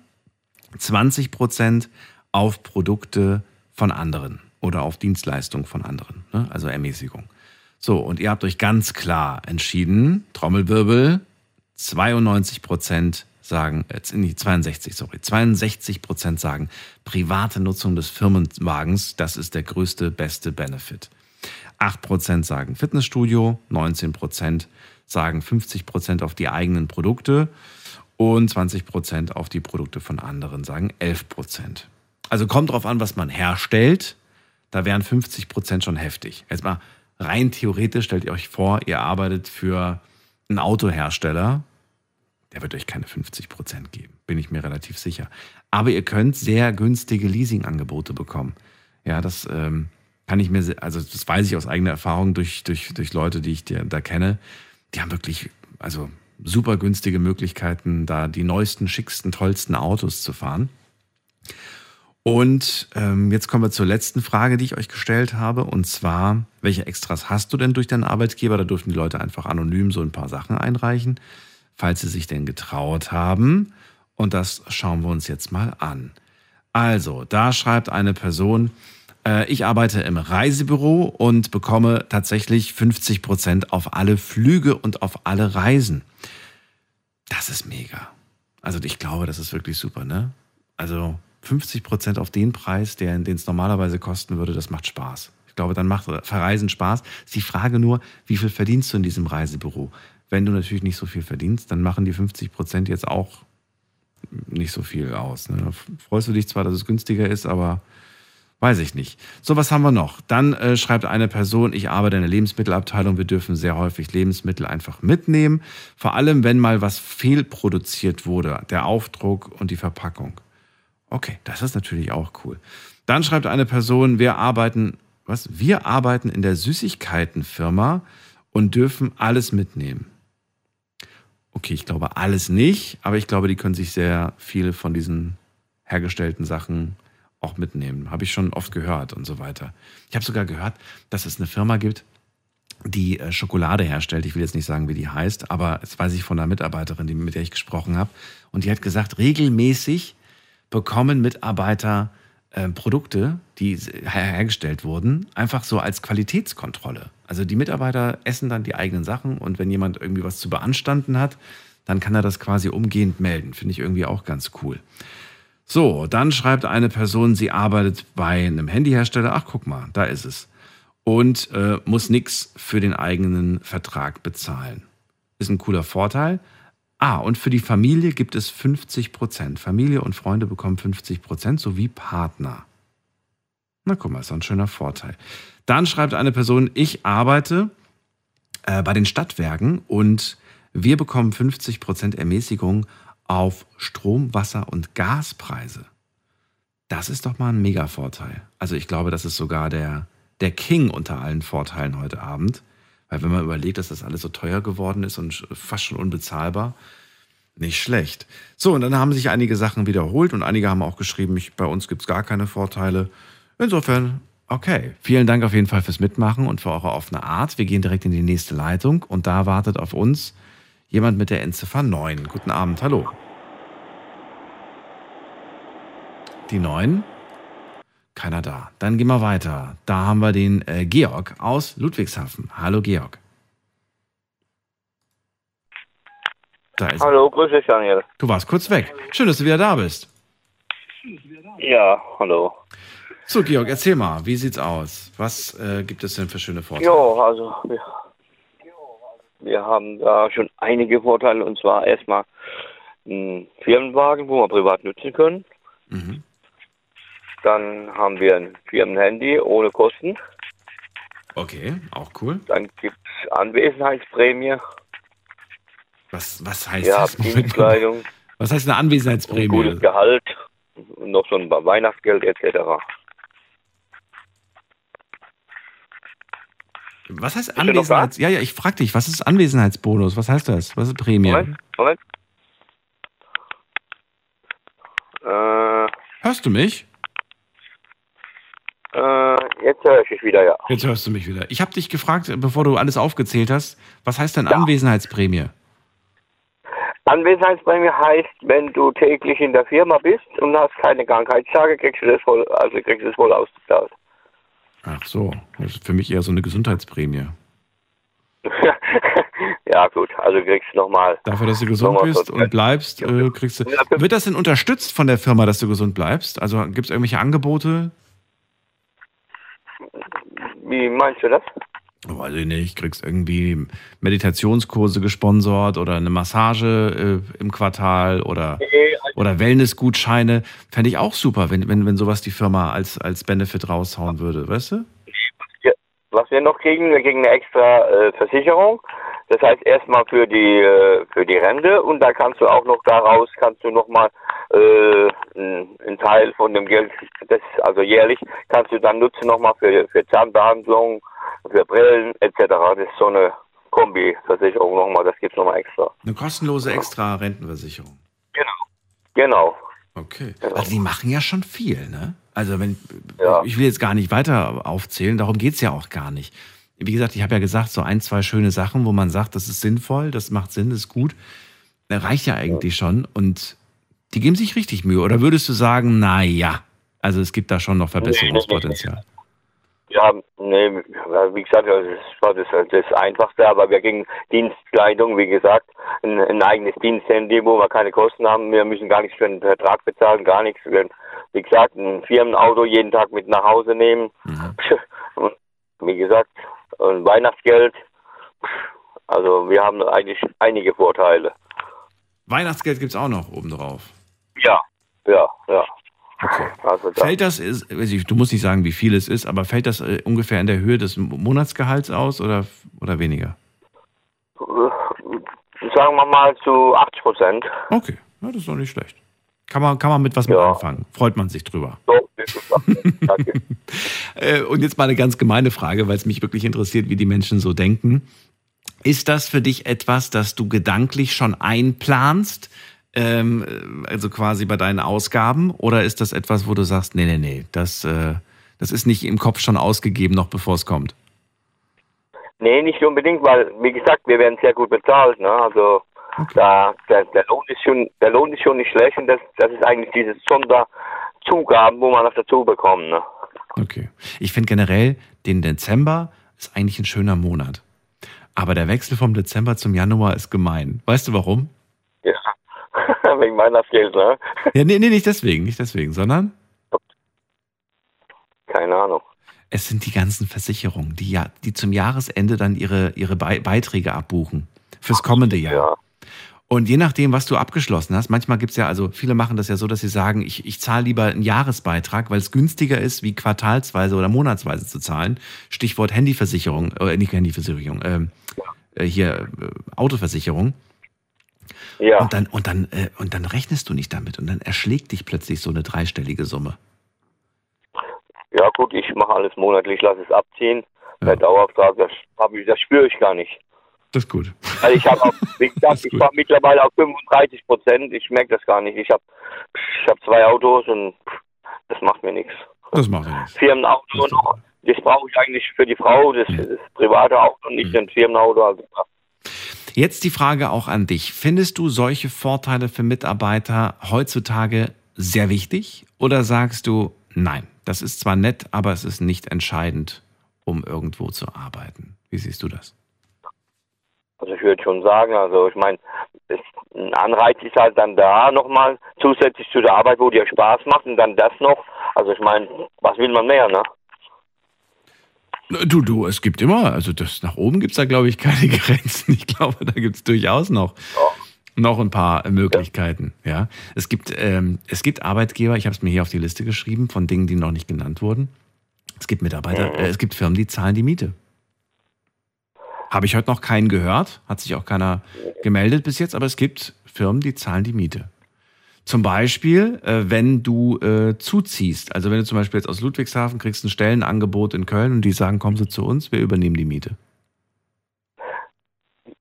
20% auf Produkte von anderen oder auf Dienstleistungen von anderen, ne? also Ermäßigung. So, und ihr habt euch ganz klar entschieden, Trommelwirbel, 92 Sagen, nicht 62, sorry, 62 Prozent sagen, private Nutzung des Firmenwagens, das ist der größte, beste Benefit. 8 Prozent sagen Fitnessstudio, 19 Prozent sagen 50 Prozent auf die eigenen Produkte und 20 Prozent auf die Produkte von anderen sagen 11 Prozent. Also kommt drauf an, was man herstellt. Da wären 50 Prozent schon heftig. Jetzt mal rein theoretisch stellt ihr euch vor, ihr arbeitet für einen Autohersteller. Der wird euch keine 50 Prozent geben, bin ich mir relativ sicher. Aber ihr könnt sehr günstige Leasingangebote bekommen. Ja, das ähm, kann ich mir, also das weiß ich aus eigener Erfahrung durch, durch, durch Leute, die ich da kenne. Die haben wirklich, also super günstige Möglichkeiten, da die neuesten, schicksten, tollsten Autos zu fahren. Und ähm, jetzt kommen wir zur letzten Frage, die ich euch gestellt habe. Und zwar, welche Extras hast du denn durch deinen Arbeitgeber? Da dürfen die Leute einfach anonym so ein paar Sachen einreichen, falls sie sich denn getraut haben. Und das schauen wir uns jetzt mal an. Also, da schreibt eine Person, äh, ich arbeite im Reisebüro und bekomme tatsächlich 50 Prozent auf alle Flüge und auf alle Reisen. Das ist mega. Also ich glaube, das ist wirklich super, ne? Also 50 Prozent auf den Preis, den es normalerweise kosten würde, das macht Spaß. Ich glaube, dann macht Verreisen Spaß. Ist die Frage nur, wie viel verdienst du in diesem Reisebüro? Wenn du natürlich nicht so viel verdienst, dann machen die 50 Prozent jetzt auch nicht so viel aus. Ne? Da freust du dich zwar, dass es günstiger ist, aber weiß ich nicht. So, was haben wir noch? Dann äh, schreibt eine Person, ich arbeite in der Lebensmittelabteilung, wir dürfen sehr häufig Lebensmittel einfach mitnehmen, vor allem wenn mal was fehlproduziert wurde, der Aufdruck und die Verpackung. Okay, das ist natürlich auch cool. Dann schreibt eine Person, wir arbeiten, was? Wir arbeiten in der Süßigkeitenfirma und dürfen alles mitnehmen. Okay, ich glaube alles nicht, aber ich glaube, die können sich sehr viele von diesen hergestellten Sachen auch mitnehmen. Habe ich schon oft gehört und so weiter. Ich habe sogar gehört, dass es eine Firma gibt, die äh, Schokolade herstellt. Ich will jetzt nicht sagen, wie die heißt, aber das weiß ich von einer Mitarbeiterin, mit der ich gesprochen habe. Und die hat gesagt, regelmäßig bekommen Mitarbeiter äh, Produkte, die hergestellt wurden, einfach so als Qualitätskontrolle. Also die Mitarbeiter essen dann die eigenen Sachen und wenn jemand irgendwie was zu beanstanden hat, dann kann er das quasi umgehend melden. Finde ich irgendwie auch ganz cool. So, dann schreibt eine Person, sie arbeitet bei einem Handyhersteller. Ach, guck mal, da ist es. Und äh, muss nichts für den eigenen Vertrag bezahlen. Ist ein cooler Vorteil. Ah, und für die Familie gibt es 50 Prozent. Familie und Freunde bekommen 50 Prozent sowie Partner. Na guck mal, ist ein schöner Vorteil. Dann schreibt eine Person, ich arbeite äh, bei den Stadtwerken und wir bekommen 50 Prozent Ermäßigung auf Strom, Wasser und Gaspreise. Das ist doch mal ein Mega-Vorteil. Also ich glaube, das ist sogar der, der King unter allen Vorteilen heute Abend. Weil wenn man überlegt, dass das alles so teuer geworden ist und fast schon unbezahlbar, nicht schlecht. So, und dann haben sich einige Sachen wiederholt und einige haben auch geschrieben, ich, bei uns gibt es gar keine Vorteile. Insofern, okay. Vielen Dank auf jeden Fall fürs Mitmachen und für eure offene Art. Wir gehen direkt in die nächste Leitung und da wartet auf uns jemand mit der Endziffer 9. Guten Abend, hallo. Die 9? Keiner da. Dann gehen wir weiter. Da haben wir den äh, Georg aus Ludwigshafen. Hallo Georg. Hallo, grüß dich Daniel. Du warst kurz weg. Schön, dass du wieder da bist. Ja, hallo. So, Georg, erzähl mal, wie sieht's aus? Was äh, gibt es denn für schöne Vorteile? Ja, also wir, wir haben da schon einige Vorteile und zwar erstmal einen Firmenwagen, wo wir privat nutzen können. Mhm. Dann haben wir ein Firmenhandy ohne Kosten. Okay, auch cool. Dann gibt es Anwesenheitsprämie. Was, was heißt ja, das? Dienstleistung. Was heißt eine Anwesenheitsprämie? Ein gutes Gehalt, noch so ein Weihnachtsgeld etc. Was heißt Anwesenheits... Ja, ja, ich frag dich, was ist Anwesenheitsbonus? Was heißt das? Was ist Prämie? Moment, Moment. Äh, Hörst du mich? Äh, jetzt höre ich dich wieder, ja. Jetzt hörst du mich wieder. Ich habe dich gefragt, bevor du alles aufgezählt hast, was heißt denn ja. Anwesenheitsprämie? Anwesenheitsprämie heißt, wenn du täglich in der Firma bist und hast keine Krankheitstage, kriegst du das voll, also kriegst du das voll ausgezahlt. Ach so, das ist für mich eher so eine Gesundheitsprämie. ja, gut, also kriegst du nochmal. Dafür, dass du gesund bist und bleibst, äh, kriegst du. Wird das denn unterstützt von der Firma, dass du gesund bleibst? Also gibt es irgendwelche Angebote? Wie meinst du das? Weiß ich nicht, kriegst irgendwie Meditationskurse gesponsert oder eine Massage äh, im Quartal oder, also oder Wellnessgutscheine. Fände ich auch super, wenn, wenn, wenn sowas die Firma als, als Benefit raushauen würde, weißt du? Was wir noch kriegen, wir kriegen eine extra äh, Versicherung. Das heißt erstmal für die äh, für die Rente und da kannst du auch noch daraus kannst du nochmal äh, einen Teil von dem Geld, das also jährlich, kannst du dann nutzen nochmal für, für Zahnbehandlung, für Brillen etc. Das ist so eine Kombi-Versicherung nochmal, das gibt es nochmal extra. Eine kostenlose extra Rentenversicherung. Genau. Genau. Okay. Also die machen ja schon viel, ne? Also wenn ich will jetzt gar nicht weiter aufzählen, darum geht's ja auch gar nicht. Wie gesagt, ich habe ja gesagt, so ein, zwei schöne Sachen, wo man sagt, das ist sinnvoll, das macht Sinn, das ist gut. Reicht ja eigentlich schon. Und die geben sich richtig Mühe. Oder würdest du sagen, na ja, also es gibt da schon noch Verbesserungspotenzial? Ja, nee, wie gesagt, das war das, das Einfachste, aber wir gegen Dienstkleidung, wie gesagt, ein, ein eigenes Diensthandy, wo wir keine Kosten haben. Wir müssen gar nichts für einen Vertrag bezahlen, gar nichts. Wir, wie gesagt, ein Firmenauto jeden Tag mit nach Hause nehmen. Und wie gesagt, ein Weihnachtsgeld. Also wir haben eigentlich einige Vorteile. Weihnachtsgeld gibt's auch noch obendrauf. Ja, ja, ja. Okay. Also da, Fällt das, ist, du musst nicht sagen, wie viel es ist, aber fällt das äh, ungefähr in der Höhe des Monatsgehalts aus oder, oder weniger? sagen wir mal zu 80 Prozent. Okay, ja, das ist doch nicht schlecht. Kann man, kann man mit was mit anfangen. Freut man sich drüber. Äh, Und jetzt mal eine ganz gemeine Frage, weil es mich wirklich interessiert, wie die Menschen so denken. Ist das für dich etwas, das du gedanklich schon einplanst, ähm, also quasi bei deinen Ausgaben, oder ist das etwas, wo du sagst, nee, nee, nee, das, äh, das ist nicht im Kopf schon ausgegeben, noch bevor es kommt? Nee, nicht unbedingt, weil, wie gesagt, wir werden sehr gut bezahlt. Ne? Also da, der, der, Lohn ist schon, der Lohn ist schon nicht schlecht und das, das ist eigentlich diese Sonderzugaben, wo man noch dazu bekommt. Ne? Okay. Ich finde generell, den Dezember ist eigentlich ein schöner Monat. Aber der Wechsel vom Dezember zum Januar ist gemein. Weißt du warum? Ja, wegen Weihnachtsgeld, ne? Ja, nee, nee, nicht deswegen, nicht deswegen, sondern Keine Ahnung. es sind die ganzen Versicherungen, die ja, die zum Jahresende dann ihre, ihre Bei- Beiträge abbuchen. Fürs kommende Jahr. Und je nachdem, was du abgeschlossen hast, manchmal gibt's ja, also viele machen das ja so, dass sie sagen, ich, ich zahle lieber einen Jahresbeitrag, weil es günstiger ist, wie quartalsweise oder monatsweise zu zahlen. Stichwort Handyversicherung, äh, nicht Handyversicherung, ähm, äh, hier äh, Autoversicherung. Ja. Und dann, und dann, äh, und dann rechnest du nicht damit und dann erschlägt dich plötzlich so eine dreistellige Summe. Ja gut, ich mache alles monatlich, lasse es abziehen. Der Dauerauftrag, das, ich, das spüre ich gar nicht. Das ist gut. Also ich habe, wie gesagt, ich fahre mittlerweile auf 35 Prozent. Ich merke das gar nicht. Ich habe ich hab zwei Autos und das macht mir nichts. Das macht er nicht. Firmenauto und noch, das brauche ich eigentlich für die Frau, das, das private Auto und nicht ein Firmenauto. Also, Jetzt die Frage auch an dich. Findest du solche Vorteile für Mitarbeiter heutzutage sehr wichtig oder sagst du, nein, das ist zwar nett, aber es ist nicht entscheidend, um irgendwo zu arbeiten? Wie siehst du das? Also ich würde schon sagen, also ich meine, ein Anreiz ist halt dann da nochmal zusätzlich zu der Arbeit, wo dir Spaß macht und dann das noch. Also ich meine, was will man mehr, ne? Du, du, es gibt immer, also das nach oben gibt es da, glaube ich, keine Grenzen. Ich glaube, da gibt es durchaus noch, noch ein paar Möglichkeiten. Ja, es gibt, ähm, es gibt Arbeitgeber, ich habe es mir hier auf die Liste geschrieben, von Dingen, die noch nicht genannt wurden. Es gibt Mitarbeiter, äh, es gibt Firmen, die zahlen die Miete. Habe ich heute noch keinen gehört, hat sich auch keiner gemeldet bis jetzt, aber es gibt Firmen, die zahlen die Miete. Zum Beispiel, äh, wenn du äh, zuziehst, also wenn du zum Beispiel jetzt aus Ludwigshafen kriegst ein Stellenangebot in Köln und die sagen, kommen Sie zu uns, wir übernehmen die Miete.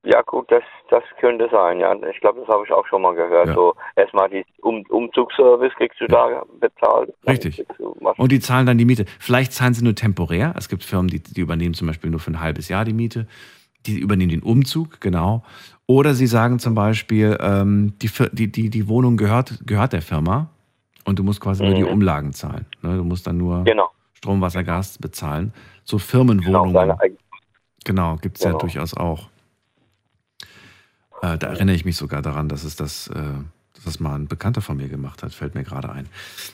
Ja gut, das, das könnte sein, ja. Ich glaube, das habe ich auch schon mal gehört. So erstmal die um Umzugsservice kriegst du da bezahlt. Richtig. Und die zahlen dann die Miete. Vielleicht zahlen sie nur temporär. Es gibt Firmen, die, die übernehmen zum Beispiel nur für ein halbes Jahr die Miete. Die übernehmen den Umzug, genau. Oder sie sagen zum Beispiel, ähm, die, die, die, die Wohnung gehört, gehört der Firma und du musst quasi nur die Mhm. Umlagen zahlen. Ne? Du musst dann nur Genau. Strom, Wasser, Gas bezahlen. So Firmenwohnungen. eigene- Genau, gibt es ja Genau. durchaus auch. Äh, da erinnere ich mich sogar daran, dass es das, äh, das mal ein Bekannter von mir gemacht hat, fällt mir gerade ein.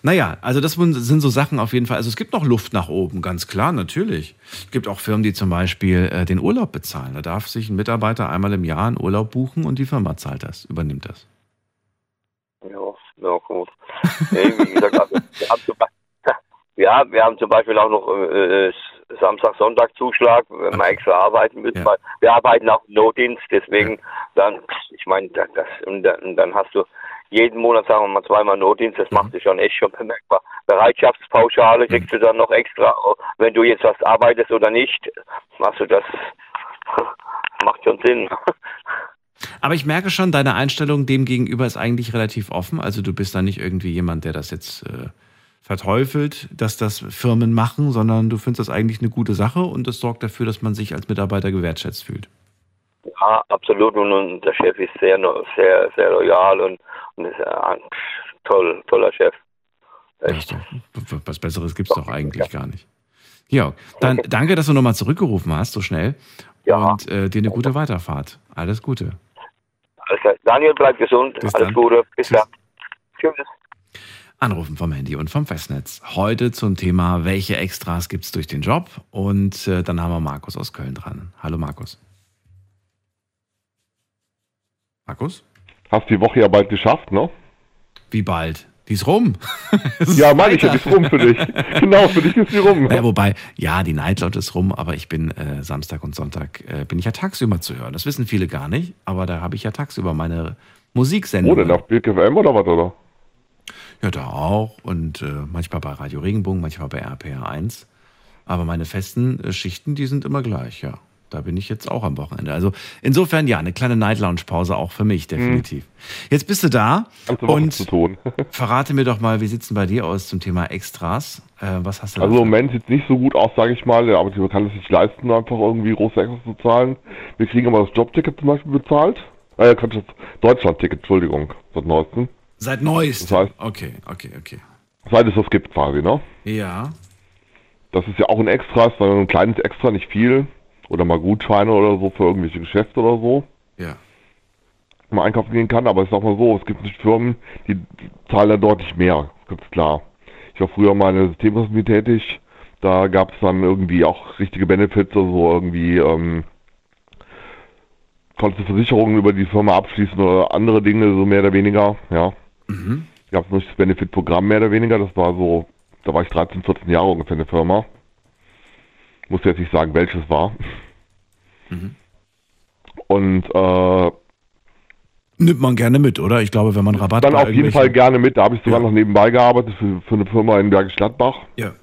Naja, also das sind so Sachen auf jeden Fall. Also es gibt noch Luft nach oben, ganz klar, natürlich. Es gibt auch Firmen, die zum Beispiel äh, den Urlaub bezahlen. Da darf sich ein Mitarbeiter einmal im Jahr einen Urlaub buchen und die Firma zahlt das, übernimmt das. Ja, ja gut. Nee, wie gesagt, also, wir, haben zum Beispiel, ja, wir haben zum Beispiel auch noch äh, äh, Samstag, Sonntag Zuschlag, wenn wir extra arbeiten müssen. Weil wir arbeiten auch im Notdienst, deswegen dann, ich meine, das, und dann hast du jeden Monat, sagen wir mal, zweimal Notdienst, das macht sich schon echt schon bemerkbar. Bereitschaftspauschale kriegst du dann noch extra, wenn du jetzt was arbeitest oder nicht, machst du das, macht schon Sinn. Aber ich merke schon, deine Einstellung dem gegenüber ist eigentlich relativ offen. Also du bist da nicht irgendwie jemand, der das jetzt äh, verteufelt, dass das Firmen machen, sondern du findest das eigentlich eine gute Sache und das sorgt dafür, dass man sich als Mitarbeiter gewertschätzt fühlt. Ja, absolut. Und, der Chef ist sehr, sehr, sehr loyal und, und ist ein toll, toller Chef. Echt. W- Was Besseres gibt's doch eigentlich gar nicht. Ja, dann danke, dass du nochmal zurückgerufen hast, so schnell. Und äh, dir eine gute Weiterfahrt. Alles Gute. Klar. Daniel, bleib gesund. Bis Alles dann. Gute. Bis dann. Tschüss. Anrufen vom Handy und vom Festnetz. Heute zum Thema, welche Extras gibt's durch den Job? Und äh, dann haben wir Markus aus Köln dran. Hallo Markus. Markus? Hast die Woche ja bald geschafft, ne? Wie bald? Die ist rum. ja, meine ich ja, die ist rum für dich. genau, für dich ist die rum. Ja, wobei, ja, die Nightlounge ist rum, aber ich bin äh, Samstag und Sonntag, äh, bin ich ja tagsüber zu hören. Das wissen viele gar nicht, aber da habe ich ja tagsüber meine Musiksendung. Wo denn, auf Bild FM oder was, oder? Ja, da auch. Und äh, manchmal bei Radio Regenbogen, manchmal bei RPR 1. Aber meine festen äh, Schichten, die sind immer gleich, ja. Da bin ich jetzt auch am Wochenende. Also insofern ja, eine kleine Night Lounge Pause auch für mich, definitiv. Jetzt bist du da und verrate mir doch mal, wie sieht's denn bei dir aus zum Thema Extras? Äh, was hast du Also im Moment sieht es nicht so gut aus, sage ich mal. Der Arbeitgeber kann es nicht leisten, einfach irgendwie große Extras zu zahlen. Wir kriegen aber das Jobticket zum Beispiel bezahlt. Äh, das Deutschlandticket, Entschuldigung, seit neuestem. Seit neuestem? Das heißt, Okay, okay, okay. seit es das gibt quasi, ne? Ja. Das ist ja auch ein Extra, ist ein kleines Extra, nicht viel. Oder mal Gutscheine oder so für irgendwelche Geschäfte oder so. Ja. man einkaufen gehen kann, aber ich sag mal so, es gibt nicht Firmen, die zahlen dann deutlich mehr, ganz klar. Ich war früher mal in der Systemindustrie tätig, da gab es dann irgendwie auch richtige Benefits, also irgendwie ähm, konntest du Versicherungen über die Firma abschließen oder andere Dinge, so mehr oder weniger, ja. Mhm. Gab es noch das Benefit-Programm mehr oder weniger, das war so, da war ich 13, 14 Jahre ungefähr in der Firma. Muss jetzt nicht sagen, welches war. Mhm. Und äh, Nimmt man gerne mit, oder? Ich glaube, wenn man Rabatt dann bei auf jeden Fall gerne mit. Da habe ich sogar noch nebenbei gearbeitet für, für eine Firma in Bergisch Gladbach. Ja.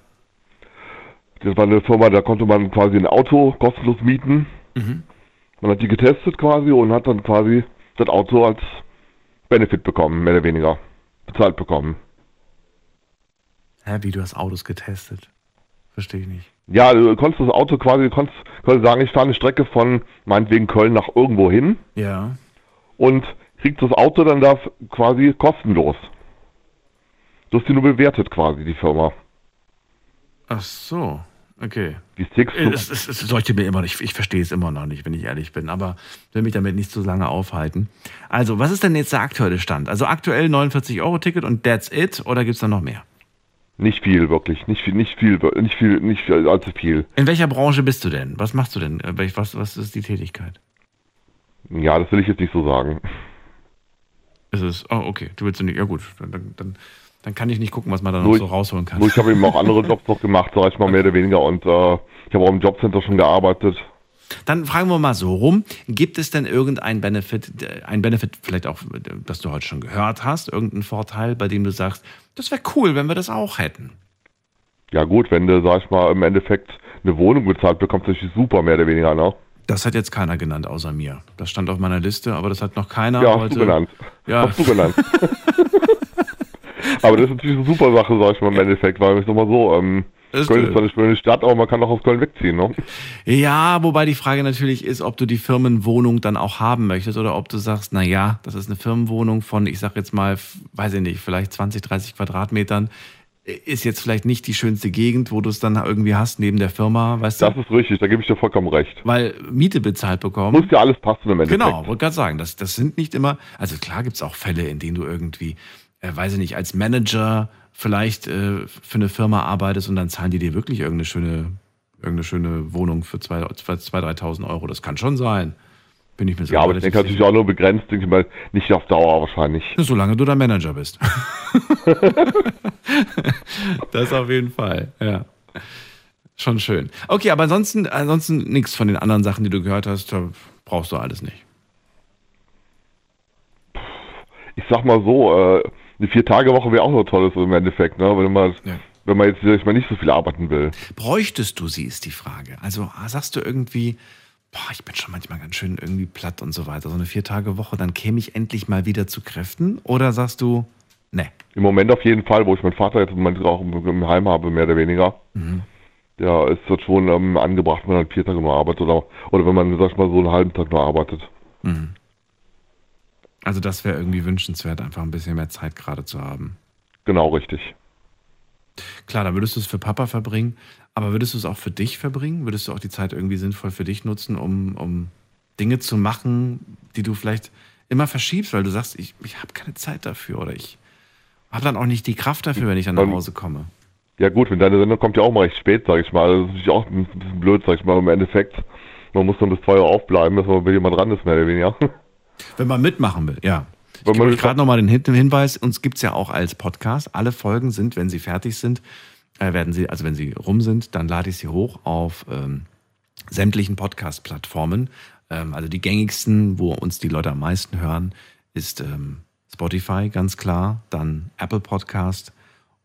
Das war eine Firma, da konnte man quasi ein Auto kostenlos mieten. Mhm. Man hat die getestet quasi und hat dann quasi das Auto als Benefit bekommen, mehr oder weniger. Bezahlt bekommen. Hä, wie du hast Autos getestet? Verstehe ich nicht. Ja, du konntest das Auto quasi, du konntest, konntest sagen, ich fahre eine Strecke von meinetwegen Köln nach irgendwo hin Ja. und kriegst das Auto dann da quasi kostenlos. Du hast die nur bewertet quasi, die Firma. Ach so, okay. Die Äh, Es, es, es leuchtet mir immer nicht. Ich verstehe es immer noch nicht, wenn ich ehrlich bin. Aber will mich damit nicht so lange aufhalten. Also, was ist denn jetzt der aktuelle Stand? Also aktuell 49 Euro Ticket und that's it? Oder gibt es da noch mehr? Nicht viel, wirklich. Nicht viel, nicht viel, nicht viel, nicht viel, allzu viel. In welcher Branche bist du denn? Was machst du denn? Äh, Was, was ist die Tätigkeit? Ja, das will ich jetzt nicht so sagen. Ist es? Oh, okay. Du willst du nicht. Ja, gut. Dann, dann, dann, dann kann ich nicht gucken, was man da noch Nur so ich- rausholen kann. Nur ich habe eben auch andere Jobs noch gemacht, sag ich mal, mehr oder weniger. Und äh, ich habe auch im Jobcenter schon gearbeitet. Dann fragen wir mal so rum. Gibt es denn irgendein Benefit, äh, ein Benefit vielleicht auch, das du heute schon gehört hast, irgendeinen Vorteil, bei dem du sagst, das wäre cool, wenn wir das auch hätten? Ja gut, wenn du, sag ich mal, im Endeffekt eine Wohnung bezahlt bekommst, ist das super, mehr oder weniger, ne? Das hat jetzt keiner genannt, außer mir. Das stand auf meiner Liste, aber das hat noch keiner Ja, hast du genannt. Ja. Hast du genannt. aber das ist natürlich eine super Sache, sag ich mal, im Endeffekt, weil ich sag mal so, ähm, Köln ist zwar eine schöne Stadt, aber man kann auch aus Köln wegziehen, ne? Ja, wobei die Frage natürlich ist, ob du die Firmenwohnung dann auch haben möchtest oder ob du sagst, na ja, das ist eine Firmenwohnung von, ich sag jetzt mal, weiß ich nicht, vielleicht 20, 30 Quadratmetern. Ist jetzt vielleicht nicht die schönste Gegend, wo du es dann irgendwie hast, neben der Firma, weißt du? Das ist richtig, da gebe ich dir vollkommen recht. Weil Miete bezahlt bekommen. Muss ja alles passen im Endeffekt. Genau, wollte gerade sagen, das, das sind nicht immer, also klar gibt es auch Fälle, in denen du irgendwie, äh, weiß ich nicht, als Manager vielleicht äh, für eine Firma arbeitest und dann zahlen die dir wirklich irgendeine schöne, irgendeine schöne Wohnung für 2.000, 3.000 Euro. Das kann schon sein. Bin ich mir so Ja, aber ich denke natürlich auch nur begrenzt, denke ich mal, nicht auf Dauer wahrscheinlich. Solange du der Manager bist. das auf jeden Fall, ja. Schon schön. Okay, aber ansonsten, ansonsten nichts von den anderen Sachen, die du gehört hast, brauchst du alles nicht. Ich sag mal so, äh, eine Vier-Tage-Woche wäre auch noch tolles im Endeffekt, ne? Wenn man, wenn man jetzt ich mal, nicht so viel arbeiten will. Bräuchtest du sie, ist die Frage. Also sagst du irgendwie, boah, ich bin schon manchmal ganz schön irgendwie platt und so weiter. So eine Vier-Tage-Woche, dann käme ich endlich mal wieder zu Kräften? Oder sagst du, ne? Im Moment auf jeden Fall, wo ich meinen Vater jetzt Moment auch im, im Heim habe, mehr oder weniger. Mhm. Ja, ist das schon ähm, angebracht, wenn man vier Tage nur arbeitet oder, oder wenn man, sag ich mal, so einen halben Tag nur arbeitet. Mhm. Also das wäre irgendwie wünschenswert, einfach ein bisschen mehr Zeit gerade zu haben. Genau, richtig. Klar, dann würdest du es für Papa verbringen, aber würdest du es auch für dich verbringen? Würdest du auch die Zeit irgendwie sinnvoll für dich nutzen, um, um Dinge zu machen, die du vielleicht immer verschiebst, weil du sagst, ich, ich habe keine Zeit dafür oder ich habe dann auch nicht die Kraft dafür, wenn ich dann nach Ähm, Hause komme. Ja gut, wenn deine Sendung kommt ja auch mal recht spät, sag ich mal. Das ist natürlich auch ein bisschen blöd, sag ich mal, im Endeffekt. Man muss dann bis zwei Uhr aufbleiben, dass man bei jemand dran ist, mehr oder weniger. Wenn man mitmachen will, ja. Ich Wenn gebe gerade nochmal den Hin- Hinweis, uns gibt es ja auch als Podcast. Alle Folgen sind, wenn sie fertig sind, äh, werden sie, also wenn sie rum sind, dann lade ich sie hoch auf ähm, sämtlichen Podcast-Plattformen. Ähm, also die gängigsten, wo uns die Leute am meisten hören, ist ähm, Spotify, ganz klar, dann Apple Podcast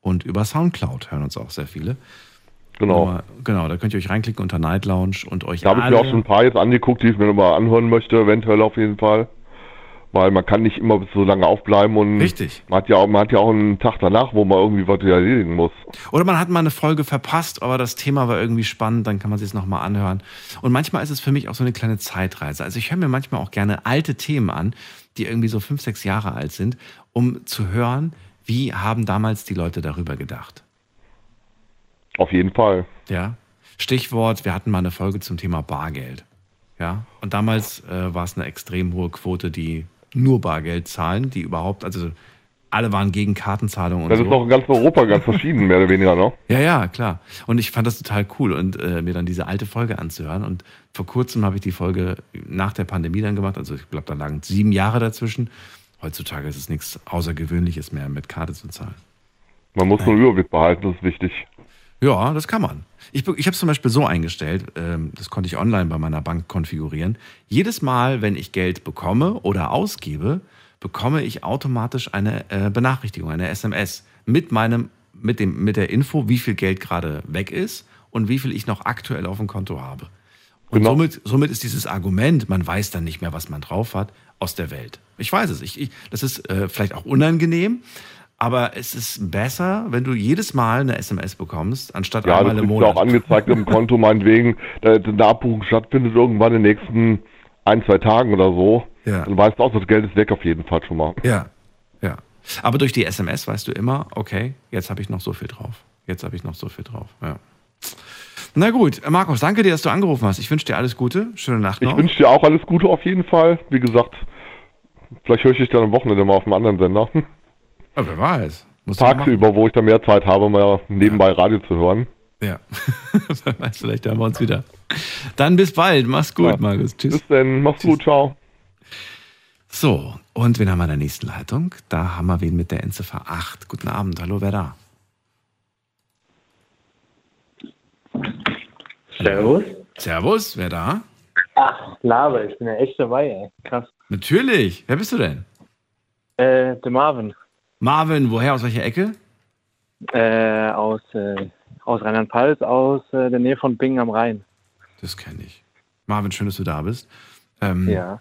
und über Soundcloud hören uns auch sehr viele. Genau. Aber, genau, da könnt ihr euch reinklicken unter Night Lounge und euch Da habe ich mir auch schon ein paar jetzt angeguckt, die ich mir nochmal anhören möchte, eventuell auf jeden Fall. Weil man kann nicht immer so lange aufbleiben und Richtig. man hat ja auch, man hat ja auch einen Tag danach, wo man irgendwie was erledigen muss. Oder man hat mal eine Folge verpasst, aber das Thema war irgendwie spannend, dann kann man sich es nochmal anhören. Und manchmal ist es für mich auch so eine kleine Zeitreise. Also ich höre mir manchmal auch gerne alte Themen an, die irgendwie so fünf, sechs Jahre alt sind, um zu hören, wie haben damals die Leute darüber gedacht. Auf jeden Fall. Ja. Stichwort, wir hatten mal eine Folge zum Thema Bargeld. Ja. Und damals äh, war es eine extrem hohe Quote, die nur Bargeld zahlen, die überhaupt, also alle waren gegen Kartenzahlungen Das so. ist auch in ganz Europa ganz verschieden, mehr oder weniger, ne? Ja, ja, klar. Und ich fand das total cool und äh, mir dann diese alte Folge anzuhören. Und vor kurzem habe ich die Folge nach der Pandemie dann gemacht. Also ich glaube, da lagen sieben Jahre dazwischen. Heutzutage ist es nichts Außergewöhnliches mehr, mit Karte zu zahlen. Man muss nur Überblick behalten, das ist wichtig. Ja, das kann man. Ich, ich habe es zum Beispiel so eingestellt, ähm, das konnte ich online bei meiner Bank konfigurieren. Jedes Mal, wenn ich Geld bekomme oder ausgebe, bekomme ich automatisch eine äh, Benachrichtigung, eine SMS mit meinem, mit dem, mit der Info, wie viel Geld gerade weg ist und wie viel ich noch aktuell auf dem Konto habe. Und somit, somit ist dieses Argument, man weiß dann nicht mehr, was man drauf hat, aus der Welt. Ich weiß es. Ich, ich, das ist äh, vielleicht auch unangenehm, aber es ist besser, wenn du jedes Mal eine SMS bekommst, anstatt Ja, einmal im Monat. auch angezeigt im Konto, meinetwegen, da eine Abbuchung stattfindet irgendwann in den nächsten ein, zwei Tagen oder so. Ja. Dann weißt du auch, das Geld ist weg auf jeden Fall schon mal. Ja, ja. Aber durch die SMS weißt du immer, okay, jetzt habe ich noch so viel drauf. Jetzt habe ich noch so viel drauf. Ja. Na gut, Markus, danke dir, dass du angerufen hast. Ich wünsche dir alles Gute. Schöne Nacht Ich noch. wünsche dir auch alles Gute auf jeden Fall. Wie gesagt, vielleicht höre ich dich dann am Wochenende mal auf einem anderen Sender. Ja, wer weiß. Tagsüber, wo ich dann mehr Zeit habe, mal nebenbei Radio zu hören. Ja. wer weiß, vielleicht hören wir uns wieder. Dann bis bald. Mach's gut, Ja. Markus. Tschüss. Bis dann. Mach's gut. Ciao. So, und wen haben wir in der nächsten Leitung? Da haben wir wen mit der Endziffer 8. Guten Abend. Hallo, wer da? Servus. Servus, wer da? Ach, Laber, ich bin ja echt dabei, ey. Krass. Natürlich. Wer bist du denn? Äh, der Marvin. Marvin, woher? Aus welcher Ecke? Äh, aus, äh, aus Rheinland-Pfalz, aus äh, der Nähe von Bingen am Rhein. Das kenne ich. Marvin, schön, dass du da bist. Ähm, Ja.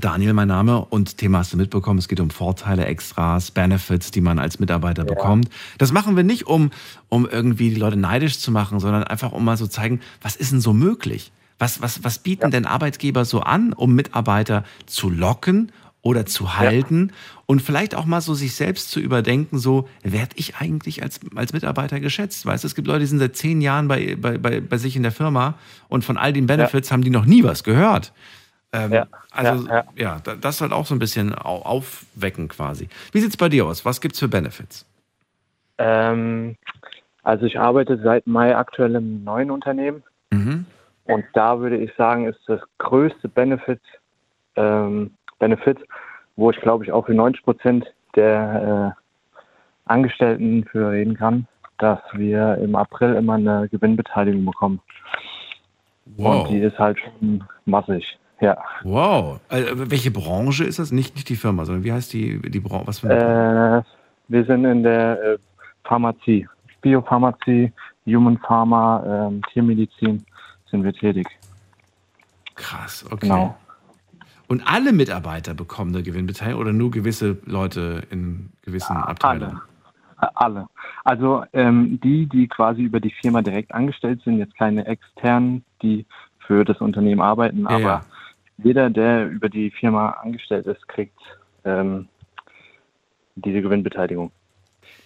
Daniel, mein Name und Thema hast du mitbekommen. Es geht um Vorteile, Extras, Benefits, die man als Mitarbeiter bekommt. Das machen wir nicht, um, um irgendwie die Leute neidisch zu machen, sondern einfach, um mal so zeigen, was ist denn so möglich? Was, was, was bieten denn Arbeitgeber so an, um Mitarbeiter zu locken oder zu halten und vielleicht auch mal so sich selbst zu überdenken, so, werde ich eigentlich als, als Mitarbeiter geschätzt? Weißt du, es gibt Leute, die sind seit zehn Jahren bei, bei, bei, bei sich in der Firma und von all den Benefits haben die noch nie was gehört. Ähm, also ja, da- das soll auch so ein bisschen au- aufwecken quasi. Wie sieht's bei dir aus? Was gibt's für Benefits? Ähm, also ich arbeite seit Mai aktuell im neuen Unternehmen. Mhm. Und da würde ich sagen, ist das größte Benefit, ähm, Benefit wo ich glaube ich auch für 90 Prozent der äh, Angestellten für reden kann, dass wir im April immer eine Gewinnbeteiligung bekommen. Wow. Und die ist halt schon massig. Ja. Wow. Äh, welche Branche ist das? Nicht, nicht die Firma, sondern wie heißt die, die Branche? Was für eine Äh, wir sind in der äh, Pharmazie, Biopharmazie, Human Pharma, ähm, Tiermedizin sind wir tätig. Krass, okay. Genau. Und alle Mitarbeiter bekommen eine Gewinnbeteiligung oder nur gewisse Leute in gewissen Abteilungen? Äh, Alle. Also ähm, die, die quasi über die Firma direkt angestellt sind, jetzt keine externen, die für das Unternehmen arbeiten, Ja, aber ja. jeder, der über die Firma angestellt ist, kriegt ähm, diese Gewinnbeteiligung.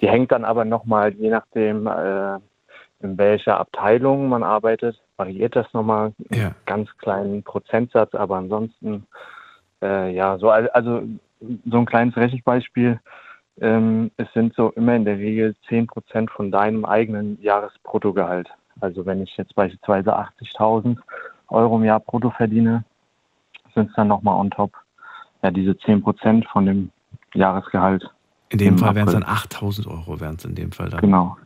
Die hängt dann aber nochmal, je nachdem, äh, in welcher Abteilung man arbeitet, variiert das nochmal Ja. ganz kleinen Prozentsatz, aber ansonsten, äh, ja, so, al- also so ein kleines Rechenbeispiel, ähm, es sind so immer in der Regel 10% von deinem eigenen Jahresbruttogehalt. Also wenn ich jetzt beispielsweise 80.000 Euro im Jahr brutto verdiene, sind es dann nochmal on top, ja, diese 10% von dem Jahresgehalt. In dem Fall wären es dann 8000 Euro, wären es in dem Fall dann. Genau.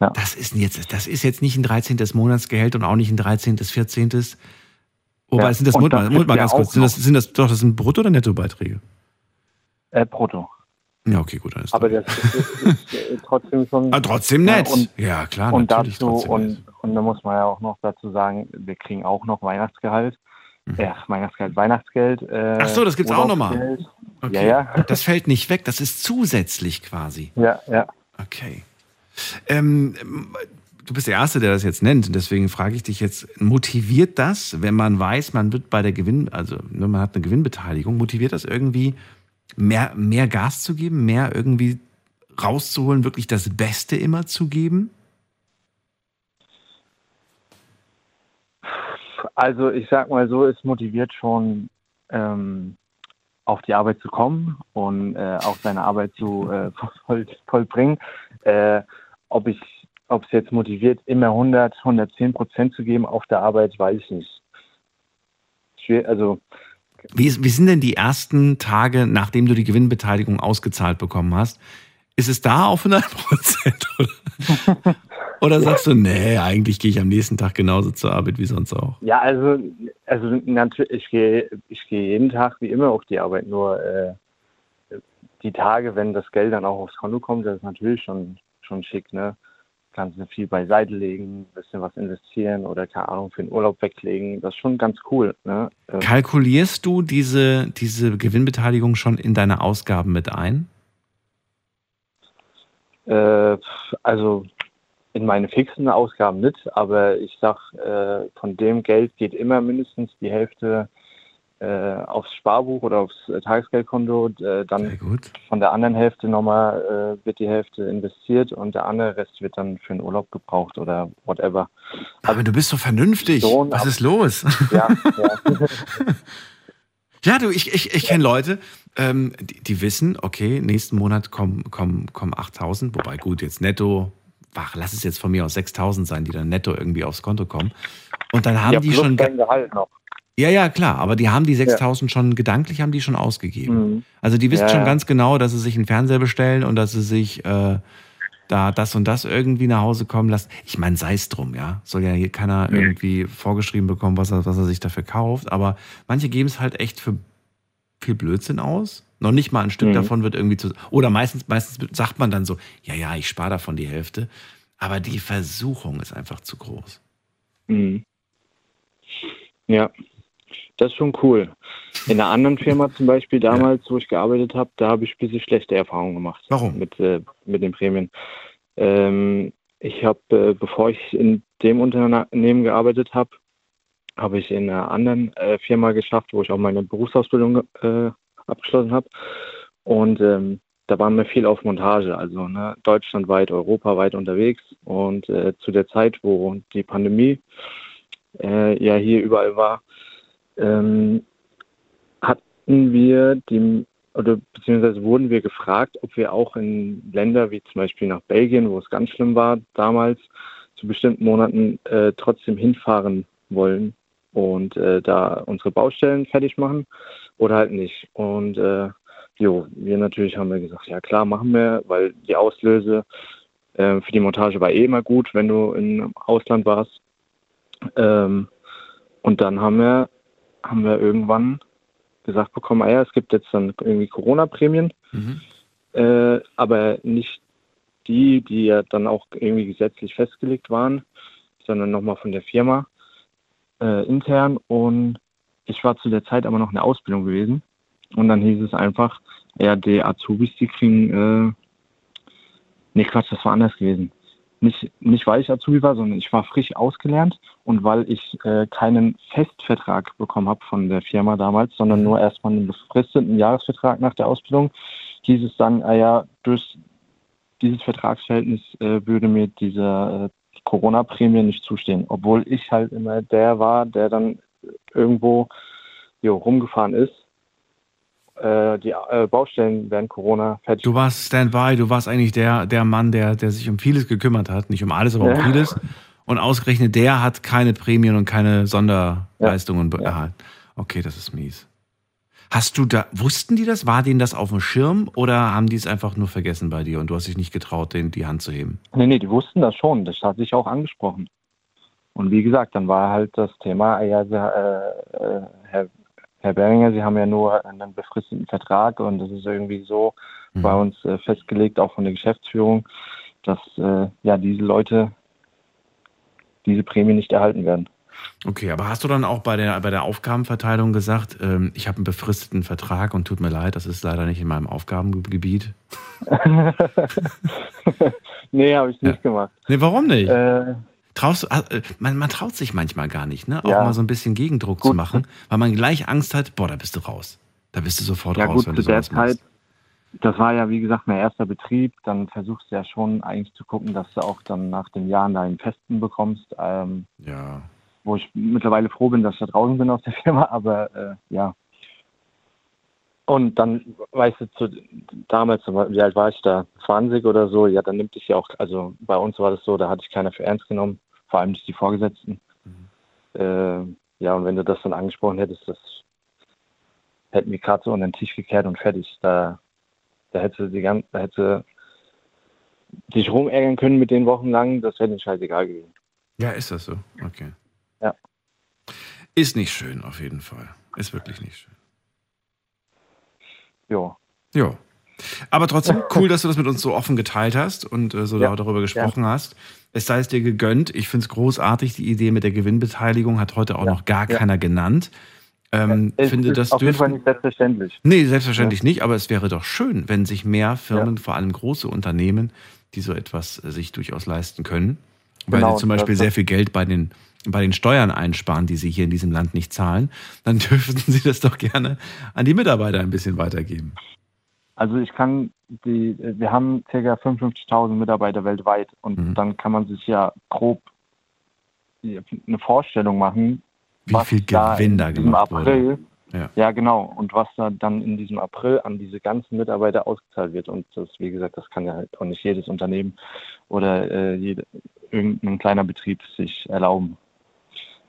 Ja. Das ist jetzt, das ist jetzt nicht ein 13. Monatsgehalt und auch nicht ein 13. 14. Wobei Ja, sind das, und Moment das mal, gibt ganz kurz, auch sind das, sind das doch, das sind Brutto- oder Nettobeiträge? Äh, brutto. Ja, okay, gut, alles Aber das ist, ist, ist trotzdem schon. Ah, trotzdem nett. Ja, und, Ja, klar, Und natürlich dazu, trotzdem und, und da muss man ja auch noch dazu sagen, wir kriegen auch noch Weihnachtsgehalt. Ja, Weihnachtsgeld, Weihnachtsgeld. Äh, Mhm. Ach so, das gibt's auch noch mal. Urlaubsgeld. Okay. Ja, ja. Das fällt nicht weg, das ist zusätzlich quasi. Ja, ja. Okay. Ähm, du bist der Erste, der das jetzt nennt. Deswegen frage ich dich jetzt, motiviert das, wenn man weiß, man wird bei der Gewinn, also ne, man hat eine Gewinnbeteiligung, motiviert das irgendwie, mehr, mehr Gas zu geben, mehr irgendwie rauszuholen, wirklich das Beste immer zu geben? Also ich sag mal so, es motiviert schon, ähm, auf die Arbeit zu kommen und äh, auch seine Arbeit zu äh, voll, vollbringen. Äh, ob ich, ob es jetzt motiviert, immer 100, 110 Prozent zu geben auf der Arbeit, weiß ich nicht. Schwer, also Wie, ist- wie sind denn die ersten Tage, nachdem du die Gewinnbeteiligung ausgezahlt bekommen hast? Ist es da auf 100 Prozent? Oder, oder sagst du, nee, eigentlich gehe ich am nächsten Tag genauso zur Arbeit wie sonst auch? Ja, also, also natürlich, ich gehe, ich gehe jeden Tag wie immer auf die Arbeit. Nur äh, die Tage, wenn das Geld dann auch aufs Konto kommt, das ist natürlich schon, schon schick, ne? Kannst du viel beiseite legen, ein bisschen was investieren oder keine Ahnung, für den Urlaub weglegen. Das ist schon ganz cool. Ne? Äh, Kalkulierst du diese, diese Gewinnbeteiligung schon in deine Ausgaben mit ein? Äh, also in meine fixen Ausgaben nicht, aber ich sag, äh, von dem Geld geht immer mindestens die Hälfte aufs Sparbuch oder aufs äh, Tagesgeldkonto. Äh, dann von der anderen Hälfte nochmal äh, wird die Hälfte investiert und der andere Rest wird dann für den Urlaub gebraucht oder whatever. Aber du bist so vernünftig. Schon, Was ist los? Ja, ja. Ja, du, ich, ich, ich kenne Leute, ähm, die, die wissen, okay, nächsten Monat kommen, kommen, kommen 8000, wobei gut, jetzt netto, ach, lass es jetzt von mir aus 6000 sein, die dann netto irgendwie aufs Konto kommen. Und dann haben ja, die schon. dein Gehalt noch. Ja, ja, klar, aber die haben die 6000 schon gedanklich, haben die schon ausgegeben. Mhm. Also die wissen Ja, schon ja. ganz genau, dass sie sich einen Fernseher bestellen und dass sie sich äh, da das und das irgendwie nach Hause kommen lassen. Ich meine, sei es drum, ja. Soll ja hier keiner Mhm. irgendwie vorgeschrieben bekommen, was er, was er sich dafür kauft. Aber manche geben es halt echt für viel Blödsinn aus. Noch nicht mal ein Stück Mhm. davon wird irgendwie zu. Oder meistens, meistens sagt man dann so, ja, ja, ich spare davon die Hälfte. Aber die Versuchung ist einfach zu groß. Mhm. Ja, das ist schon cool. In einer anderen Firma zum Beispiel damals, wo ich gearbeitet habe, da habe ich ein bisschen schlechte Erfahrungen gemacht. Warum? Mit, äh, mit den Prämien. Ähm, ich habe, äh, bevor ich in dem Unternehmen gearbeitet habe, habe ich in einer anderen äh, Firma geschafft, wo ich auch meine Berufsausbildung äh, abgeschlossen habe. Und ähm, da waren wir viel auf Montage, also ne, deutschlandweit, europaweit unterwegs. Und äh, zu der Zeit, wo die Pandemie äh, ja hier überall war, ähm, hatten wir die oder beziehungsweise wurden wir gefragt, ob wir auch in Länder wie zum Beispiel nach Belgien, wo es ganz schlimm war damals, zu bestimmten Monaten äh, trotzdem hinfahren wollen und äh, da unsere Baustellen fertig machen oder halt nicht. Und äh, jo, wir natürlich haben wir gesagt, ja klar, machen wir, weil die Auslöse äh, für die Montage war eh immer gut, wenn du im Ausland warst. Ähm, und dann haben wir, haben wir irgendwann gesagt bekommen, ah ja, es gibt jetzt dann irgendwie Corona-Prämien, äh, aber nicht die, die ja dann auch irgendwie gesetzlich festgelegt waren, sondern nochmal von der Firma äh, intern. Und ich war zu der Zeit aber noch in der Ausbildung gewesen. Und dann hieß es einfach, ja, die Azubis, die kriegen, äh, nee, Quatsch, das war anders gewesen. Nicht, nicht weil ich Azubi war, sondern ich war frisch ausgelernt und weil ich äh, keinen Festvertrag bekommen habe von der Firma damals, sondern nur erstmal einen befristeten Jahresvertrag nach der Ausbildung, hieß es dann, ah ja, durch dieses Vertragsverhältnis äh, würde mir diese äh, Corona-Prämie nicht zustehen, obwohl ich halt immer der war, der dann irgendwo jo, rumgefahren ist. Äh, die äh, Baustellen während Corona fertig. Du warst Standby, du warst eigentlich der, der Mann, der, der sich um vieles gekümmert hat. Nicht um alles, aber um Ja. vieles. Und ausgerechnet der hat keine Prämien und keine Sonderleistungen be- erhalten. Okay, das ist mies. Hast du da, wussten die das? War denen das auf dem Schirm oder haben die es einfach nur vergessen bei dir und du hast dich nicht getraut, denen die Hand zu heben? Nee, nee, die wussten das schon. Das hat sich auch angesprochen. Und wie gesagt, dann war halt das Thema, ja, äh, äh, Herr, Herr Beringer, Sie haben ja nur einen befristeten Vertrag und das ist irgendwie so bei uns äh, festgelegt, auch von der Geschäftsführung, dass äh, ja diese Leute diese Prämie nicht erhalten werden. Okay, aber hast du dann auch bei der, bei der Aufgabenverteilung gesagt, ähm, ich habe einen befristeten Vertrag und tut mir leid, das ist leider nicht in meinem Aufgabengebiet? nee, habe ich nicht gemacht. Nee, warum nicht? Äh, Traust, äh, man, man traut sich manchmal gar nicht, ne? Auch Ja. mal so ein bisschen Gegendruck zu machen, weil man gleich Angst hat, boah, da bist du raus. Da bist du sofort ja raus, gut, wenn du sowas machst. Zeit, das war ja wie gesagt mein erster Betrieb, dann versuchst du ja schon eigentlich zu gucken, dass du auch dann nach den Jahren deinen Festen bekommst. Ähm, ja. Wo ich mittlerweile froh bin, dass ich da draußen bin aus der Firma, aber äh, ja. Und dann, weißt du, zu, damals, wie alt war ich da? 20 oder so, ja, dann nimmt es ja auch, also bei uns war das so, da hatte ich keiner für ernst genommen, vor allem nicht die Vorgesetzten. Äh, ja, und wenn du das dann angesprochen hättest, das hätten wir gerade so unter den Tisch gekehrt und fertig. Da, da hätte die ganze, da hätte dich rumärgern können mit den Wochen lang, das wäre nicht scheißegal gewesen. Ja, ist das so? Okay. Ja. Ist nicht schön, auf jeden Fall. Ist wirklich nicht schön. Jo. Jo. Aber trotzdem cool, dass du das mit uns so offen geteilt hast und äh, so Ja. darüber gesprochen hast. Es sei es dir gegönnt. Ich finde es großartig. Die Idee mit der Gewinnbeteiligung hat heute auch noch gar ja. keiner genannt. Ähm, Es finde das auf jeden Fall nicht selbstverständlich. Nee, selbstverständlich nicht, aber es wäre doch schön, wenn sich mehr Firmen, vor allem große Unternehmen, die so etwas äh, sich durchaus leisten können, weil Genau, sie zum Beispiel sehr viel Geld bei den, bei den Steuern einsparen, die sie hier in diesem Land nicht zahlen, dann dürften sie das doch gerne an die Mitarbeiter ein bisschen weitergeben. Also ich kann die, wir haben ca. 55.000 Mitarbeiter weltweit und Mhm. dann kann man sich ja grob die- eine Vorstellung machen, Wie was viel da Gewinn in da diesem gemacht April, wurde. Ja. ja genau, und was da dann in diesem April an diese ganzen Mitarbeiter ausgezahlt wird. Und das, wie gesagt, das kann ja halt auch nicht jedes Unternehmen oder äh, jede, irgendein kleiner Betrieb sich erlauben.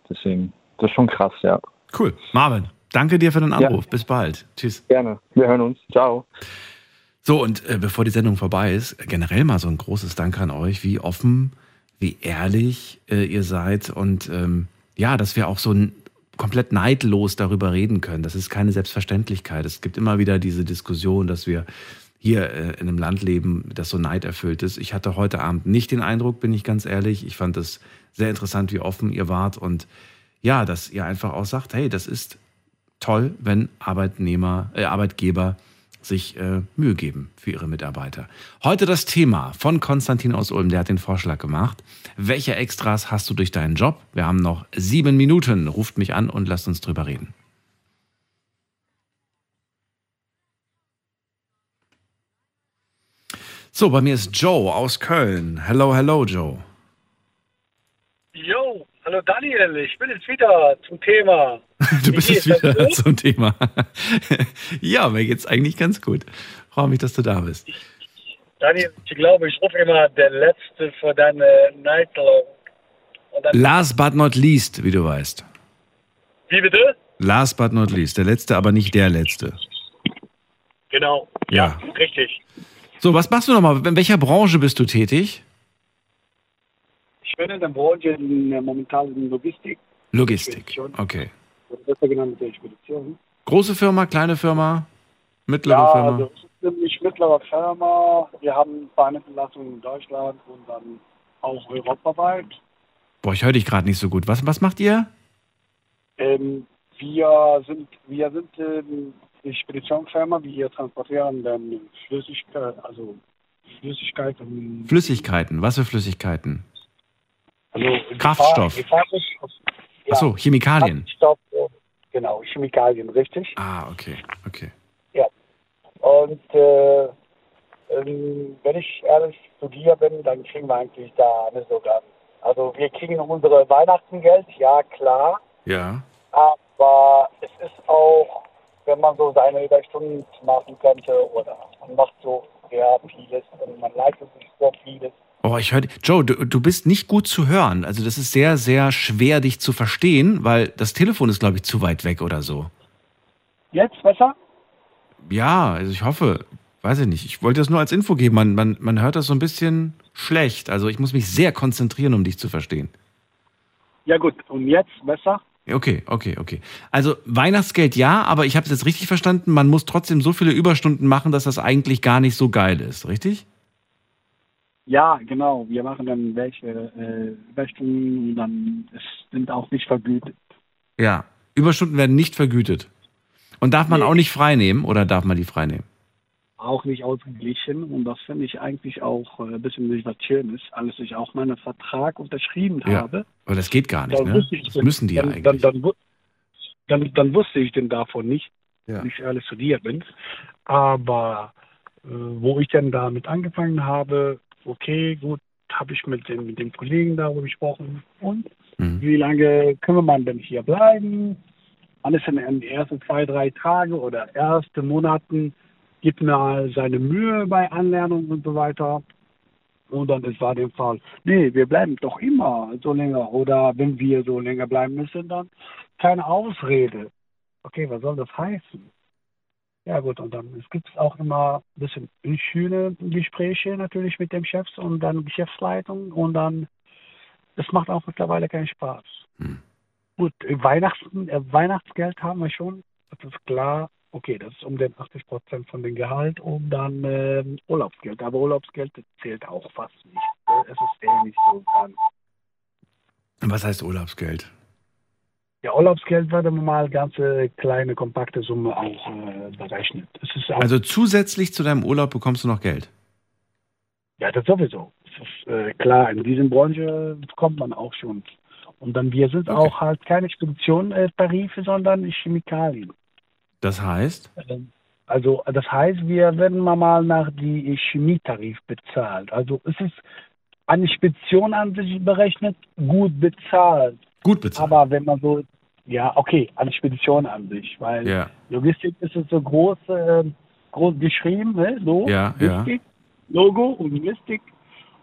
Deswegen, das ist schon krass, ja. Cool. Marvin, danke dir für den Ja. Anruf. Bis bald. Tschüss. Gerne. Wir hören uns. Ciao. So, und äh, bevor die Sendung vorbei ist, generell mal so ein großes Dank an euch, wie offen, wie ehrlich äh, ihr seid und ähm, ja, dass wir auch so n- komplett neidlos darüber reden können. Das ist keine Selbstverständlichkeit. Es gibt immer wieder diese Diskussion, dass wir hier äh, in einem Land leben, das so neiderfüllt ist. Ich hatte heute Abend nicht den Eindruck, bin ich ganz ehrlich. Ich fand es sehr interessant, wie offen ihr wart und ja, dass ihr einfach auch sagt, hey, das ist toll, wenn Arbeitnehmer, äh, Arbeitgeber sich äh, Mühe geben für ihre Mitarbeiter. Heute das Thema von Konstantin aus Ulm, der hat den Vorschlag gemacht. Welche Extras hast du durch deinen Job? Wir haben noch sieben Minuten. Ruft mich an und lasst uns drüber reden. So, bei mir ist Joe aus Köln. Hello, hello, Joe. Jo, hallo Daniel, ich bin jetzt wieder zum Thema. Du bist jetzt wieder zum Thema. ja, mir geht's eigentlich ganz gut. Freue mich, dass du da bist. Daniel, ich glaube, ich rufe immer der Letzte für deine Nightlong. Last but not least, wie du weißt. wie bitte? Last but not least. Der letzte, aber nicht der letzte. Genau, Ja. richtig. So, was machst du nochmal? In welcher Branche bist du tätig? Ich bin in der Branche in, äh, momentan in Logistik, Logistik. Okay. besser genannt der Spedition. Große Firma, kleine Firma, mittlere ja, Firma? also ziemlich mittlere Firma. Wir haben ein paar Niederlassungen in Deutschland und dann auch europaweit. Boah, ich höre dich gerade nicht so gut. Was, was macht ihr? Ähm, wir sind, wir sind ähm, die Speditionsfirma, wir transportieren dann Flüssigkeit, also Flüssigkeiten. Flüssigkeiten, was für Flüssigkeiten? Also Kraftstoff. Gefahr- ja, Achso, Chemikalien. Kraftstoff, äh, genau, Chemikalien, richtig. Ah, okay, okay. Ja. Und äh, ähm, wenn ich ehrlich zu dir bin, dann kriegen wir eigentlich da nicht so ganz. Also wir kriegen unsere Weihnachtengeld, ja klar, Ja. aber es ist auch, wenn man so seine Überstunden machen könnte oder man macht so sehr vieles und man leistet sich so vieles. Oh, ich höre. Joe, du, du bist nicht gut zu hören. Also, das ist sehr, sehr schwer, dich zu verstehen, weil das Telefon ist, glaube ich, zu weit weg oder so. Jetzt besser? Ja, also ich hoffe, weiß ich nicht. Ich wollte das nur als Info geben. Man, man, man hört das so ein bisschen schlecht. Also, ich muss mich sehr konzentrieren, um dich zu verstehen. Ja gut, und jetzt besser? Okay, okay, okay. Also Weihnachtsgeld ja, aber ich habe es jetzt richtig verstanden, man muss trotzdem so viele Überstunden machen, dass das eigentlich gar nicht so geil ist, richtig? Ja, genau. Wir machen dann welche äh, Überstunden und dann sind auch nicht vergütet. Ja. Überstunden werden nicht vergütet. Und darf man auch nicht freinehmen oder darf man die freinehmen? Auch nicht ausgeglichen und das finde ich eigentlich auch äh, ein bisschen nicht was Schönes, als ich auch meinen Vertrag unterschrieben Ja. habe. Aber das geht gar nicht, ne? ich Das denn- müssen die ja dann, eigentlich. Dann, dann, dann, dann wusste ich denn davon nicht, Ja. nicht ehrlich zu dir bin. Aber äh, wo ich dann damit angefangen habe, okay, gut, habe ich mit dem, mit dem Kollegen darüber gesprochen und Mhm. wie lange können wir denn hier bleiben? Alles in den ersten zwei, drei Tage oder ersten Monaten gibt mal seine Mühe bei Anlernung und so weiter. Und dann ist war der Fall, nee, wir bleiben doch immer so länger. Oder wenn wir so länger bleiben müssen, dann keine Ausrede. Okay, was soll das heißen? Ja gut, und dann es gibt auch immer ein bisschen schöne Gespräche natürlich mit dem Chefs und dann Geschäftsleitung und dann, das macht auch mittlerweile keinen Spaß. Gut, Weihnachten, äh, Weihnachtsgeld haben wir schon, das ist klar, okay, das ist um den 80 Prozent von dem Gehalt und dann ähm, Urlaubsgeld. Aber Urlaubsgeld zählt auch fast nicht. Äh, Es ist eh nicht so ganz. Was heißt Urlaubsgeld? Ja, Urlaubsgeld wird immer mal ganze kleine, kompakte Summe auch äh, berechnet. Auch, Also zusätzlich zu deinem Urlaub bekommst du noch Geld. ja, das sowieso. Es ist äh, klar, in dieser Branche kommt man auch schon. Und dann, wir sind auch halt keine Spedition-Tarife, sondern Chemikalien. Das heißt? Also das heißt, wir werden mal nach die Chemietarif bezahlt. Also es ist eine Spedition an sich berechnet, gut bezahlt. Gut bezahlt. Aber wenn man so, ja, okay, eine Spedition an sich, weil Ja. Logistik ist es so groß, äh, groß geschrieben, ne? So, Ja, ja. Logistik, Logo und Logistik.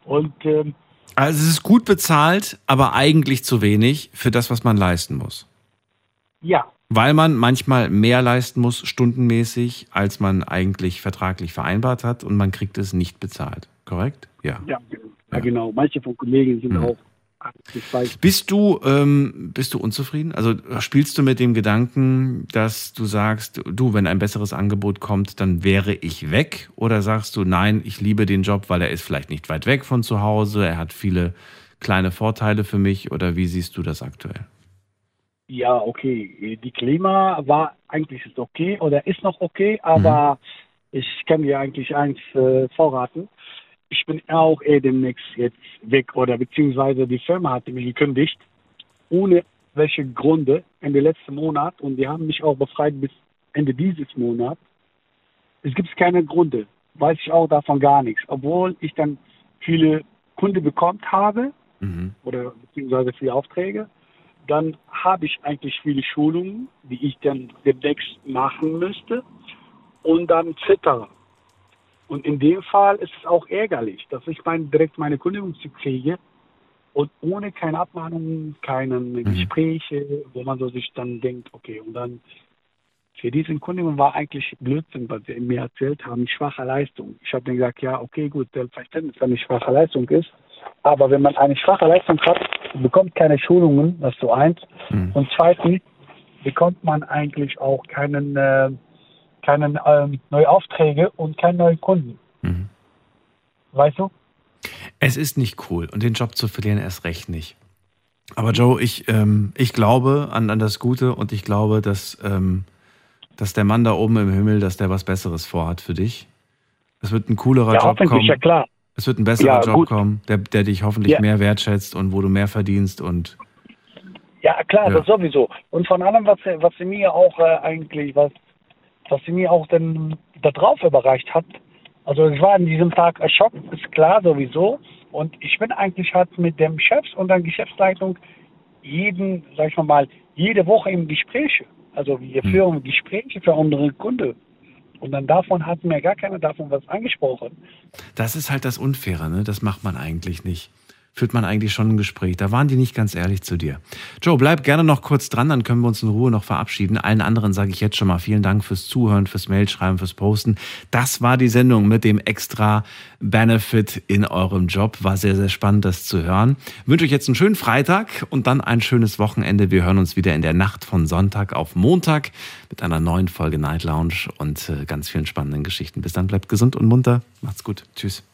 Und ähm, Also es ist gut bezahlt, aber eigentlich zu wenig für das, was man leisten muss. ja, Weil man manchmal mehr leisten muss, stundenmäßig, als man eigentlich vertraglich vereinbart hat und man kriegt es nicht bezahlt. Korrekt? Ja. ja, ja, genau. Manche von Kollegen sind Mhm. auch, Bist du, ähm, bist du unzufrieden? Also spielst du mit dem Gedanken, dass du sagst, du, wenn ein besseres Angebot kommt, dann wäre ich weg? Oder sagst du, nein, ich liebe den Job, weil er ist vielleicht nicht weit weg von zu Hause, er hat viele kleine Vorteile für mich? Oder wie siehst du das aktuell? Ja, okay. Die Klima war eigentlich ist okay oder ist noch okay, aber ich kann dir eigentlich eins äh, vorraten. Ich bin auch eh demnächst jetzt weg oder beziehungsweise die Firma hat mich gekündigt, ohne welche Gründe Ende letzten Monat. Und die haben mich auch befreit bis Ende dieses Monats. Es gibt keine Gründe, weiß ich auch davon gar nichts, obwohl ich dann viele Kunden bekommen habe oder beziehungsweise viele Aufträge dann habe ich eigentlich viele Schulungen, die ich dann demnächst machen müsste. Und dann zittere. Und in dem Fall ist es auch ärgerlich, dass ich mein, direkt meine Kündigung kriege und ohne keine Abmahnungen, keine Gespräche, wo man so sich dann denkt, okay, und dann für diese Kündigung war eigentlich Blödsinn, was sie mir erzählt haben, schwache Leistung. Ich habe dann gesagt, ja, okay, gut, selbstverständlich, wenn es schwache Leistung ist, aber wenn man eine schwache Leistung hat, bekommt keine Schulungen, das ist so eins. Und zweitens bekommt man eigentlich auch keinen, äh, keinen ähm, neue Aufträge und keine neuen Kunden. Weißt du? Es ist nicht cool und den Job zu verlieren erst recht nicht. Aber Joe, ich, ähm, ich glaube an, an das Gute und ich glaube, dass, ähm, dass der Mann da oben im Himmel, dass der was Besseres vorhat für dich. Es wird ein coolerer Ja, Job kommen. ja klar. Es wird ein besserer Ja, Job gut. kommen, der, der dich hoffentlich Ja. mehr wertschätzt und wo du mehr verdienst und Ja, klar, Ja. das sowieso. Und von allem, was, was sie mir auch äh, eigentlich, was, was sie mir auch dann da drauf überreicht hat, also ich war an diesem Tag erschockt, ist klar sowieso. Und ich bin eigentlich halt mit dem Chef und der Geschäftsleitung jeden, sag ich mal, mal, jede Woche im Gespräch. Also wir Hm. führen Gespräche für unsere Kunden. Und dann davon hat mir gar keiner davon was angesprochen. das ist halt das Unfaire, ne? Das macht man eigentlich nicht. Führt man eigentlich schon ein Gespräch. Da waren die nicht ganz ehrlich zu dir. Joe, bleib gerne noch kurz dran, dann können wir uns in Ruhe noch verabschieden. Allen anderen sage ich jetzt schon mal vielen Dank fürs Zuhören, fürs Mailschreiben, fürs Posten. Das war die Sendung mit dem extra Benefit in eurem Job. War sehr, sehr spannend, das zu hören. wünsche euch jetzt einen schönen Freitag und dann ein schönes Wochenende. Wir hören uns wieder in der Nacht von Sonntag auf Montag mit einer neuen Folge Night Lounge und äh, ganz vielen spannenden Geschichten. Bis dann, bleibt gesund und munter. Macht's gut. Tschüss.